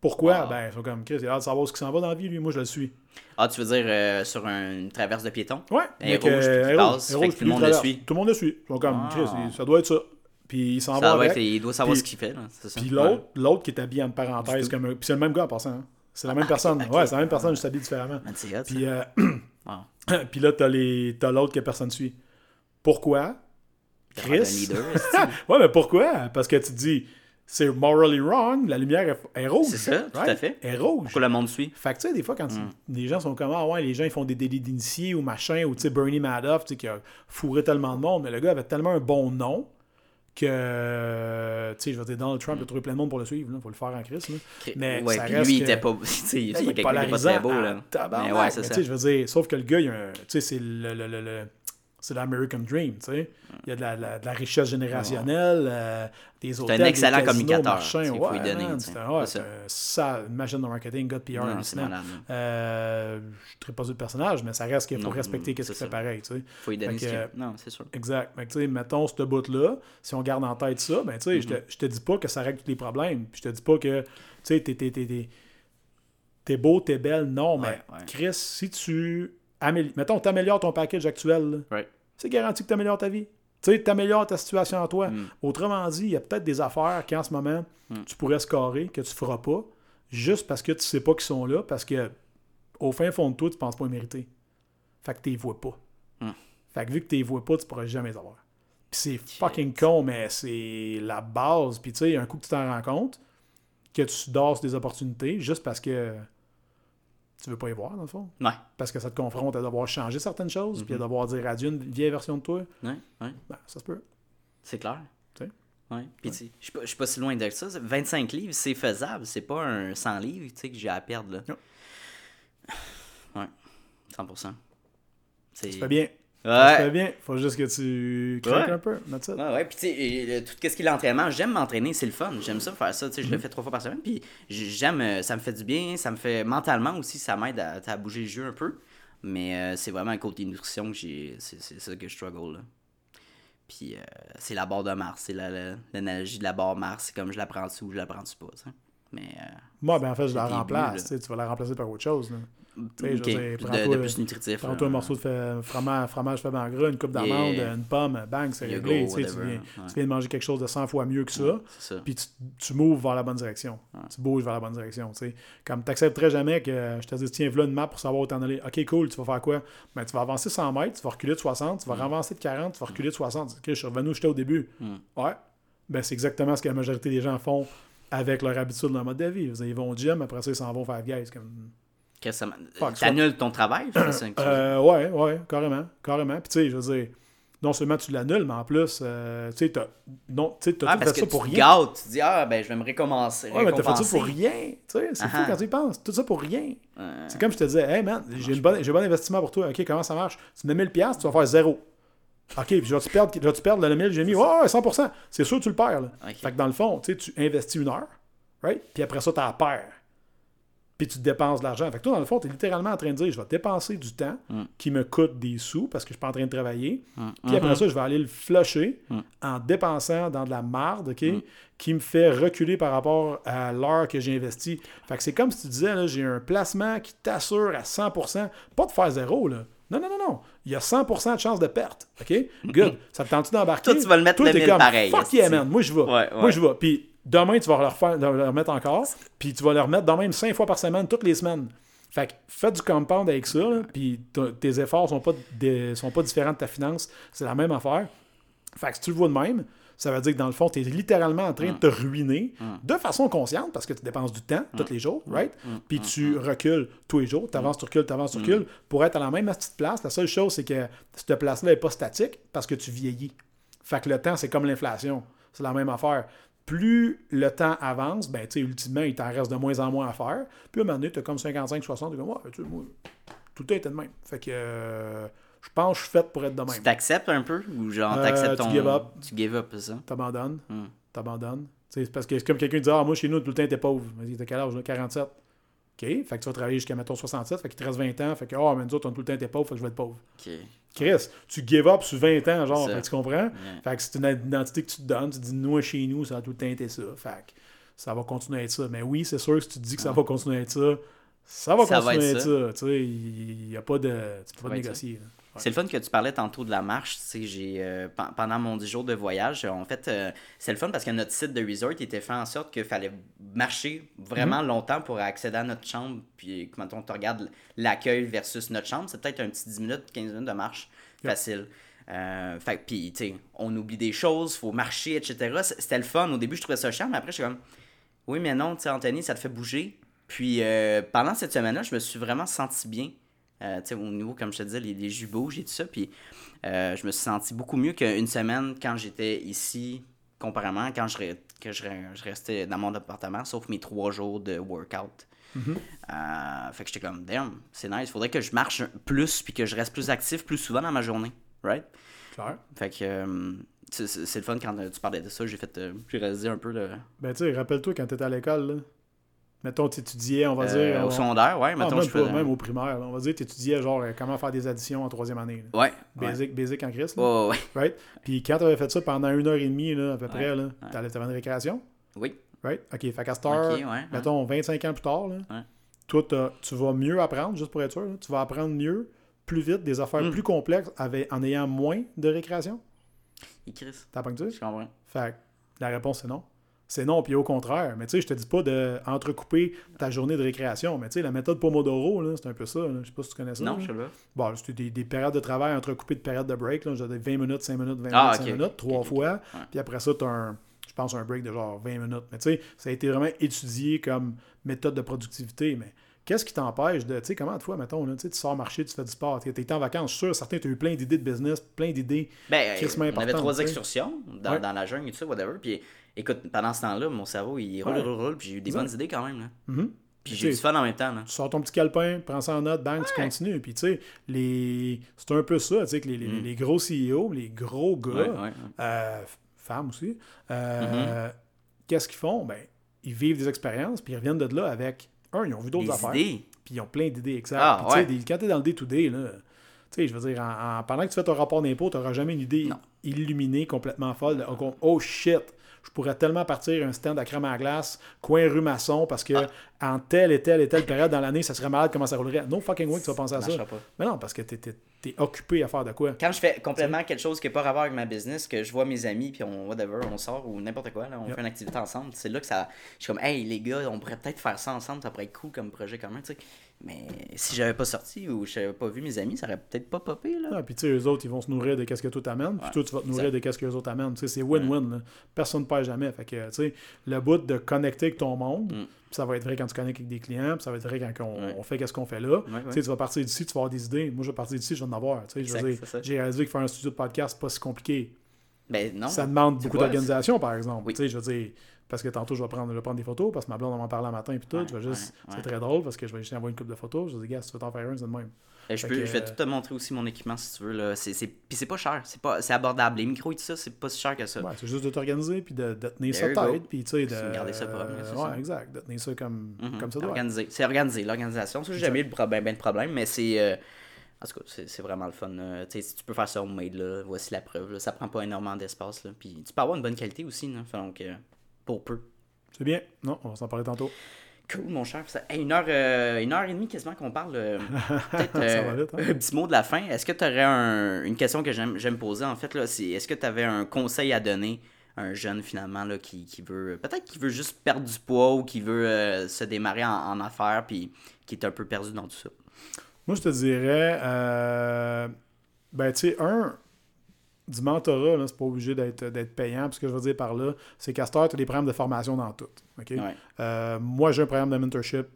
Pourquoi? Wow. Ben, ils sont comme, Chris, il a l'air de savoir ce qui s'en va dans la vie, lui. Moi, je le suis. Ah, tu veux dire euh, sur un- une traverse de piéton? Ouais. Un rouge, puis qui passe, fait que tout le monde le suit. Tout le monde le suit. Ils sont comme, Ah. Chris, ça doit être ça. Puis il s'en va avec. être, il doit savoir Puis- ce qu'il fait, là. Ça. Puis Ouais. l'autre, l'autre qui est habillé en parenthèse, comme un... Puis c'est le même gars en passant. hein. C'est la même Ah, personne. Ouais, c'est la même personne, juste habillé différemment. Puis, euh, Wow. puis là, t'as, les... t'as l'autre que personne suit. Pourquoi? Chris? Ouais, mais pourquoi? Parce que tu dis, c'est morally wrong, la lumière est, rouge. C'est ça, tout right? à fait. Elle est rouge. Pourquoi le monde suit? Fait que tu sais, des fois, quand tu- Mm. les gens sont comme, ah ouais, les gens ils font des délits d'initiés ou machin, ou tu sais, Bernie Madoff, tu sais, qui a fourré tellement de monde, mais le gars avait tellement un bon nom que, tu sais, je veux dire, Donald Trump a trouvé plein de monde pour le suivre, il faut le faire en crise. Là. Mais ouais, ça puis reste lui, il que- était pas. Il est pas très beau, là. Mais ouais, c'est ça. tu sais, je veux dire, sauf que le gars, il a un- tu sais, c'est le, le- le- le- c'est l'American Dream, tu sais. Il y a de la, la- de la richesse générationnelle, euh, des hôtels, un excellent des casinos, communicateur, il faut lui Ouais, donner, man, c'est ouais, C'est ça. c'est un- ça, une machine de marketing, gars de PR, Non, c'est. Euh, je ne pas le personnage, mais ça reste qu'il faut Non, respecter qu'est-ce c'est qu'il fait pareil, tu sais. Faut lui donner ce que- Non, c'est sûr. Exact. Tu sais, mettons ce bout-là, si on garde en tête ça, ben, tu sais, je Mm-hmm. te- je te dis pas que ça règle tous les problèmes. Je te dis pas que, tu sais, t'es, t'es, beau, t'es belle. Non, mais. Chris, si tu. Améli- Mettons, t'améliores ton package actuel, Right. c'est garanti que t'améliores ta vie. Tu sais, t'améliores ta situation en toi. Mm. Autrement dit, il y a peut-être des affaires qu'en ce moment, Mm. tu pourrais scorer, que tu feras pas, juste parce que tu sais pas qu'ils sont là, parce que au fin fond de toi, tu penses pas les mériter. Fait que tu les vois pas. Mm. Fait que vu que tu les vois pas, tu pourras jamais les avoir. Puis c'est fucking con, mais c'est la base. Puis tu sais, un coup que tu t'en rends compte, que tu dors sur des opportunités, juste parce que tu veux pas y voir, dans le fond. Ouais. Parce que ça te confronte à devoir changer certaines choses, puis à devoir dire adieu à une vieille version de toi. Ouais, ouais. Ben, ça se peut. C'est clair. Tu sais. Ouais. Puis, je suis pas- je suis pas si loin de ça. 25 livres, c'est faisable. C'est pas un 100 livres, tu sais, que j'ai à perdre, là. Non. Ouais. 100%. C'est... Bien. Ça fait bien. Faut juste que tu craques un peu. That's it. Ouais, ouais, puis tu sais, tout ce qui est l'entraînement, j'aime m'entraîner, c'est le fun. J'aime ça faire ça, tu sais, Mhm. je le fais trois fois par semaine, puis j'aime, euh, ça me fait du bien, ça me fait mentalement aussi, ça m'aide à, à bouger le jeu un peu. Mais euh, c'est vraiment un côté nutrition que j'ai, c'est c'est ça que je struggle là. Puis euh, c'est la barre de Mars, c'est la- la- l'analogie de la barre Mars, c'est comme je la prends dessus ou je la prends dessus pas. Mais euh, Moi, ben en fait, je la remplace. Tu vas la remplacer par autre chose. là. Sais, je ok, veux dire, de, prends-toi- de plus nutritif. Prends-toi un là. morceau de fromage, fromage fait en gras, une coupe d'amande, Yeah. une pomme, bang, c'est réglé. Tu, sais, tu, viens, ouais. tu viens de manger quelque chose de 100 fois mieux que ça. Puis tu, tu moves vers la bonne direction. Tu bouges vers la bonne direction. Comme tu n'accepterais jamais que je te dise, tiens, voilà une map pour savoir où t'en aller. Ok, cool, tu vas faire quoi? Ben, Tu vas avancer 100 mètres, tu vas reculer de 60, tu vas avancer de 40, tu vas reculer de 60. Ok, je suis revenu où j'étais au début. Mm. Ouais. Ben, c'est exactement ce que la majorité des gens font avec leur habitude dans le mode de vie. Ils vont au gym, après ça, ils s'en vont faire guys. Comme... Que ça T'annules ton travail, je fais ça. Euh, ouais, ouais, carrément. Carrément. Puis tu sais, je veux dire, non seulement tu l'annules, mais en plus, euh, tu sais, t'as non, t'as Ah, tout fait ça pour te rien. gâtes, tu dis, ah, ben, je vais me récompenser. Ouais, mais t'as fait ça pour rien. Tu sais, c'est fou quand tu y penses. Tout ça pour rien. C'est comme je te disais, hey man, j'ai une bonne- j'ai un bon investissement pour toi. Ok, comment ça marche? Tu me mets 1000$, piastres, tu vas faire zéro. Ok, puis je vais-tu perdre, vais-tu perdre le 1000 que j'ai mis? Ouais, ouais, 100%. C'est sûr que tu le perds. Là. Fait que dans le fond, tu investis une heure, right? Puis après ça, tu la perds. Puis tu dépenses de l'argent. Fait que toi, dans le fond, tu es littéralement en train de dire je vais dépenser du temps qui me coûte des sous parce que je suis pas en train de travailler. Puis après ça, je vais aller le flusher en dépensant dans de la marde, OK, qui me fait reculer par rapport à l'heure que j'ai investi. Fait que c'est comme si tu disais, j'ai un placement qui t'assure à 100%, pas de faire zéro, là. Non, non, non, non. Il y a 100% de chance de perte. OK? Good. Ça te tente-tu d'embarquer? Toi, tu vas le mettre Toi, le comme, pareil, Fuck yeah, man. Moi, je vais. Ouais, Moi, je vais. Puis demain, tu vas le refaire, le remettre encore. Puis tu vas le remettre dans même 5 fois par semaine, toutes les semaines. Fait que fais du compound avec ça, puis tes efforts sont pas, des- sont pas différents de ta finance. C'est la même affaire. Fait que si tu le vois de même, ça veut dire que dans le fond, tu es littéralement en train de te ruiner de façon consciente parce que tu dépenses du temps tous les jours, right? Puis tu recules tous les jours, tu avances, tu recules, tu avances, tu recules pour être à la même petite place. La seule chose, c'est que cette place-là n'est pas statique parce que tu vieillis. Fait que le temps, c'est comme l'inflation. C'est la même affaire. Plus le temps avance, ben, tu sais, ultimement, il t'en reste de moins en moins à faire. Puis à un moment donné, tu as comme 55, 60, tu comme, ouais, tu sais, moi, tout le temps était de même. Fait que euh, je pense que je suis fait pour être de même. Tu t'acceptes un peu ou genre Euh, t'acceptes tu ton. give up. Tu give up, c'est ça? T'abandonnes. Hmm. T'abandonnes. Tu sais, C'est parce que c'est comme quelqu'un qui dit Ah, moi, chez nous, tout le temps, t'es pauvre. Mais t'as quel âge, là? 47. OK. Fait que tu vas travailler jusqu'à, mettons, 67. Fait qu'il te reste 20 ans. Fait que, oh, mais nous autres, on tout le temps, t'es pauvre. Fait que je vais être pauvre. Ok. Chris, tu give up sur 20 ans, genre. Fait que tu comprends? Fait que c'est une identité que tu te donnes. Tu te dis, nous, chez nous, ça a tout le temps été ça. Fait que ça va continuer à être ça. Mais oui, c'est sûr que si tu te dis que ça va continuer à être ça, ça va Ça va continuer à être être ça. Tu sais, il n'y a pas de. Tu peux pas être négocier. C'est le fun que tu parlais tantôt de la marche. J'ai euh, pen- pendant mon 10 jours de voyage, en fait, euh, c'est le fun parce que notre site de resort était fait en sorte qu'il fallait marcher vraiment Mhm. longtemps pour accéder à notre chambre. Puis quand on te regarde l'accueil versus notre chambre, c'est peut-être un petit 10 minutes, 15 minutes de marche facile. Euh, fait puis, tu sais, on oublie des choses, faut marcher, etc. C'était le fun. Au début, je trouvais ça chiant, mais après, je suis comme, oui, mais non, tu sais, Anthony, ça te fait bouger. Puis, euh, pendant cette semaine-là, je me suis vraiment senti bien. Euh, au niveau, comme je te disais, les, les jus et tout ça. Puis, euh, je me suis senti beaucoup mieux qu'une semaine quand j'étais ici, comparément quand je, que je, re- je restais dans mon appartement, sauf mes trois jours de workout. Euh, fait que j'étais comme, damn, c'est nice. Faudrait que je marche plus puis que je reste plus actif plus souvent dans ma journée. Right? Clair. Fait que euh, c'est le fun quand tu parlais de ça. J'ai fait, j'ai réalisé un peu le. Ben, tu sais, rappelle-toi quand t'étais à l'école, là. Mettons, tu étudiais, on va euh, dire. au on- secondaire, ouais, Ah, mettons, même, je pas, faisais. même au primaire, là. on va dire, tu étudiais genre euh, comment faire des additions en troisième année. là. Ouais. ouais. Basic, basic en Christ. là. Ouais, ouais, ouais. Right? Puis quand tu avais fait ça pendant une heure et demie, là, à peu près, là, t'allais t'avais une récréation? Oui. Right? OK, fait qu'à cette heure, Ok, ouais, ouais. mettons 25 ans plus tard, là, Ouais. toi, tu vas mieux apprendre, juste pour être sûr. là. Tu vas apprendre mieux, plus vite, des affaires Mm. plus complexes avec, en ayant moins de récréation? Et Chris, T'as pas que je comprends. Fait que la réponse, c'est non. C'est non, puis au contraire. Mais tu sais, je te dis pas de entrecouper ta journée de récréation. Mais tu sais, la méthode Pomodoro, c'est un peu ça. là. Je sais pas si tu connais ça. Non, là. je sais pas. Bon, c'était des, des périodes de travail entrecoupées de périodes de break. Là. J'avais 20 minutes, 5 minutes, 20 Ah, minutes, ok, 5 ok, minutes, trois fois. Puis après ça, tu as un, je pense, un break de genre 20 minutes. Mais tu sais, ça a été vraiment étudié comme méthode de productivité. Mais qu'est-ce qui t'empêche de, tu sais, comment de fois, mettons, là, tu sors marcher, tu fais du sport, tu es en vacances, je suis sûr, certains, tu as eu plein d'idées de business, plein d'idées. Ben, on avait trois excursions dans, Ouais. dans la jungle et tout ça, whatever. Puis écoute, pendant ce temps-là, mon cerveau, il roule, Ouais. roule, roule, puis j'ai eu des Ouais. bonnes idées quand même. Là. Mhm. Puis j'ai du fun en même temps. Là. tu sors ton petit calepin, prends ça en note, bang, tu continues. Puis tu sais, les... c'est un peu ça, tu sais, que les, les- les gros CEO, les gros gars, Mm. Euh, femmes aussi, euh, qu'est-ce qu'ils font? Ben, ils vivent des expériences, puis ils reviennent de là avec, un, ils ont vu d'autres affaires, idées. puis ils ont plein d'idées exactes. Ah, Puis, des- quand tu es dans le day-to-day, là, tu sais, je veux dire, en- en- pendant que tu fais ton rapport d'impôt, tu n'auras jamais une idée Non. illuminée, complètement folle. de, oh, oh shit, je pourrais tellement partir un stand à crème à glace, coin rue maçon, parce que Ah. en telle et telle et telle période dans l'année, ça serait malade comment ça roulerait. No fucking way que tu vas penser à Ça pas. Mais non, parce que tu es, occupé à faire de quoi. Quand je fais complètement quelque chose qui n'a pas rapport avec ma business, que je vois mes amis, puis on, whatever, on sort ou n'importe quoi, là, on Yep. fait une activité ensemble, c'est là que ça. Je suis comme, hey les gars, on pourrait peut-être faire ça ensemble, ça pourrait être cool comme projet commun, tu sais. Mais si j'avais pas sorti ou je n'avais pas vu mes amis, ça aurait peut-être pas popé, là. Ah, puis tu sais, eux autres, ils vont se nourrir de qu'est-ce que toi t'amènes, puis Ouais, toi, tu vas te nourrir exact. de qu'est-ce que les autres amènent. Tu sais, c'est win-win. Personne ne perd jamais. Fait que, tu sais, le bout de connecter avec ton monde, Mm. ça va être vrai quand tu connectes avec des clients, puis ça va être vrai quand on, Ouais. on fait qu'est-ce qu'on fait là. Ouais. Tu vas partir d'ici, tu vas avoir des idées. Moi, je vais partir d'ici, je vais en avoir. J'ai réalisé que faire un studio de podcast, c'est pas si compliqué. Ben non. Ça demande beaucoup d'organisation, par exemple. Oui. Tu sais, je veux dire, parce que tantôt, je vais prendre, je vais prendre des photos, parce que ma blonde, on m'en parle le matin, puis tout. Ouais, je vais juste, ouais, c'est très drôle, parce que je vais juste envoyer une coupe de photos. Je dis, gars, si tu veux t'en faire un, c'est de même. Euh, Je, Fait peux, que, je vais euh, tout te montrer aussi mon équipement si tu veux. Là. C'est, c'est... Puis c'est pas cher, c'est, pas... c'est abordable. Les micros et tout ça, c'est pas si cher que ça. Ouais, c'est juste de t'organiser, puis de, de tenir ça There tête, puis tu sais, de. Garder ça propre, ouais, ça. exact. De tenir ça comme, Mhm. comme ça doit. Organisé. C'est organisé, l'organisation. Ça, j'ai jamais eu de problème, ben de problème, mais c'est. euh, En tout cas, c'est, c'est vraiment le fun. Tu si tu peux faire ça homemade, là, voici la preuve. là. Ça prend pas énormément d'espace. Là. Puis tu peux avoir une bonne qualité aussi. Là. Fait Donc, euh, pour peu. C'est bien. Non, on va s'en parler tantôt. Cool, mon cher. Ça... Hey, une, heure, euh, une heure et demie quasiment qu'on parle. euh, Peut-être euh, hein? un petit mot de la fin. Est-ce que tu aurais un- une question que j'aime, poser en fait est-ce que tu avais un conseil à donner à un jeune finalement là, qui, qui veut peut-être qui veut juste perdre du poids ou qui veut se démarrer en, en affaires puis qui est un peu perdu dans tout ça? Moi, je te dirais, euh, ben, tu sais, un, du mentorat, c'est pas obligé d'être, d'être payant. Puis ce que je veux dire par là, c'est qu'à tu as des programmes de formation dans tout. Ouais. Euh, moi, j'ai un programme de mentorship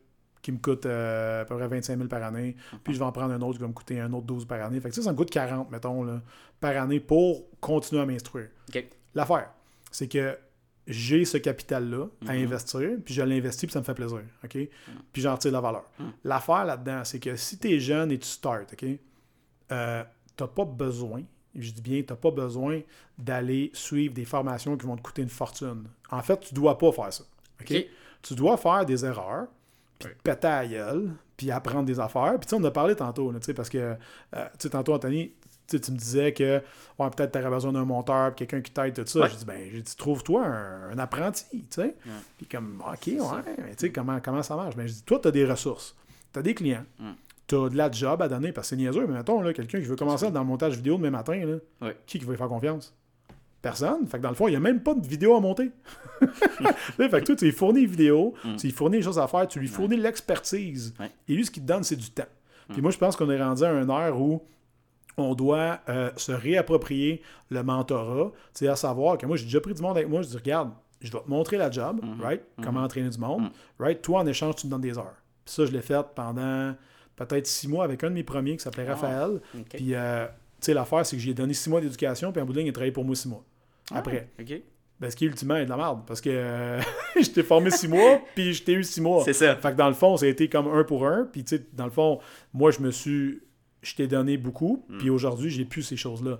qui me coûte euh, à peu près 25 000 par année. Puis je vais en prendre un autre qui va me coûter un autre 12 par année. Fait que ça, ça me coûte 40, mettons, là, par année pour continuer à m'instruire. L'affaire, c'est que j'ai ce capital-là à Mhm. investir, puis je l'investis, puis ça me fait plaisir. OK? Puis j'en tire de la valeur. Mhm. L'affaire là-dedans, c'est que si tu es jeune et tu starts, OK? Euh, t'as pas besoin, je dis bien, tu n'as pas besoin d'aller suivre des formations qui vont te coûter une fortune. En fait, tu dois pas faire ça. Tu dois faire des erreurs, puis te péter à la gueule, puis apprendre des affaires. Puis tu sais, on a parlé tantôt, là, parce que, euh, tu sais, tantôt, Anthony, tu me disais que ouais, peut-être tu aurais besoin d'un monteur, quelqu'un qui t'aide, tout ça. Ouais. J'ai dit, ben, j'ai dit, trouve-toi un, un apprenti, tu sais. Puis comme, OK, ouais, mais tu sais, comment, comment ça marche? Ben, je dis, toi, tu as des ressources, tu as des clients, Mm. tu as de la job à donner, parce que c'est niaiseux, mais mettons, là, quelqu'un qui veut commencer dans le montage vidéo demain matin, là, Ouais. qui qui va lui faire confiance? Personne. Fait que dans le fond, il n'y a même pas de vidéo à monter. Là, fait que toi, tu lui fournis une vidéo, tu lui fournis les choses à faire, tu lui fournis l'expertise. Mm. Ouais. Et lui, ce qu'il te donne, c'est du temps. Mm. Puis moi, je pense qu'on est rendu à une heure où on doit euh, se réapproprier le mentorat. Tu sais, à savoir que moi, j'ai déjà pris du monde avec moi. Je dis, regarde, je vais te montrer la job, Mm-hmm. right? Comment entraîner du monde, right? Toi, en échange, tu me donnes des heures. Puis ça, je l'ai fait pendant peut-être six mois avec un de mes premiers qui s'appelait Ah, Raphaël. Puis, euh, tu sais, l'affaire, c'est que j'ai donné six mois d'éducation, puis en bout de ligne, il a travaillé pour moi six mois. Ah, Après. OK. Ben, ce qui, ultimement, est de la merde. Parce que euh, je t'ai formé six mois, puis je t'ai eu six mois. C'est ça. Fait que dans le fond, ça a été comme un pour un. Puis, tu sais, dans le fond, moi, je me suis. Je t'ai donné beaucoup, Mm. puis aujourd'hui, j'ai plus ces choses-là.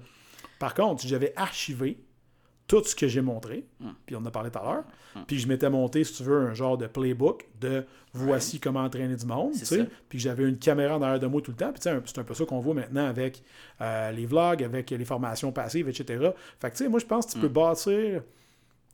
Par contre, si j'avais archivé tout ce que j'ai montré, Mm. puis on en a parlé tout à l'heure, puis je m'étais monté, si tu veux, un genre de playbook de voici comment entraîner du monde, puis j'avais une caméra derrière de moi tout le temps, puis c'est un peu ça qu'on voit maintenant avec euh, les vlogs, avec les formations passives, etc. Fait que tu sais, moi, je pense que tu peux bâtir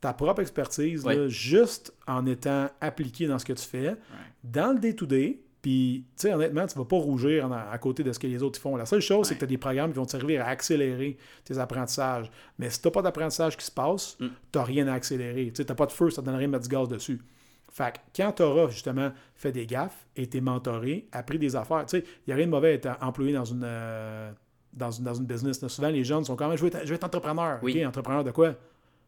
ta propre expertise là, juste en étant appliqué dans ce que tu fais, dans le day-to-day. Puis, tu sais, honnêtement, tu vas pas rougir en- à côté de ce que les autres font. La seule chose, c'est que tu as des programmes qui vont te servir à accélérer tes apprentissages. Mais si tu pas d'apprentissage qui se passe, Mm. tu n'as rien à accélérer. Tu n'as pas de feu, ça ne donne rien de mettre du gaz dessus. Fait que quand tu auras justement fait des gaffes, été mentoré, appris des affaires, tu sais, il n'y a rien de mauvais à être employé dans une, euh, dans une, dans une business. là. Souvent, les jeunes sont quand même, je veux être, je veux être entrepreneur. Oui. Entrepreneur de quoi? Tu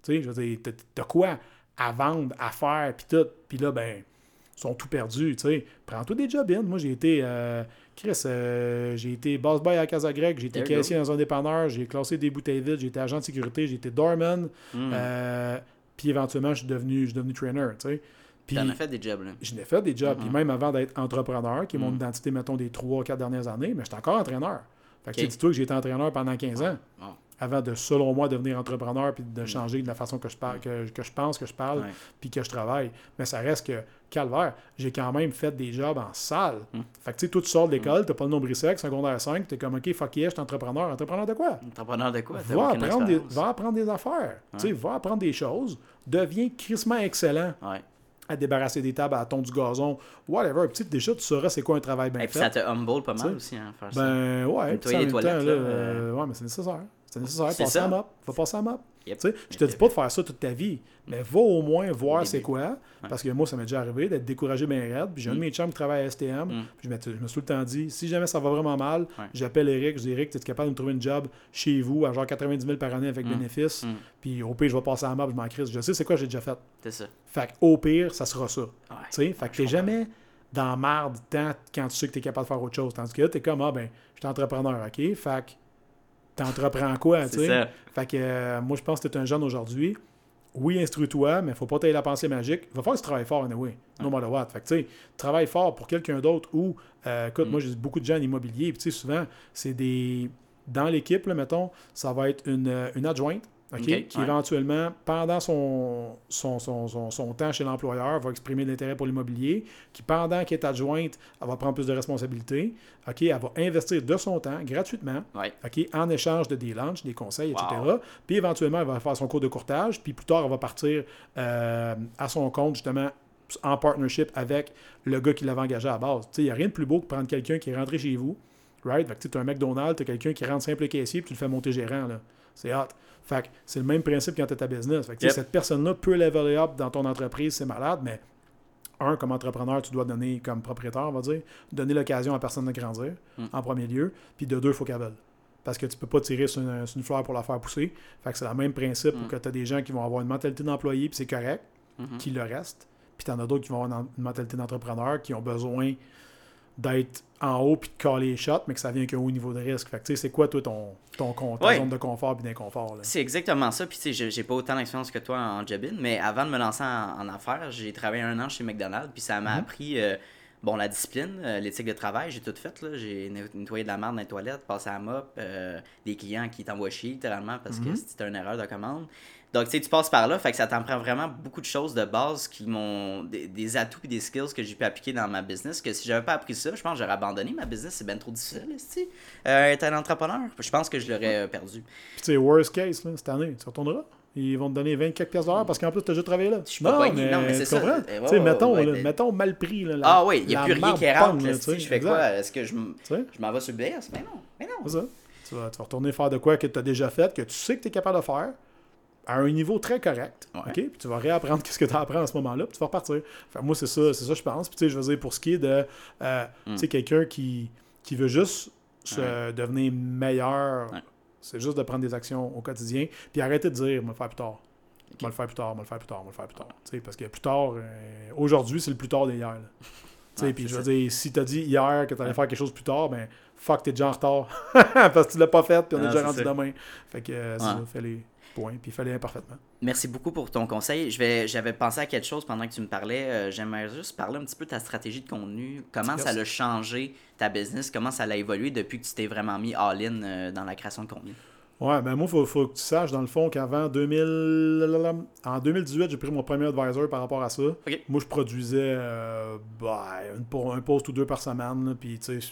sais, je veux dire, t'as quoi à vendre, à faire, puis tout. Puis là, ben, sont tout perdus, tu sais. Prends-toi des jobs in. Moi, j'ai été, euh, Chris, euh, j'ai été boss boy à Casa Grecque, j'ai été caissier dans un dépanneur, j'ai classé des bouteilles vides, j'ai été agent de sécurité, j'ai été doorman, Mm. euh, puis éventuellement, je suis devenu, je suis devenu trainer, tu sais. Puis, T'en as fait des jobs, là. je n'ai fait des jobs. Puis même avant d'être entrepreneur, qui est mon Mm. identité, mettons, des 3-4 dernières années, mais j'étais encore entraîneur. Fait que tu sais, Ok. dis-toi que j'ai été entraîneur pendant 15 ans Bon. Avant de, selon moi, devenir entrepreneur puis de changer de la façon que je, parle, que, que je pense, que je parle, Mm. Ouais. puis que je travaille. Mais ça reste que, calvaire, j'ai quand même fait des jobs en salle. Mm. Fait que tu sais, toi, tu sors de l'école, t'as pas le nombril sec, secondaire 5, t'es comme, OK, fuck yeah, je suis entrepreneur. Entrepreneur de quoi? Entrepreneur de quoi? Va apprendre, des, va apprendre des affaires. Tu sais, va apprendre des choses. Deviens crissement excellent Ouais. à débarrasser des tables, à ton du gazon, whatever. Puis déjà, tu sauras c'est quoi un travail bien Et puis fait. ça te humble pas mal T'sais, aussi, hein, faire ça. Ben ouais, puis en même temps, là, euh, ouais, mais c'est nécessaire. C'est nécessaire. Passer ça. à map. Faut passer à map. Yep. Tu sais, je te dis pas de faire ça toute ta vie, mais va au moins voir c'est quoi. Parce que moi, ça m'est déjà arrivé d'être découragé bien raide. Puis j'ai un de mes chums qui travaille à STM. Mm. Puis je, me suis tout le temps dit, si jamais ça va vraiment mal, Ouais. j'appelle Eric. Je dis, Eric, tu es capable de me trouver une job chez vous à genre 90 000 par année avec Mm. bénéfice. Mm. Puis au pire, je vais passer à map, je m'en crise. Je sais c'est quoi j'ai déjà fait. C'est ça. Fait au pire, ça sera ça. Ouais. Tu sais, fait que t'es jamais dans marde tant quand tu sais que t'es capable de faire autre chose. Tandis que là, t'es comme, ah ben, je suis entrepreneur, OK? Fait que t'entreprends quoi, tu sais? Fait que euh, moi, je pense que t'es un jeune aujourd'hui. oui, instruis-toi, mais faut pas t'aller la pensée magique. Il va falloir que tu travailles fort, anyway, no matter what. Fait que, tu sais, travaille fort pour quelqu'un d'autre ou, euh, écoute, Mm. moi, j'ai beaucoup de gens en immobilier, puis tu sais, souvent, c'est des. Dans l'équipe, mettons, ça va être une, euh, une adjointe, Qui ouais. éventuellement, pendant son, son, son, son, son temps chez l'employeur, va exprimer de l'intérêt pour l'immobilier, qui, pendant qu'elle est adjointe, elle va prendre plus de responsabilités, OK, elle va investir de son temps gratuitement, Ouais. OK, en échange de des lunchs, des conseils, etc. Puis éventuellement, elle va faire son cours de courtage, puis plus tard, elle va partir euh, à son compte, justement, en partnership avec le gars qui l'avait engagé à la base. Il n'y a rien de plus beau que prendre quelqu'un qui est rentré chez vous, right? Fait que tu as un McDonald's, tu as quelqu'un qui rentre simple caissier, puis tu le fais monter gérant, là. C'est hot. Fait que c'est le même principe quand tu as ta business. Fait que, Yep. Cette personne-là peut leveler up dans ton entreprise, c'est malade, mais un, comme entrepreneur, tu dois donner, comme propriétaire, on va dire, donner l'occasion à la personne de grandir, Mm. en premier lieu. Puis de deux, il faut qu'elle veuille. Parce que tu peux pas tirer sur une, sur une fleur pour la faire pousser. Fait que c'est le même principe Mm. où que tu as des gens qui vont avoir une mentalité d'employé, puis c'est correct, Mhm. qui le reste. Puis tu en as d'autres qui vont avoir une mentalité d'entrepreneur, qui ont besoin d'être en haut puis de caler les shots, mais que ça vient qu'un haut niveau de risque. Fait que tu sais, c'est quoi, toi, ton, ton, Ouais. zone de confort et d'inconfort? C'est exactement ça. Puis, tu sais, j'ai- pas autant d'expérience que toi en job mais avant de me lancer en, en affaires, j'ai travaillé un an chez McDonald's, puis ça m'a Mhm. appris, euh, bon, la discipline, euh, l'éthique de travail, j'ai tout fait. J'ai net- nettoyé de la merde dans les toilettes, passé à la mop, euh, des clients qui t'envoient chier, littéralement, parce Mhm. que c'était une erreur de commande. Donc, tu sais, tu passes par là, fait que ça t'en prend vraiment beaucoup de choses de base qui m'ont. des, des atouts et des skills que j'ai pu appliquer dans ma business. Que si j'avais pas appris ça, je pense que j'aurais abandonné ma business. C'est bien trop difficile, esti. Euh, être un entrepreneur, je pense que je l'aurais euh, perdu. Puis tu sais, worst case, là, cette année, tu retourneras? Ils vont te donner 24 pièces d'heure parce qu'en plus, tu as déjà travaillé là. Je suis pas pogné. Non, mais c'est tu ça. Tu ouais, mettons, ouais, là, mais- mettons mal pris. Là, la- Ah oui, il n'y a plus rien qui rentre. là, tu tu je fais exact. quoi Est-ce que je, Tu je m'en vais sur le BS Mais non, mais non. c'est ça. Tu vas, tu vas retourner faire de quoi que tu as déjà fait, que tu sais que tu es capable de faire, à un niveau très correct. Ouais. OK? Puis tu vas réapprendre ce que tu apprends à ce moment-là, puis tu vas repartir. Fait que moi, c'est ça, c'est ça, je pense. Puis tu sais, je veux dire, pour ce qui est de euh, tu sais, quelqu'un qui, qui veut juste se devenir meilleur, Ouais. c'est juste de prendre des actions au quotidien, puis arrêter de dire, le faire plus tard. On va le faire plus tard, on va le faire plus tard, on va le faire plus tard. Tu sais, parce que plus tard, euh, aujourd'hui, c'est le plus tard d'hier. puis je veux dire, si t'as dit hier que t'allais faire quelque chose plus tard, ben fuck, t'es déjà en retard. parce que tu l'as pas fait, puis on est Ah, déjà rendu ça. demain. Fait que euh, Ouais. ça, fais les puis fais-les imparfaitement. Merci beaucoup pour ton conseil. J'avais pensé à quelque chose pendant que tu me parlais. Euh, j'aimerais juste parler un petit peu de ta stratégie de contenu. Comment ça l'a changé ta business? Comment ça l'a évolué depuis que tu t'es vraiment mis all-in euh, dans la création de contenu? Ouais, ben moi, il faut, faut que tu saches, dans le fond, qu'avant 2000... En 2018, j'ai pris mon premier advisor par rapport à ça. Moi, je produisais euh, une po- un post ou deux par semaine, puis tu sais,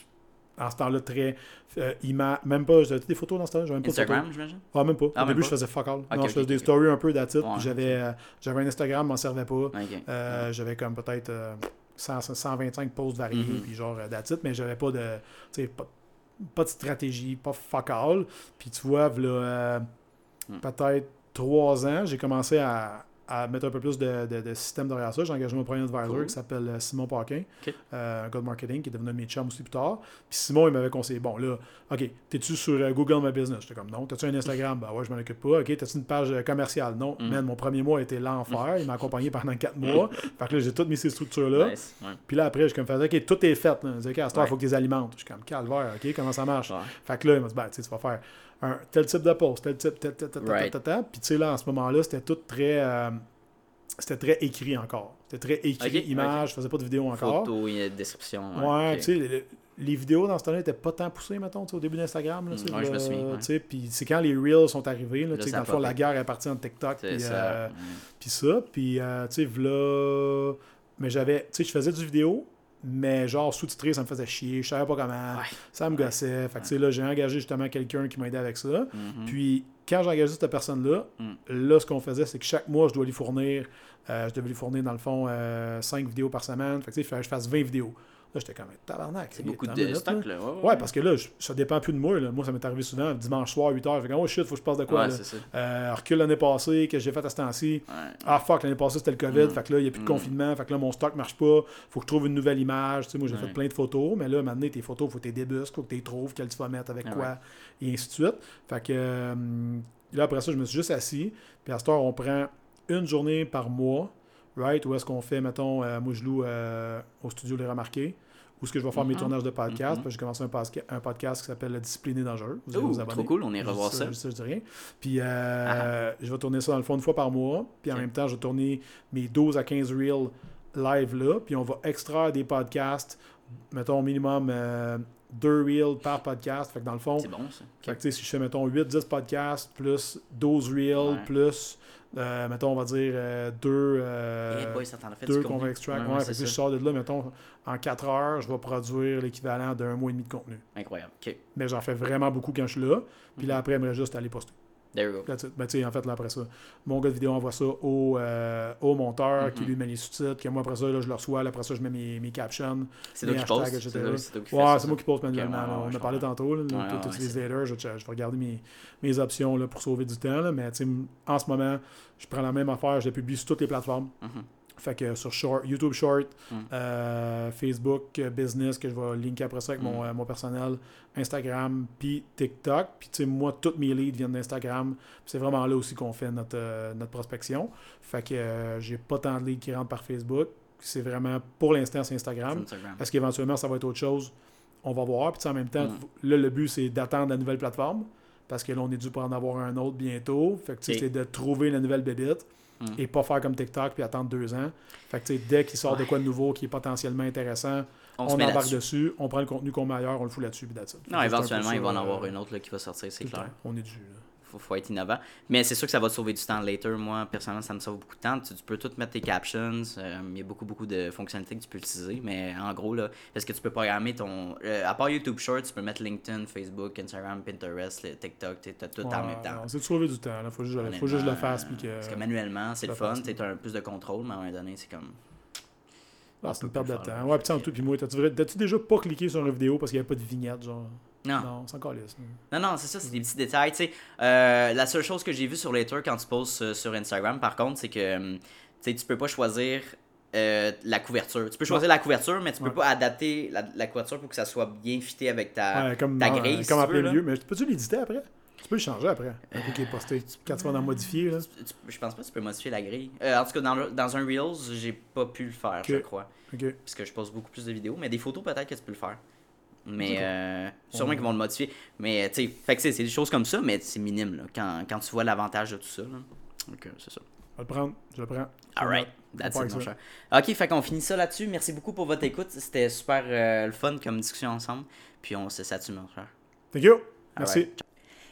en ce temps-là, très... Euh, ima- même pas... J'avais des photos dans ce temps-là, j'avais même pas Instagram, j'imagine? Ah, même pas. Ah, Au même début, pas? je faisais fuck all. non, je faisais des stories un peu d'attitude, Ouais, j'avais, euh, j'avais un Instagram, m'en servait pas. Euh, J'avais comme peut-être euh, 100 125 posts variés, Mhm. puis genre euh, it, mais j'avais pas de, tu sais, pas, pas de stratégie, pas fuck all. Puis tu vois, euh, Mm. peut-être trois ans, j'ai commencé à, à mettre un peu plus de, de- de système derrière ça. J'ai engagé mon premier advisor Cool. qui s'appelle euh, Simon Paquin, Ok. euh, un gars de marketing qui est devenu mes chums aussi plus tard. Puis Simon, il m'avait conseillé, bon là, OK, t'es-tu sur euh, Google My Business? J'étais comme non. T'as-tu un Instagram? Ben ouais, je m'en occupe pas. OK, t'as-tu une page commerciale? Non. Mm. Man, mon premier mois a été l'enfer. Il m'a accompagné pendant quatre mois. Fait que là, j'ai toutes mis ces structures-là. Nice. Ouais. Puis là, après, je comme faisais, OK, tout est fait. Je disais, OK, à ce temps, il Ouais. faut qu'ils les alimentent. Je suis comme, calvaire, OK, comment ça marche? Ouais. Fait que là, il m'a dit, ben, tu sais, tu vas faire un tel type de post, tel type, tel, Right. Puis tu sais, là, en ce moment-là, c'était tout très. euh, c'était très écrit encore. C'était très écrit, Ok, image, je faisais pas de vidéo encore. Photo, description. Ouais, tu sais, les, les vidéos dans ce temps-là n'étaient pas tant poussées, mettons, au début d'Instagram. là, Mm, ouais, je me souviens, ouais. tu sais, Puis c'est quand les Reels sont arrivés, là, Là, tu sais, ça dans le fond, la guerre est partie en TikTok. C'est Puis, ça. euh, Mm. puis ça, puis euh, tu sais, v'là... Mais j'avais, tu sais, je faisais du vidéo, mais genre sous-titré, ça me faisait chier, je savais pas comment, Ouais. ça me gossait. Fait que tu sais, là, j'ai engagé justement quelqu'un qui m'a aidé avec ça. Mhm. Puis quand j'ai engagé cette personne-là, Mm. là, ce qu'on faisait, c'est que chaque mois, je dois lui fournir, euh, je devais lui fournir, dans le fond, 5 vidéos par semaine. Fait que tu sais, il fallait que je fasse 20 vidéos. Là, j'étais comme, tabarnak. C'est beaucoup de stock, là. Ouais, Ouais, parce que là, je- ça dépend plus de moi. Là. Moi, ça m'est arrivé souvent, dimanche soir, 8h. Je fais comme, oh shit, faut que je passe de quoi. Ouais, là? Euh, recul l'année passée, que j'ai fait à ce temps-ci. Ah fuck, l'année passée c'était le COVID, Mm. fait que là il n'y a plus de Mm. confinement, fait que là mon stock marche pas, faut que je trouve une nouvelle image. Tu sais, moi j'ai fait plein de photos, mais là maintenant tes photos, faut que tu débusques, faut que tu les trouves, quelles tu vas mettre avec quoi, et ainsi de suite. Fait que euh, là après ça, je me suis juste assis, puis à cette heure, on prend une journée par mois, right, où est-ce qu'on fait, mettons, euh, moi je loue euh, au studio Les Remarqués, où ce que je vais faire mes Mhm. tournages de podcast. Mhm. Puis j'ai commencé un, un podcast qui s'appelle Le Discipliné Dangereux. Vous allez vous abonner. trop cool, on ira Juste voir ça. je dis rien. Puis euh, je vais tourner ça dans le fond une fois par mois. Puis en même temps, je vais tourner mes 12 à 15 reels live là. Puis on va extraire des podcasts, mettons minimum euh, deux reels par podcast. Fait que dans le fond, C'est bon, ça. fait que, si je fais, mettons, 8-10 podcasts, plus 12 reels, Ouais. plus, euh, mettons, on va dire, euh, deux, euh, boy, ça fait deux. Ouais, Ouais, fait que si je sors de là, mettons, en 4 heures, je vais produire l'équivalent d'un mois et demi de contenu. Incroyable. Mais j'en fais vraiment beaucoup quand je suis là. Puis Mhm. là, après, j'aimerais juste aller poster. There you go. That's it. Ben, en fait, là, après ça, mon gars de vidéo envoie ça au, euh, au monteur qui Mhm. lui met les sous-titres, que moi, après ça, là, je le reçois. là, après ça, je mets mes, mes captions. C'est toi qui C'est fais Ouais, c'est moi qui pose manuellement. Ouais, on a parlé tantôt. Là, Ouais, later, je, je vais regarder mes, mes options là, pour sauver du temps. là, mais tu sais, en ce moment, je prends la même affaire, je la publie sur toutes les plateformes. Mhm. Fait que sur short, YouTube Short, Mm. euh, Facebook euh, Business, que je vais linker après ça avec mon, Mm. euh, mon personnel, Instagram, puis TikTok. Puis tu sais, moi, tous mes leads viennent d'Instagram. C'est vraiment là aussi qu'on fait notre, euh, notre prospection. Fait que j'ai pas tant de leads qui rentrent par Facebook. C'est vraiment, pour l'instant, c'est Instagram. Instagram. Est-ce qu'éventuellement, ça va être autre chose? On va voir. Puis en même temps, Mm. là, le but, c'est d'attendre la nouvelle plateforme. Parce que là, on est dû pour en avoir un autre bientôt. Fait que tu sais, c'est de trouver la nouvelle bébite Mm. et pas faire comme TikTok puis attendre deux ans. Fait que tu sais, dès qu'il sort de quoi de nouveau qui est potentiellement intéressant, On, embarque dessus, on prend le contenu qu'on met ailleurs, on le fout là-dessus, puis Non, éventuellement, il va en euh, avoir une autre là, qui va sortir, c'est clair. On est dû. là. Faut, faut être innovant. Mais c'est sûr que ça va te sauver du temps later. Moi, personnellement, ça me sauve beaucoup de temps. Tu, tu peux tout mettre tes captions. euh, Il y a beaucoup, beaucoup de fonctionnalités que tu peux utiliser. Mais en gros, là, parce que tu peux programmer ton. euh, à part YouTube Short, tu peux mettre LinkedIn, Facebook, Instagram, Pinterest, le TikTok. Tu as tout en Ouais, même temps. C'est de sauver du temps. Il faut, juste- faut juste que je le fasse. Puis que, Parce que manuellement, c'est le fun. Tu as un plus de contrôle, mais à un moment donné, c'est comme. Ah, c'est une perte de temps. Ouais, puis en tout, puis moi, t'as-tu déjà pas cliqué sur une vidéo parce qu'il n'y avait pas de vignette, genre? Non. Non, c'est encore lisse. Non, non, c'est ça, c'est des petits détails. Tu sais, euh, la seule chose que j'ai vue sur Later quand tu postes euh, sur Instagram, par contre, c'est que hum, tu peux pas choisir euh, la couverture. Tu peux choisir la couverture, mais tu peux Ouais. pas adapter la, la couverture pour que ça soit bien fité avec ta, Ouais, comme ta euh, grille. si comme tu en plein milieu. Mais peux-tu l'éditer après? Tu peux le changer après. Est posté. Quand tu vas dans modifier, là. Tu- tu- je pense pas que tu peux modifier la grille. Euh, en tout cas, dans, le- dans un Reels, j'ai pas pu le faire, je crois. Parce que je poste beaucoup plus de vidéos, mais des photos, peut-être que tu peux le faire. Mais euh, sûrement qu'ils vont le modifier. Mais tu sais, c'est des choses comme ça, mais c'est minime là, quand, quand tu vois l'avantage de tout ça. Là. Donc, euh, c'est ça. Je vais le prendre. Je le prends. Alright, that's it, mon cher. Ok, fait qu'on finit ça là-dessus. Merci beaucoup pour votre écoute. C'était super euh, le fun comme discussion ensemble. Puis on se satue, mon frère. Thank you. Merci.